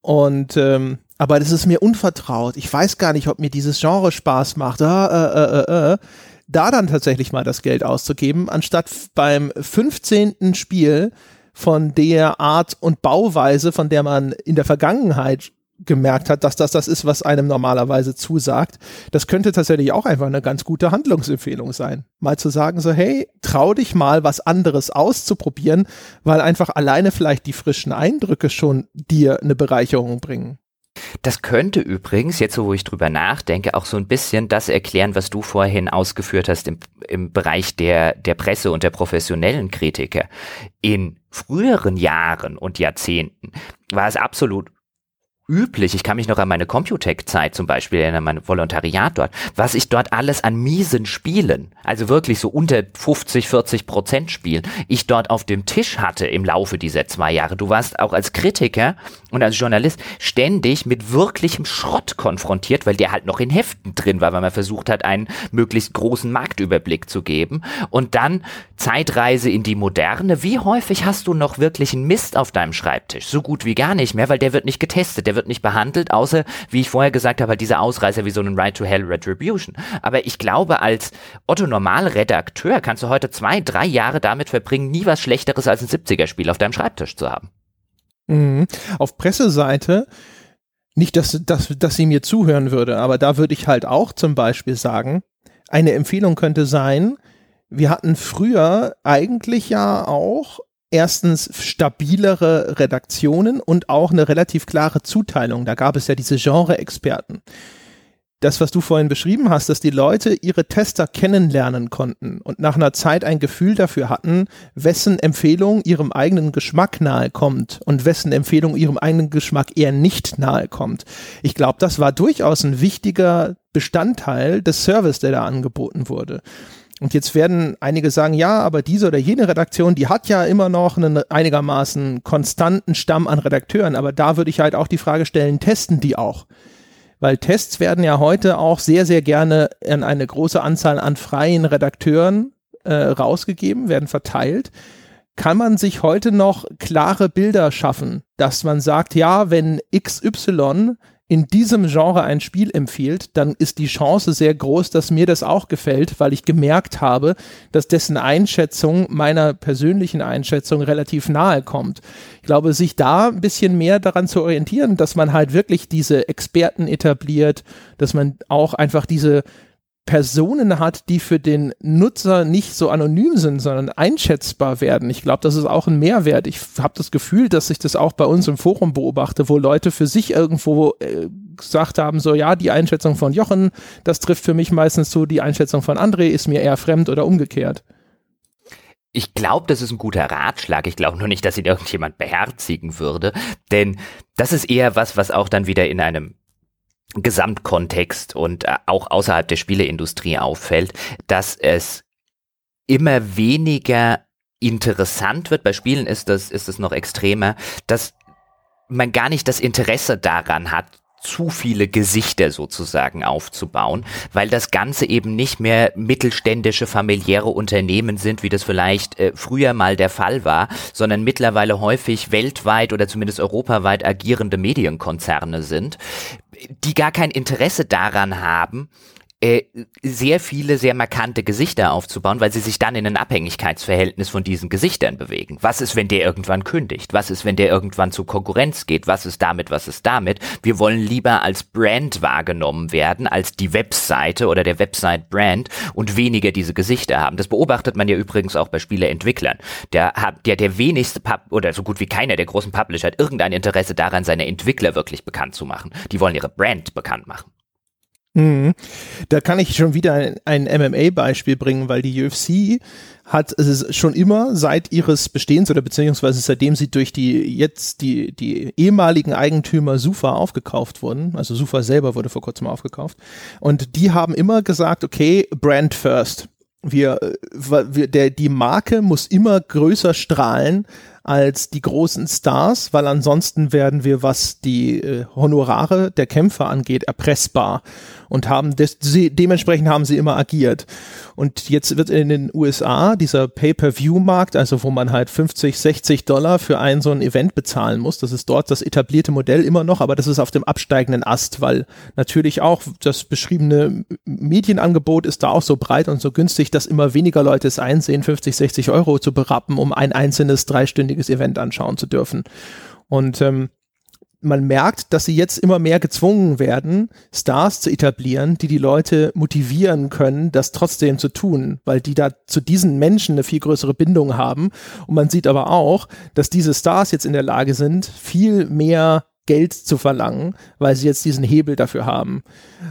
Und ähm, aber das ist mir unvertraut. Ich weiß gar nicht, ob mir dieses Genre Spaß macht. Ah, äh, äh, äh, äh. Da dann tatsächlich mal das Geld auszugeben, anstatt beim 15. Spiel von der Art und Bauweise, von der man in der Vergangenheit gemerkt hat, dass das das ist, was einem normalerweise zusagt. Das könnte tatsächlich auch einfach eine ganz gute Handlungsempfehlung sein. Mal zu sagen so, hey, trau dich mal was anderes auszuprobieren, weil einfach alleine vielleicht die frischen Eindrücke schon dir eine Bereicherung bringen. Das könnte übrigens, jetzt so wo ich drüber nachdenke, auch so ein bisschen das erklären, was du vorhin ausgeführt hast im, im Bereich der, der Presse und der professionellen Kritiker. In früheren Jahren und Jahrzehnten war es absolut üblich. Ich kann mich noch an meine Computec-Zeit zum Beispiel erinnern, mein Volontariat dort, was ich dort alles an miesen Spielen, also wirklich so unter 50, 40 Prozent Spielen, ich dort auf dem Tisch hatte im Laufe dieser zwei Jahre. Du warst auch als Kritiker und als Journalist ständig mit wirklichem Schrott konfrontiert, weil der halt noch in Heften drin war, weil man versucht hat, einen möglichst großen Marktüberblick zu geben. Und dann Zeitreise in die Moderne. Wie häufig hast du noch wirklich einen Mist auf deinem Schreibtisch? So gut wie gar nicht mehr, weil der wird nicht getestet, der wird nicht behandelt, außer, wie ich vorher gesagt habe, halt diese Ausreißer wie so einen Right to Hell Retribution. Aber ich glaube, als Otto Normalredakteur kannst du heute zwei, drei Jahre damit verbringen, nie was Schlechteres als ein 70er-Spiel auf deinem Schreibtisch zu haben. Mhm. Auf Presseseite nicht, dass, dass, dass sie mir zuhören würde, aber da würde ich halt auch zum Beispiel sagen, eine Empfehlung könnte sein, wir hatten früher eigentlich ja auch erstens stabilere Redaktionen und auch eine relativ klare Zuteilung. Da gab es ja diese Genre-Experten. Das, was du vorhin beschrieben hast, dass die Leute ihre Tester kennenlernen konnten und nach einer Zeit ein Gefühl dafür hatten, wessen Empfehlung ihrem eigenen Geschmack nahe kommt und wessen Empfehlung ihrem eigenen Geschmack eher nicht nahe kommt. Ich glaube, das war durchaus ein wichtiger Bestandteil des Service, der da angeboten wurde. Und jetzt werden einige sagen, ja, aber diese oder jene Redaktion, die hat ja immer noch einen einigermaßen konstanten Stamm an Redakteuren. Aber da würde ich halt auch die Frage stellen, testen die auch? Weil Tests werden ja heute auch sehr, sehr gerne an eine große Anzahl an freien Redakteuren äh, rausgegeben, werden verteilt. Kann man sich heute noch klare Bilder schaffen, dass man sagt, ja, wenn XY in diesem Genre ein Spiel empfiehlt, dann ist die Chance sehr groß, dass mir das auch gefällt, weil ich gemerkt habe, dass dessen Einschätzung meiner persönlichen Einschätzung relativ nahe kommt. Ich glaube, sich da ein bisschen mehr daran zu orientieren, dass man halt wirklich diese Experten etabliert, dass man auch einfach diese Personen hat, die für den Nutzer nicht so anonym sind, sondern einschätzbar werden. Ich glaube, das ist auch ein Mehrwert. Ich habe das Gefühl, dass ich das auch bei uns im Forum beobachte, wo Leute für sich irgendwo äh, gesagt haben, so ja, die Einschätzung von Jochen, das trifft für mich meistens zu, die Einschätzung von André ist mir eher fremd oder umgekehrt. Ich glaube, das ist ein guter Ratschlag. Ich glaube nur nicht, dass ihn irgendjemand beherzigen würde. Denn das ist eher was, was auch dann wieder in einem Gesamtkontext und äh, auch außerhalb der Spieleindustrie auffällt, dass es immer weniger interessant wird. Bei Spielen ist das, ist es noch extremer, dass man gar nicht das Interesse daran hat, zu viele Gesichter sozusagen aufzubauen, weil das Ganze eben nicht mehr mittelständische familiäre Unternehmen sind, wie das vielleicht äh, früher mal der Fall war, sondern mittlerweile häufig weltweit oder zumindest europaweit agierende Medienkonzerne sind, die gar kein Interesse daran haben, äh, sehr viele, sehr markante Gesichter aufzubauen, weil sie sich dann in ein Abhängigkeitsverhältnis von diesen Gesichtern bewegen. Was ist, wenn der irgendwann kündigt? Was ist, wenn der irgendwann zu Konkurrenz geht? Was ist damit? Was ist damit? Wir wollen lieber als Brand wahrgenommen werden, als die Webseite oder der Website-Brand und weniger diese Gesichter haben. Das beobachtet man ja übrigens auch bei Spieleentwicklern. Der hat, der, der wenigste Pub oder so gut wie keiner der großen Publisher hat irgendein Interesse daran, seine Entwickler wirklich bekannt zu machen. Die wollen ihre Brand bekannt machen. Mhm. Da kann ich schon wieder ein, MMA-Beispiel bringen, weil die UFC hat es schon immer seit ihres Bestehens oder beziehungsweise seitdem sie durch die jetzt die, die ehemaligen Eigentümer Sufa aufgekauft wurden, also Sufa selber wurde vor kurzem aufgekauft, und die haben immer gesagt, okay, Brand first. Wir, wir der, die Marke muss immer größer strahlen als die großen Stars, weil ansonsten werden wir, was die äh, Honorare der Kämpfer angeht, erpressbar und haben des, sie, dementsprechend haben sie immer agiert. Und jetzt wird in den USA dieser Pay-per-View-Markt, also wo man halt 50, 60 Dollar für ein so ein Event bezahlen muss, das ist dort das etablierte Modell immer noch, aber das ist auf dem absteigenden Ast, weil natürlich auch das beschriebene Medienangebot ist da auch so breit und so günstig, dass immer weniger Leute es einsehen, 50, 60 Euro zu berappen, um ein einzelnes dreistündiges Event anschauen zu dürfen. Und ähm, man merkt, dass sie jetzt immer mehr gezwungen werden, Stars zu etablieren, die die Leute motivieren können, das trotzdem zu tun, weil die da zu diesen Menschen eine viel größere Bindung haben. Und man sieht aber auch, dass diese Stars jetzt in der Lage sind, viel mehr Geld zu verlangen, weil sie jetzt diesen Hebel dafür haben.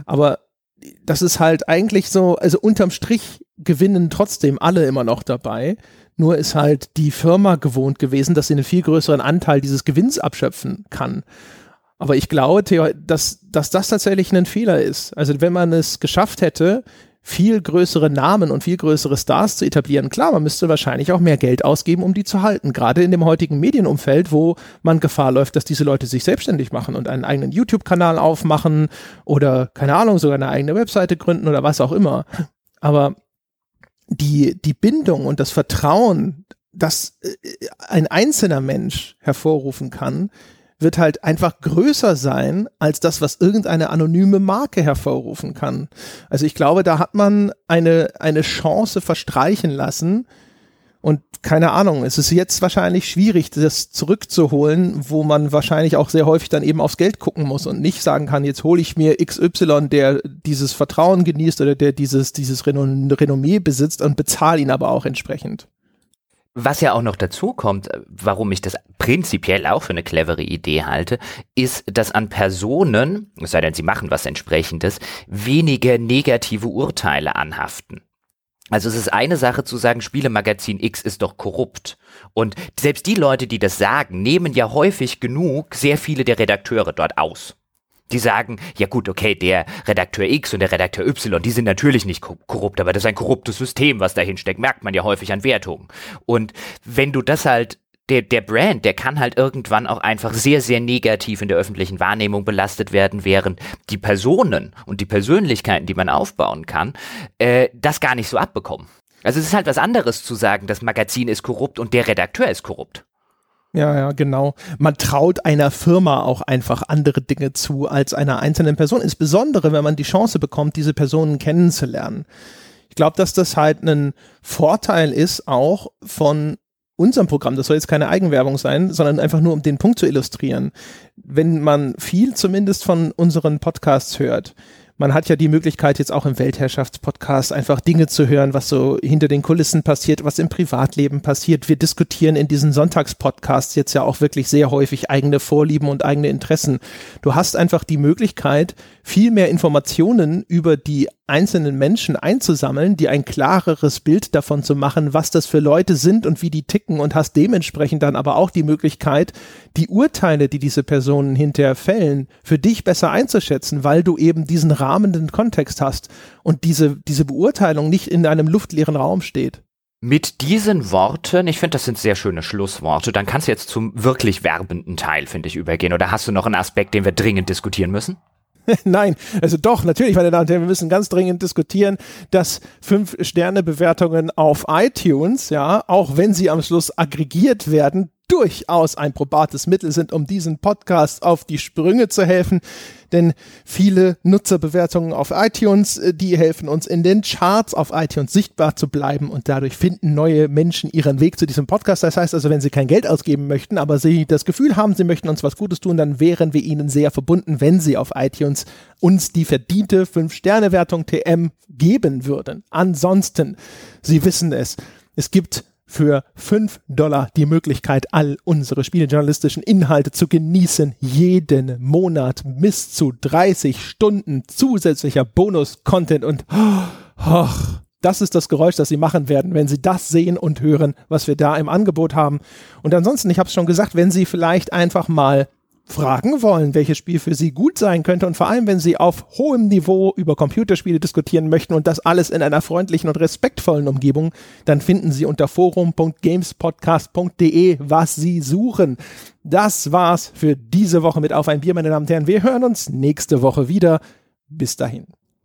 Aber das ist halt eigentlich so, also unterm Strich gewinnen trotzdem alle immer noch dabei. Nur ist halt die Firma gewohnt gewesen, dass sie einen viel größeren Anteil dieses Gewinns abschöpfen kann. Aber ich glaube, dass, dass das tatsächlich ein Fehler ist. Also wenn man es geschafft hätte, viel größere Namen und viel größere Stars zu etablieren. Klar, man müsste wahrscheinlich auch mehr Geld ausgeben, um die zu halten. Gerade in dem heutigen Medienumfeld, wo man Gefahr läuft, dass diese Leute sich selbstständig machen und einen eigenen YouTube-Kanal aufmachen oder, keine Ahnung, sogar eine eigene Webseite gründen oder was auch immer. Aber die, die Bindung und das Vertrauen, das äh, ein einzelner Mensch hervorrufen kann, wird halt einfach größer sein als das, was irgendeine anonyme Marke hervorrufen kann. Also ich glaube, da hat man eine, eine Chance verstreichen lassen, und keine Ahnung, es ist jetzt wahrscheinlich schwierig, das zurückzuholen, wo man wahrscheinlich auch sehr häufig dann eben aufs Geld gucken muss und nicht sagen kann, jetzt hole ich mir XY, der dieses Vertrauen genießt oder der dieses, dieses Renommee besitzt und bezahle ihn aber auch entsprechend. Was ja auch noch dazu kommt, warum ich das prinzipiell auch für eine clevere Idee halte, ist, dass an Personen, es sei denn, sie machen was entsprechendes, weniger negative Urteile anhaften. Also es ist eine Sache zu sagen, Spielemagazin X ist doch korrupt. Und selbst die Leute, die das sagen, nehmen ja häufig genug sehr viele der Redakteure dort aus. Die sagen, ja gut, okay, der Redakteur X und der Redakteur Y, die sind natürlich nicht korrupt, aber das ist ein korruptes System, was dahin steckt, merkt man ja häufig an Wertungen. Und wenn du das halt der, der Brand, der kann halt irgendwann auch einfach sehr, sehr negativ in der öffentlichen Wahrnehmung belastet werden, während die Personen und die Persönlichkeiten, die man aufbauen kann, äh, das gar nicht so abbekommen. Also es ist halt was anderes zu sagen, das Magazin ist korrupt und der Redakteur ist korrupt. Ja, ja, genau. Man traut einer Firma auch einfach andere Dinge zu als einer einzelnen Person, insbesondere wenn man die Chance bekommt, diese Personen kennenzulernen. Ich glaube, dass das halt ein Vorteil ist auch von unserem Programm, das soll jetzt keine Eigenwerbung sein, sondern einfach nur um den Punkt zu illustrieren. Wenn man viel zumindest von unseren Podcasts hört, man hat ja die Möglichkeit, jetzt auch im Weltherrschaftspodcast einfach Dinge zu hören, was so hinter den Kulissen passiert, was im Privatleben passiert. Wir diskutieren in diesen Sonntagspodcasts jetzt ja auch wirklich sehr häufig eigene Vorlieben und eigene Interessen. Du hast einfach die Möglichkeit, viel mehr Informationen über die einzelnen Menschen einzusammeln, die ein klareres Bild davon zu machen, was das für Leute sind und wie die ticken und hast dementsprechend dann aber auch die Möglichkeit, die Urteile, die diese Personen hinterher fällen, für dich besser einzuschätzen, weil du eben diesen rahmenden Kontext hast und diese, diese Beurteilung nicht in einem luftleeren Raum steht. Mit diesen Worten, ich finde, das sind sehr schöne Schlussworte, dann kannst du jetzt zum wirklich werbenden Teil, finde ich, übergehen. Oder hast du noch einen Aspekt, den wir dringend diskutieren müssen? Nein, also doch, natürlich, meine Damen und Herren, wir müssen ganz dringend diskutieren, dass Fünf-Sterne-Bewertungen auf iTunes, ja, auch wenn sie am Schluss aggregiert werden, durchaus ein probates Mittel sind, um diesen Podcast auf die Sprünge zu helfen. Denn viele Nutzerbewertungen auf iTunes, äh, die helfen uns in den Charts auf iTunes sichtbar zu bleiben und dadurch finden neue Menschen ihren Weg zu diesem Podcast. Das heißt also, wenn sie kein Geld ausgeben möchten, aber sie das Gefühl haben, sie möchten uns was Gutes tun, dann wären wir ihnen sehr verbunden, wenn sie auf iTunes uns die verdiente 5-Sterne-Wertung TM geben würden. Ansonsten, Sie wissen es, es gibt für 5 Dollar die Möglichkeit, all unsere spielejournalistischen Inhalte zu genießen. Jeden Monat bis zu 30 Stunden zusätzlicher Bonus-Content und oh, das ist das Geräusch, das Sie machen werden, wenn Sie das sehen und hören, was wir da im Angebot haben. Und ansonsten, ich habe es schon gesagt, wenn Sie vielleicht einfach mal fragen wollen, welches Spiel für Sie gut sein könnte und vor allem, wenn Sie auf hohem Niveau über Computerspiele diskutieren möchten und das alles in einer freundlichen und respektvollen Umgebung, dann finden Sie unter forum.gamespodcast.de, was Sie suchen. Das war's für diese Woche mit Auf ein Bier, meine Damen und Herren. Wir hören uns nächste Woche wieder. Bis dahin.